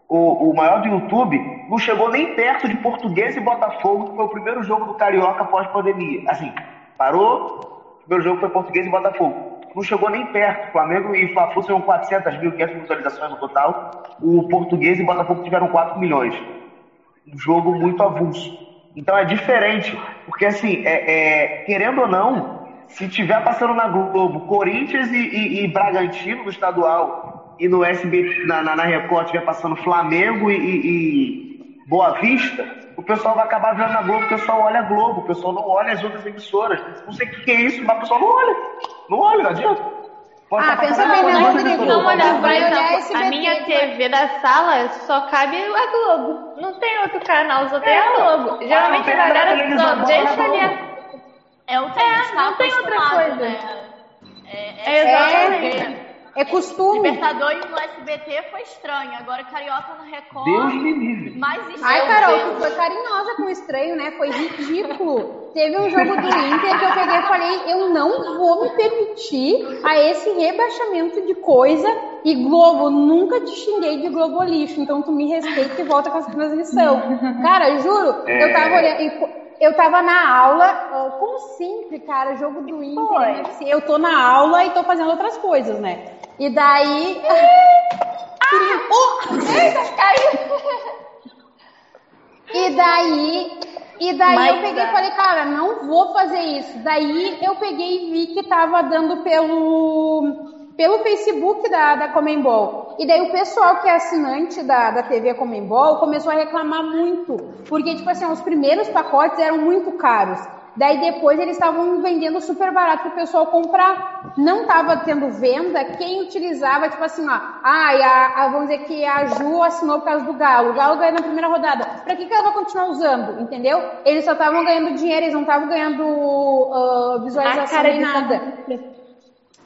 O, o maior do YouTube não chegou nem perto de Portuguesa e Botafogo, que foi o primeiro jogo do Carioca pós-pandemia. Assim, parou, o primeiro jogo foi Portuguesa e Botafogo. Não chegou nem perto. Flamengo e Fla-Flu tiveram 400 mil, 500 visualizações no total. O Português e Botafogo tiveram 4 milhões um jogo muito avulso. Então é diferente, porque assim, é, é, querendo ou não, se tiver passando na Globo Corinthians e, e- e Bragantino no estadual e no SB na, na, na Record tiver passando Flamengo e, e- Boa Vista, o pessoal vai acabar vendo na Globo, o pessoal olha a Globo, o pessoal não olha as outras emissoras. Não sei o que que é isso, mas o pessoal não olha. Não olha, não adianta. Pode Ah, pensa bem, né, Rodrigo? olhar, por Vai olhar SBT, a minha. TV da sala só cabe a Globo. Não tem outro canal, só tem É, a Globo. Geralmente tem a galera só deixa ali. É o que É, não tem outra acostumado, coisa. né? É, É, exatamente. É costume. Libertadores no SBT foi estranho. Agora Carioca no Record. Deus me livre. Mais estranho. Ai, Carol, Deus. tu foi carinhosa com o estranho, né? Foi ridículo. Teve um jogo do Inter que eu peguei e falei, eu não vou me permitir a esse rebaixamento de coisa. E Globo, nunca te xinguei de Globo lixo, então tu me respeita e volta com essa transmissão. Cara, juro, eu tava olhando. e- Eu tava na aula, como sempre, cara, jogo do Inter, Foi. NFC, eu tô na aula e tô fazendo outras coisas, né? E daí. [LAUGHS] Ah! [LAUGHS] Oh! Eita, caiu! E daí, e daí Mas eu peguei e falei, cara, não vou fazer isso. Daí eu peguei e vi que tava dando pelo, pelo Facebook da, da Comembol. E daí o pessoal que é assinante da, da TV Comembol começou a reclamar muito. Porque, tipo assim, os primeiros pacotes eram muito caros. Daí depois eles estavam vendendo super barato pro pessoal comprar. Não tava tendo venda, quem utilizava, tipo assim, ó, ai, a, a- vamos dizer que a Ju assinou por causa do Galo. O Galo ganhou na primeira rodada. Pra que, que ela vai continuar usando? Entendeu? Eles só estavam ganhando dinheiro, eles não estavam ganhando ah, visualização nem nada.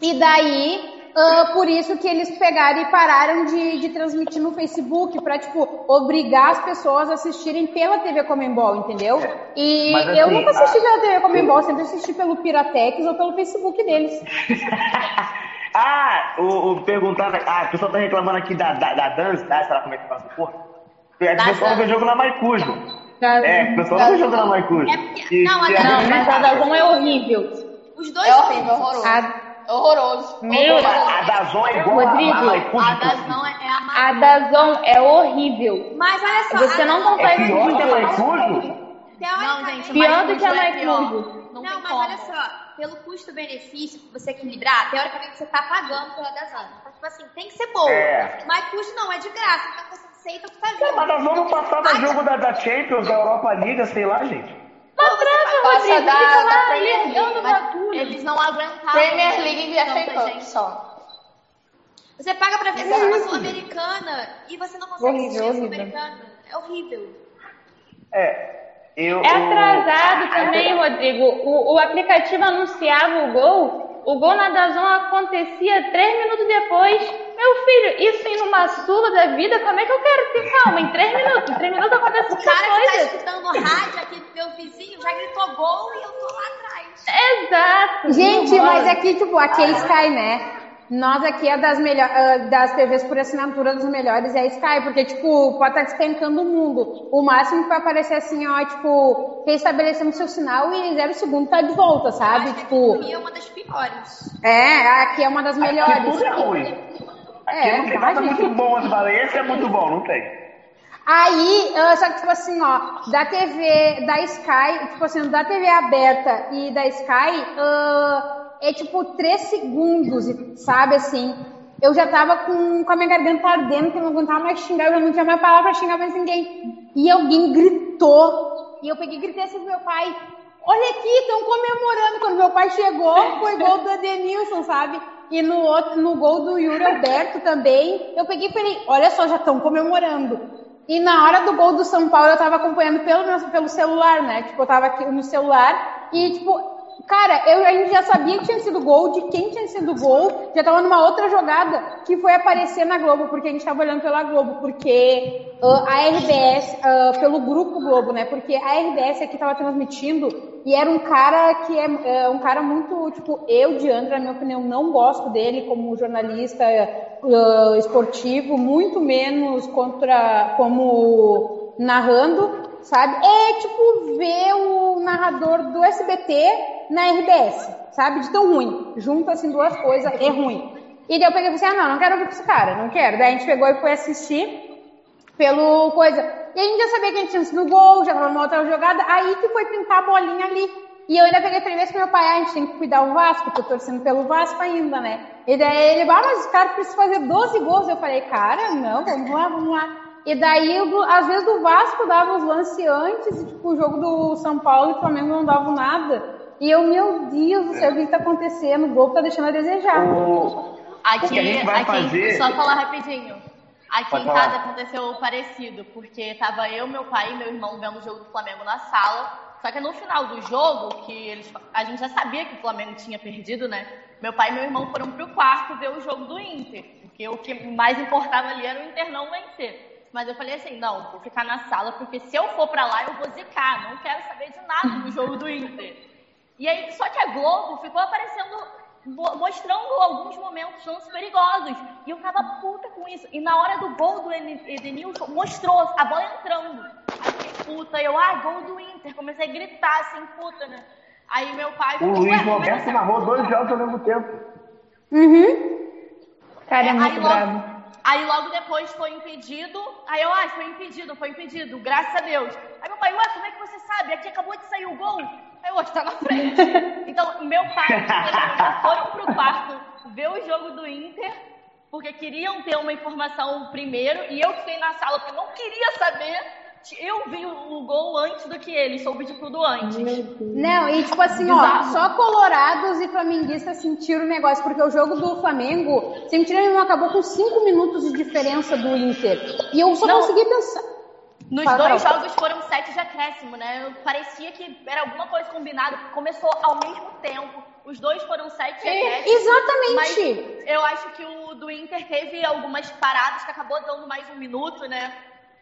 E daí, ah, por isso que eles pegaram e pararam de, de transmitir no Facebook pra, tipo, obrigar as pessoas a assistirem pela TV Comembol, entendeu? E Mas, eu assim, nunca assisti a- pela TV Comembol, sempre assisti pelo Piratex ou pelo Facebook deles. [LAUGHS] ah, o, o perguntar. Ah, o pessoal tá reclamando aqui da, da, da dança. Ah, será como é que faz o corpo? É, O pessoal vê jogo na Maicujo. É, o pessoal não vê jogo na Maicujo. É E- não, e a a- Não, mas a Dazon é horrível. Os dois É horrível, horroroso. A- Horroroso. Meu, A Dazon é igual Rodrigo, a Maicujo. A Dazão é, é a mais. a Dazon é horrível. Mas olha só, Você a- não É consegue pior que a. Maicujo? Não, gente, Pior do que a é. Maicujo. Não, Não, mas olha só, pelo custo-benefício, você equilibrar, teoricamente você tá pagando pela Dazan. Então, tipo assim, tem que ser boa. É. Mas custo não, é de graça. Então você aceita o que tá É, vendo. mas nós vamos passar no jogo da, da Champions, da Europa Liga, sei lá, gente. Mas Passa Rodrigo, da, fica da lá Premier levando League. Mas bagulho. Eles não aguentavam. Premier League e FA Cup gente. só. Você paga pra ver Exato. a Sul-Americana e você não consegue Horrível, assistir. Sul-Americana. É horrível. É. Eu, É atrasado também, Rodrigo. O, o aplicativo anunciava o gol, o gol na Dazon acontecia três minutos depois. Meu filho, isso em numa sula da vida, como é que eu quero ter calma? Em três minutos, em três minutos acontece O muita cara que tá coisa. escutando rádio aqui do meu vizinho já gritou gol e eu tô lá atrás. Exato. Gente, não rola. mas aqui, tipo, aqui é Sky, né? Nós aqui é das, melhor, ah, das TVs por assinatura dos melhores é Sky, porque, tipo, pode estar despencando o mundo. O máximo que vai aparecer assim, ó, tipo, restabelecendo seu sinal e zero segundo tá de volta, sabe? Tipo, E é uma das piores. é, aqui é uma das Aqui melhores. tudo é ruim. Aqui É, não tem nada muito bom, mas esse é muito bom, não tem. Aí, ah, só que, tipo assim, ó, da TV, da Sky, tipo assim, da TV aberta e da Sky, ah, é tipo três segundos, sabe, assim. Eu já tava com, com a minha garganta ardendo, que eu não aguentava mais xingar, eu já não tinha mais palavra pra xingar mais ninguém. E alguém gritou, e eu peguei e gritei assim pro meu pai, olha aqui, estão comemorando. Quando meu pai chegou, foi gol do Edenilson, sabe? E no, outro, no gol do Yuri Alberto também, eu peguei e falei, olha só, já estão comemorando. E na hora do gol do São Paulo, eu tava acompanhando pelo, pelo celular, né? Tipo, eu tava aqui no celular e, tipo, cara, eu, a gente já sabia que tinha sido gol, de quem tinha sido gol, já tava numa outra jogada que foi aparecer na Globo, porque a gente tava olhando pela Globo, porque ah, a RBS, ah, pelo grupo Globo, né? Porque a RBS aqui tava transmitindo e era um cara que é, é um cara muito, tipo, eu, de André, na minha opinião, não gosto dele como jornalista ah, esportivo, muito menos contra como narrando, sabe? É tipo ver o narrador do SBT na RBS, sabe? De tão ruim. Junta assim duas coisas, é ruim. E daí eu peguei e falei assim, ah, não, não quero ouvir com esse cara, não quero. Daí a gente pegou e foi assistir pelo coisa. E a gente já sabia que a gente tinha sido gol, já tava numa outra jogada, aí que foi pintar a bolinha ali. E eu ainda peguei e com meu pai, ah, a gente tem que cuidar o Vasco, tô torcendo pelo Vasco ainda, né? E daí ele, ah, mas os caras precisam fazer 12 gols. Eu falei, cara, não, vamos lá, vamos lá. E daí, às vezes, o Vasco dava os lances antes, e, tipo, o jogo do São Paulo e o Flamengo não davam nada. E eu, meu Deus do céu, o que que tá acontecendo? O gol tá deixando a desejar. O, Aqui, a gente vai aqui fazer- só falar rapidinho. Aqui Pode em falar. casa aconteceu parecido, porque tava eu, meu pai e meu irmão vendo o jogo do Flamengo na sala. Só que no final do jogo, que eles, a gente já sabia que o Flamengo tinha perdido, né? Meu pai e meu irmão foram pro quarto ver o jogo do Inter, porque o que mais importava ali era o Inter não vencer. Mas eu falei assim, não, vou ficar na sala, porque se eu for pra lá, eu vou zicar, não quero saber de nada do jogo do Inter. E aí, só que a Globo ficou aparecendo, mo- mostrando alguns momentos lances perigosos. E eu tava puta com isso. E na hora do gol do Eden- Edenilson, mostrou a bola entrando. Aí fiquei puta, eu, ah, gol do Inter. Comecei a gritar assim, puta, né? Aí meu pai o Luiz "Ué, como é Roberto você-" narrou dois jogos ao mesmo tempo. Uhum. Cara, é aí, muito bravo. Aí logo depois foi impedido. Aí eu, ah, foi impedido, foi impedido, graças a Deus. Aí meu pai, ué, como é que você sabe? Aqui acabou de sair o gol. Aí eu, "Ó, tá na frente. [LAUGHS] Então, meu pai e já foram pro quarto ver o jogo do Inter, porque queriam ter uma informação primeiro, e eu fiquei na sala porque não queria saber. Eu vi o gol antes do que ele, soube de tudo antes. Não, e tipo assim, ó, só colorados e flamenguistas sentiram o negócio, porque o jogo do Flamengo, sem mentira nenhuma, acabou com 5 minutos de diferença do Inter. E eu só Não. consegui pensar. Nos Fala, dois jogos foram sete de acréscimo, né? Parecia que era alguma coisa combinada. Começou ao mesmo tempo. Os dois foram sete de acréscimo. Mas Exatamente. eu acho que o do Inter teve algumas paradas que acabou dando mais um minuto, né?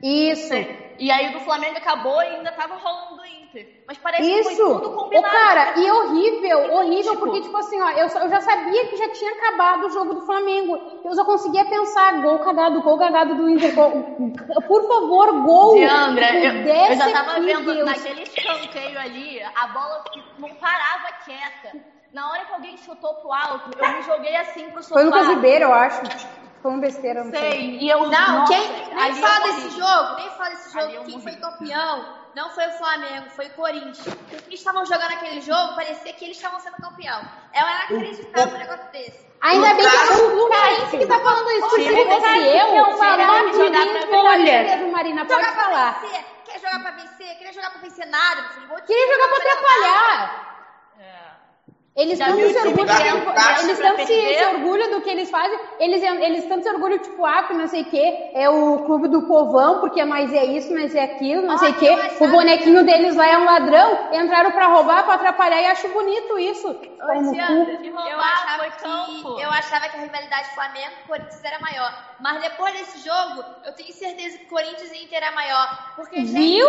Isso. E aí o do Flamengo acabou e ainda tava rolando do Inter. Mas parece que foi Isso. tudo Ô, combinado. cara, e horrível, horrível, Tipo- porque, tipo assim, ó, eu, eu já sabia que já tinha acabado o jogo do Flamengo. Eu só conseguia pensar, gol cagado, gol cagado do Inter. gol- Por favor, gol. Diandra, eu, eu já tava aqui, vendo Deus. naquele escanteio ali, a bola não parava quieta. Na hora que alguém chutou pro alto, eu me joguei assim pro sofá. Foi o Lucas Ribeiro, eu acho. Falando besteira, não sei. Sei, e eu Não, nossa, quem nem fala eu desse morri. jogo, nem fala desse jogo. eu Quem morri. foi campeão não foi o Flamengo, foi o Corinthians. Porque eles estavam jogando aquele jogo, parecia que eles estavam sendo campeão. É inacreditável um negócio desse. Ainda bem que é Cássio- o Fluminense que tá falando isso. Se fosse eu, pra bolha. vitória. mesmo, Marina, pode falar. vencer, quer jogar pra vencer, queria jogar pra vencer nada, Queria jogar pra atrapalhar. Eles tanto viu se orgulham, é eles tanto se, orgulham do que eles fazem, eles, eles tanto se orgulham, tipo, ah, que não sei o que, é o clube do povão, porque nós é isso, nós é aquilo, não sei o achava o bonequinho deles lá é um ladrão, entraram pra roubar, pra atrapalhar, e acho bonito isso. Pau no Luciana, cu. de Eu roubar achava, que, eu achava que a rivalidade Flamengo e Corinthians era maior. Mas depois desse jogo, eu tenho certeza que Corinthians e Inter é maior. Porque, gente, Viu?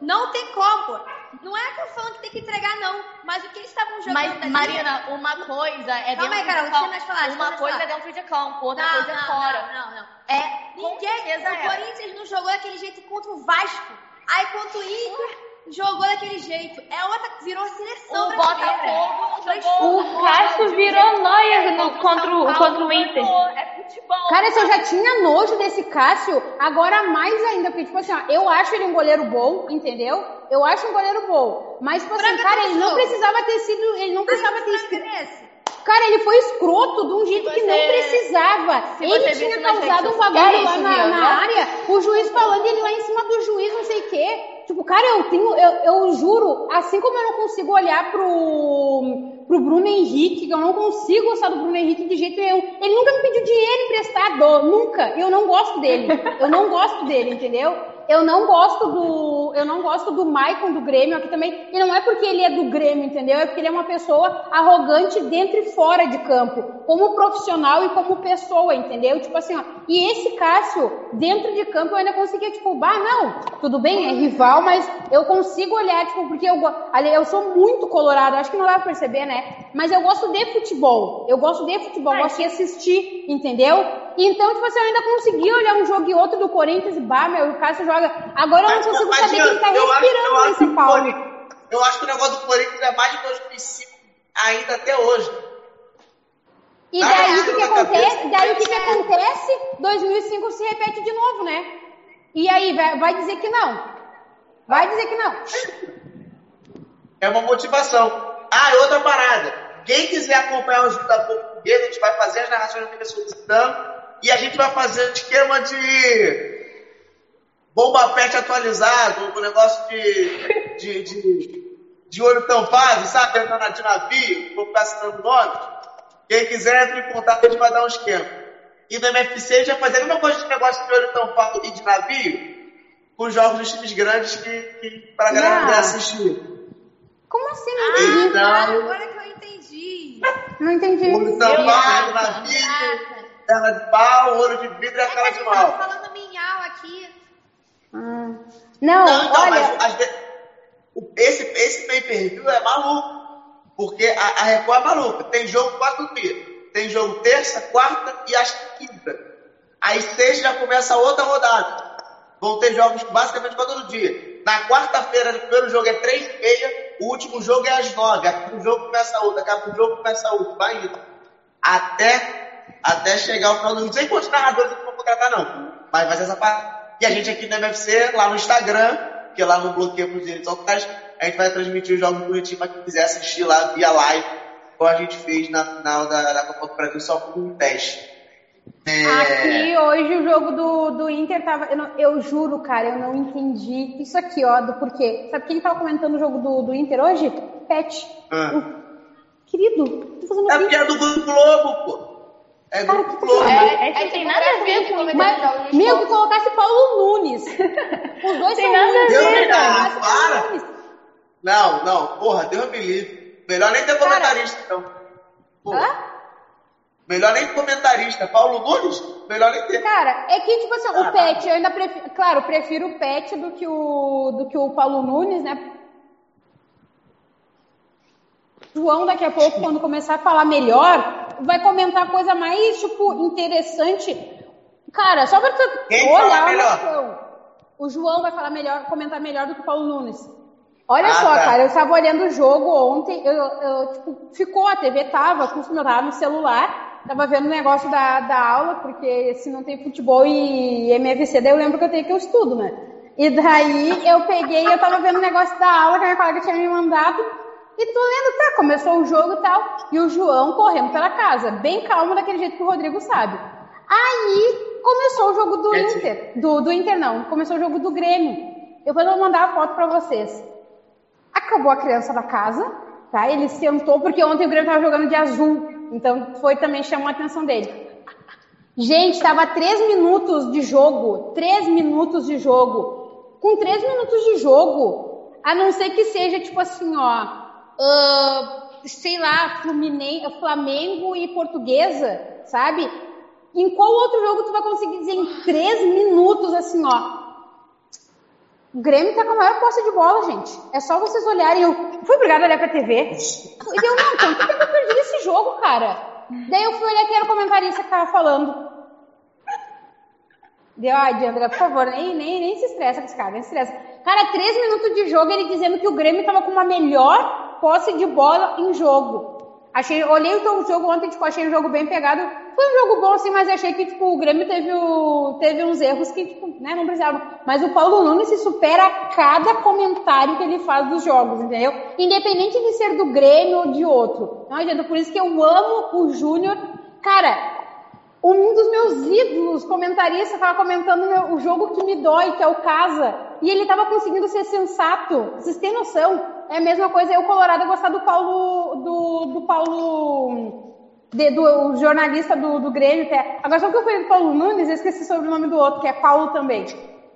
não tem como. Não é que eu falando que tem que entregar, não. Mas o que eles estavam jogando Mas, ali... Marina, uma coisa é Calma dentro aí, Carol, de campo. falar, uma coisa falar. é dentro de campo, outra não, coisa é não, fora. Não, não, não. É, ninguém, o é. Corinthians não jogou daquele jeito contra o Vasco. Aí contra o Inter, jogou daquele jeito. É outra, virou seleção O brasileira. Botafogo jogou. O Cássio virou Neuer no- contra, o- contra o Inter. É futebol. Cara, se eu já tinha nojo desse Cássio, agora mais ainda, porque, tipo assim, ó, eu acho ele um goleiro bom, entendeu? Eu acho um goleiro bom. Mas, tipo assim, cara, todo ele não precisava ter sido. Ele não precisava ter sido. Cara, ele foi escroto de um jeito que não você- precisava. Ele você tinha causado um redes bagulho lá na, na área, o juiz falando ele lá em cima do juiz, não sei o quê. Tipo, cara, eu tenho, eu, eu juro, assim como eu não consigo olhar pro, pro Bruno Henrique, que eu não consigo gostar do Bruno Henrique de jeito nenhum. Ele nunca me pediu dinheiro emprestado, nunca. Eu não gosto dele. Eu não gosto dele, entendeu? Eu não gosto do. Eu não gosto do Maicon do Grêmio aqui também. E não é porque ele é do Grêmio, entendeu? É porque ele é uma pessoa arrogante dentro e fora de campo. Como profissional e como pessoa, entendeu? Tipo assim, ó. E esse Cássio, dentro de campo, eu ainda conseguia, tipo, bah, não, tudo bem, é rival, mas eu consigo olhar, tipo, porque eu, ali, eu sou muito colorado, acho que não dá pra perceber, né? Mas eu gosto de futebol. Eu gosto de futebol, gosto de assistir, entendeu? Então, tipo assim, eu ainda consegui olhar um jogo e outro do Corinthians e bah, meu, o Cássio. Agora eu não consigo mas, saber quem tá acho- respirando acho nesse o. Corinthians- Eu acho que o negócio do Corinthians é mais de 2005 ainda até hoje. E Ah, daí o que, que acontece? cabeça. Daí o que, que acontece? 2005 se repete de novo, né? E aí, vai, vai dizer que não. Vai dizer que não. É uma motivação. Ah, e outra parada. Quem quiser acompanhar o jogo da portuguesa, a gente vai fazer as narrações do solicitando e a gente vai fazer um esquema de bomba pet atualizado, com negócio de, de, de, de olho tampado, sabe? Entrando de navio, vou ficar assinando nome. Quem quiser, entre em contato, a gente vai dar um esquema. E no MFC a gente vai fazer a mesma coisa de negócio de olho tampado e de navio, com jogos dos times grandes que, que pra galera Ah. poder assistir. Como assim? Não entendi. Então, Agora que eu entendi. Não entendi. olho tampado, navio, perna de pau, olho de vidro e a É que cara a de gente tava mal. falando minhau aqui. Ah. Não, Não, então, olha. mas o- esse, esse pay per view é maluco. Porque a, a Record é maluca. Tem jogo quatro dias. Tem jogo terça, quarta e acho que quinta. Aí sexta já começa a outra rodada. Vão ter jogos basicamente para todo dia. Na quarta-feira, o primeiro jogo é três e meia, o último jogo é às nove. Aqui o jogo começa outro, daqui a pouco o jogo começa outro. Vai indo. Até, até chegar ao final do jogo. Sem quantos narradores que vão contratar, não. Mas vai ser essa parte. E a gente aqui no MFC, lá no Instagram, que lá no bloqueio para os direitos autorais, a gente vai transmitir os jogos bonitinhos para quem quiser assistir lá via live, como a gente fez na final da, da Copa do Brasil, só com um teste. É, Aqui hoje o jogo do, do Inter tava. Eu, não- eu juro, cara, eu não entendi isso aqui, ó, do porquê. Sabe quem tava comentando o jogo do, do Inter hoje? Pet. Ah. O- Querido, tô fazendo é porque é do Globo, pô. É Cara, Grupo que Globo. É, é É que tem tipo nada a ver com como Mas, meu, que colocasse Paulo Nunes. Os dois Tem são nada a Nunes. né? cara, para. Não, não, porra, Deus me livre. Melhor nem ter comentarista, então. Porra. Hã? Melhor nem comentarista. Paulo Nunes? Melhor nem ter. Cara, é que, tipo assim, o Ah. Pet, eu ainda prefiro. Claro, eu prefiro o Pet do que o, do que o Paulo Nunes, né? João, daqui a pouco, quando começar a falar melhor, vai comentar coisa mais, tipo, interessante. Cara, só pra tu Quem olhar melhor? noção. O João vai falar melhor, comentar melhor do que o Paulo Nunes. Olha Ah, só, tá. cara, eu estava olhando o jogo ontem, eu, eu, tipo, ficou, a TV tava, com eu tava no celular, tava vendo o negócio da, da aula, porque se não tem futebol e MFC, daí eu lembro que eu tenho que eu estudo, né? E daí eu peguei, eu tava vendo o negócio da aula que a minha colega tinha me mandado, e tô lendo, tá, começou o jogo e tal, e o João correndo pela casa, bem calmo, daquele jeito que o Rodrigo sabe. Aí começou o jogo do Inter, do, do Inter não, começou o jogo do Grêmio. Eu vou mandar a foto pra vocês. Acabou a criança da casa, tá? Ele sentou, porque ontem o Grêmio tava jogando de azul, então foi também chamou a atenção dele. Gente, tava três minutos de jogo, três minutos de jogo. Com três minutos de jogo, a não ser que seja tipo assim, ó, sei lá, Fluminense, Flamengo e Portuguesa, sabe? Em qual outro jogo tu vai conseguir dizer em três minutos assim, ó? O Grêmio tá com a maior posse de bola, gente. É só vocês olharem. Eu fui obrigada a olhar pra TV. E deu, não, quanto tempo eu perdi esse jogo, cara? Daí eu fui olhar quem era o comentarista que tava falando. Deu, ai, Diandra, por favor, nem, nem, nem se estressa com esse cara, nem se estressa. Cara, três minutos de jogo, ele dizendo que o Grêmio tava com uma melhor posse de bola em jogo. Achei, olhei o jogo ontem, tipo, achei um jogo bem pegado. Foi um jogo bom, assim, mas achei que, tipo, o Grêmio teve, o, teve uns erros que, tipo, né, não precisava. Mas o Paulo Nunes se supera a cada comentário que ele faz dos jogos, entendeu? Independente de ser do Grêmio ou de outro. Não adianta, por isso que eu amo o Júnior. Cara, um dos meus ídolos comentaristas estava comentando o jogo que me dói, que é o Casa, e ele estava conseguindo ser sensato. Vocês têm noção? É a mesma coisa eu, Colorado, gostar do Paulo, do, do Paulo, de, do jornalista do, do Grêmio. Que é, agora só que eu falei do Paulo Nunes, eu esqueci sobre o nome do outro, que é Paulo também.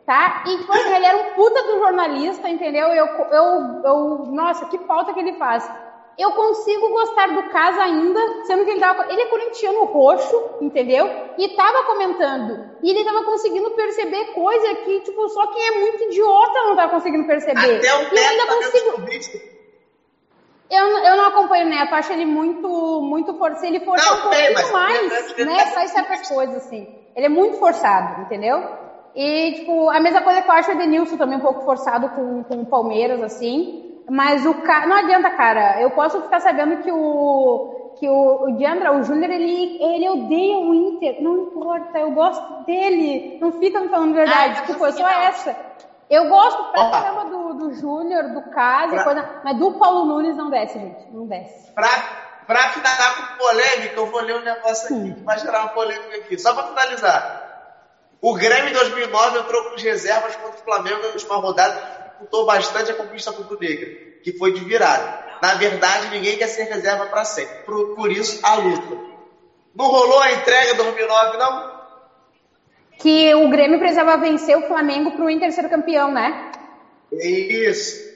Tá? E tipo assim, ele era um puta do jornalista, entendeu? Eu, eu, eu, nossa, que falta que ele faz eu consigo gostar do caso ainda, sendo que ele tava, ele é corintiano roxo, entendeu? E tava comentando. E ele tava conseguindo perceber coisa que, tipo, só quem é muito idiota não tava conseguindo perceber. Até o e eu ainda tá consigo. Eu, eu não acompanho o Neto, acho ele muito, muito forçado. Se ele forçar um pouquinho mas mais, né? tá Faz certas coisas, assim. Ele é muito forçado, entendeu? E, tipo, a mesma coisa que eu acho o Edenilson também um pouco forçado com, com o Palmeiras, assim. Mas o cara. Não adianta, cara. Eu posso ficar sabendo que o. Que o, o Diandra, o Júnior, ele, ele odeia o Inter. Não importa, eu gosto dele. Não fica me falando verdade. Ah, eu tipo, é só consegui, não. essa. Eu gosto pra caramba do, do Júnior, do Caso, Pra- coisa, mas do Paulo Nunes não desce, gente. Não desce. Pra, pra finalizar com polêmica, eu vou ler um negócio aqui Hum. que vai gerar uma polêmica aqui. Só pra finalizar. O Grêmio em 2009 entrou com as reservas contra o Flamengo na última rodada dificultou bastante a conquista rubro-negra, que foi de virada. Na verdade, ninguém quer ser reserva para sempre. Por, por isso, a luta. Não rolou a entrega em 2009, não? Que o Grêmio precisava vencer o Flamengo pro Inter ser campeão, né? Isso.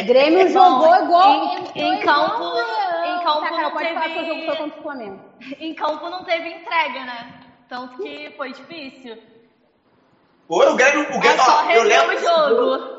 O Grêmio [LAUGHS] jogou igual. em- em campo- em campo tá, cara, não pode falar que o teve- jogo foi contra o Flamengo. [LAUGHS] Em campo não teve entrega, né? Tanto que foi difícil. Foi o Grêmio. O É Grêmio só ó, eu lembro. o jogo.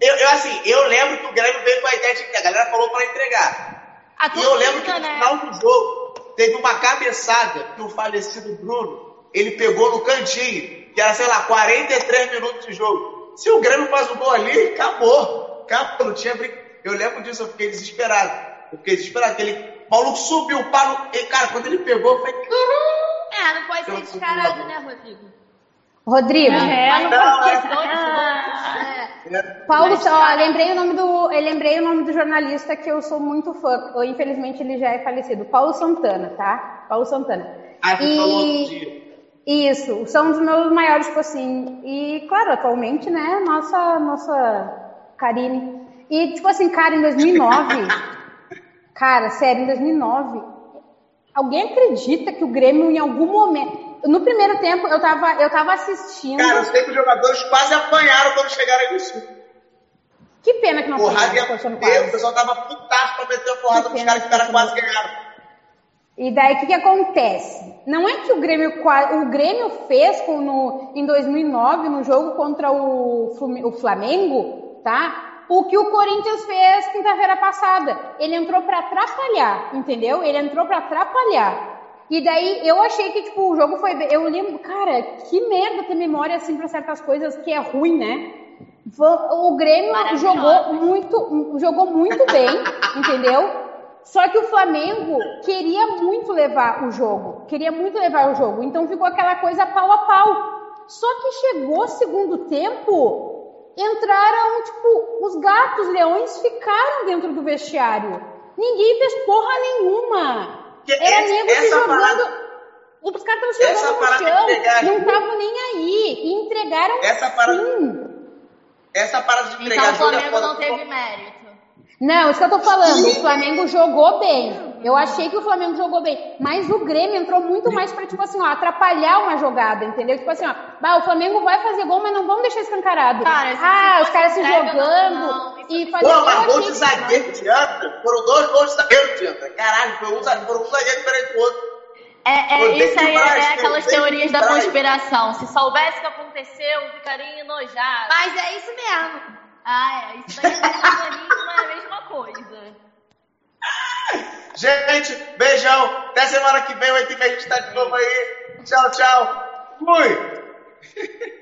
Eu, eu, assim, eu lembro que o Grêmio veio com a ideia de que a galera falou para entregar. A E eu lembro que no né? final do jogo teve uma cabeçada que o falecido Bruno ele pegou no cantinho, que era, sei lá, 43 minutos de jogo. Se o Grêmio faz o gol ali, acabou. Acabou, não tinha brin... Eu lembro disso, eu fiquei desesperado. Eu fiquei desesperado, aquele o maluco subiu o palo. E, cara, quando ele pegou, eu falei, caramba! É, não pode ser descarado, né, Rodrigo? Rodrigo. É, não Não, pode é-. Paulo, ó, lembrei o nome do, eu lembrei o nome do jornalista que eu sou muito fã. Ou, Infelizmente ele já é falecido. Paulo Santana, tá? Paulo Santana. Ah, você E- falou outro dia. Isso, são os meus maiores, tipo assim. E claro, atualmente, né, nossa, nossa Karine. E tipo assim, cara, em 2009, [LAUGHS] cara, sério, em 2009, alguém acredita que o Grêmio em algum momento, no primeiro tempo eu tava, eu tava assistindo. Cara, eu sei que os jogadores quase apanharam quando chegaram no sul. Que pena que não Porrada foi, fuder, o pessoal tava putaço pra meter a porrada nos caras que que os caras não quase ganharam. E daí o que, que acontece? Não é que o Grêmio o Grêmio fez com no, em 2009 no jogo contra o, o Flamengo, tá? O que o Corinthians fez quinta-feira passada. Ele entrou pra atrapalhar, entendeu? Ele entrou pra atrapalhar. E daí eu achei que tipo o jogo foi bem- eu lembro, cara, que merda ter memória assim pra certas coisas que é ruim, né? O Grêmio jogou muito, jogou muito bem, [LAUGHS] entendeu? Só que o Flamengo queria muito levar o jogo, queria muito levar o jogo, então ficou aquela coisa pau a pau. Só que chegou o segundo tempo, entraram, tipo, os gatos, leões ficaram dentro do vestiário. Ninguém fez porra nenhuma. Que Era essa- nego se essa jogando. parada- Os caras estavam se jogando no chão, entregar não estavam nem aí. E entregaram Essa parada- sim. Essa parada de Então entregar o jogo é Flamengo não teve mérito. Não, isso que eu tô falando. O Flamengo jogou bem. Eu achei que o Flamengo jogou bem. Mas o Grêmio entrou muito mais pra, tipo assim, ó, atrapalhar uma jogada, entendeu? Tipo assim, ó, bah, o Flamengo vai fazer gol, mas não vamos deixar escancarado. Cara, ah, os caras se jogando não, não, e Pô, fazendo. mas Eu gol de zagueiro, Dianta. Foram dois gols de zagueiro, Dianta. Caralho, foi um, zagueiro- foram um zagueiro diferente do outro. É, é, isso aí demais, é, foi aquelas teorias da conspiração. Se soubesse o que aconteceu, ficaria enojado. Mas é isso mesmo. Ah, é. Isso aí é é a mesma coisa. Gente, beijão. Até semana que vem vai ter que a gente tá de novo aí. Tchau, tchau. Fui. [LAUGHS]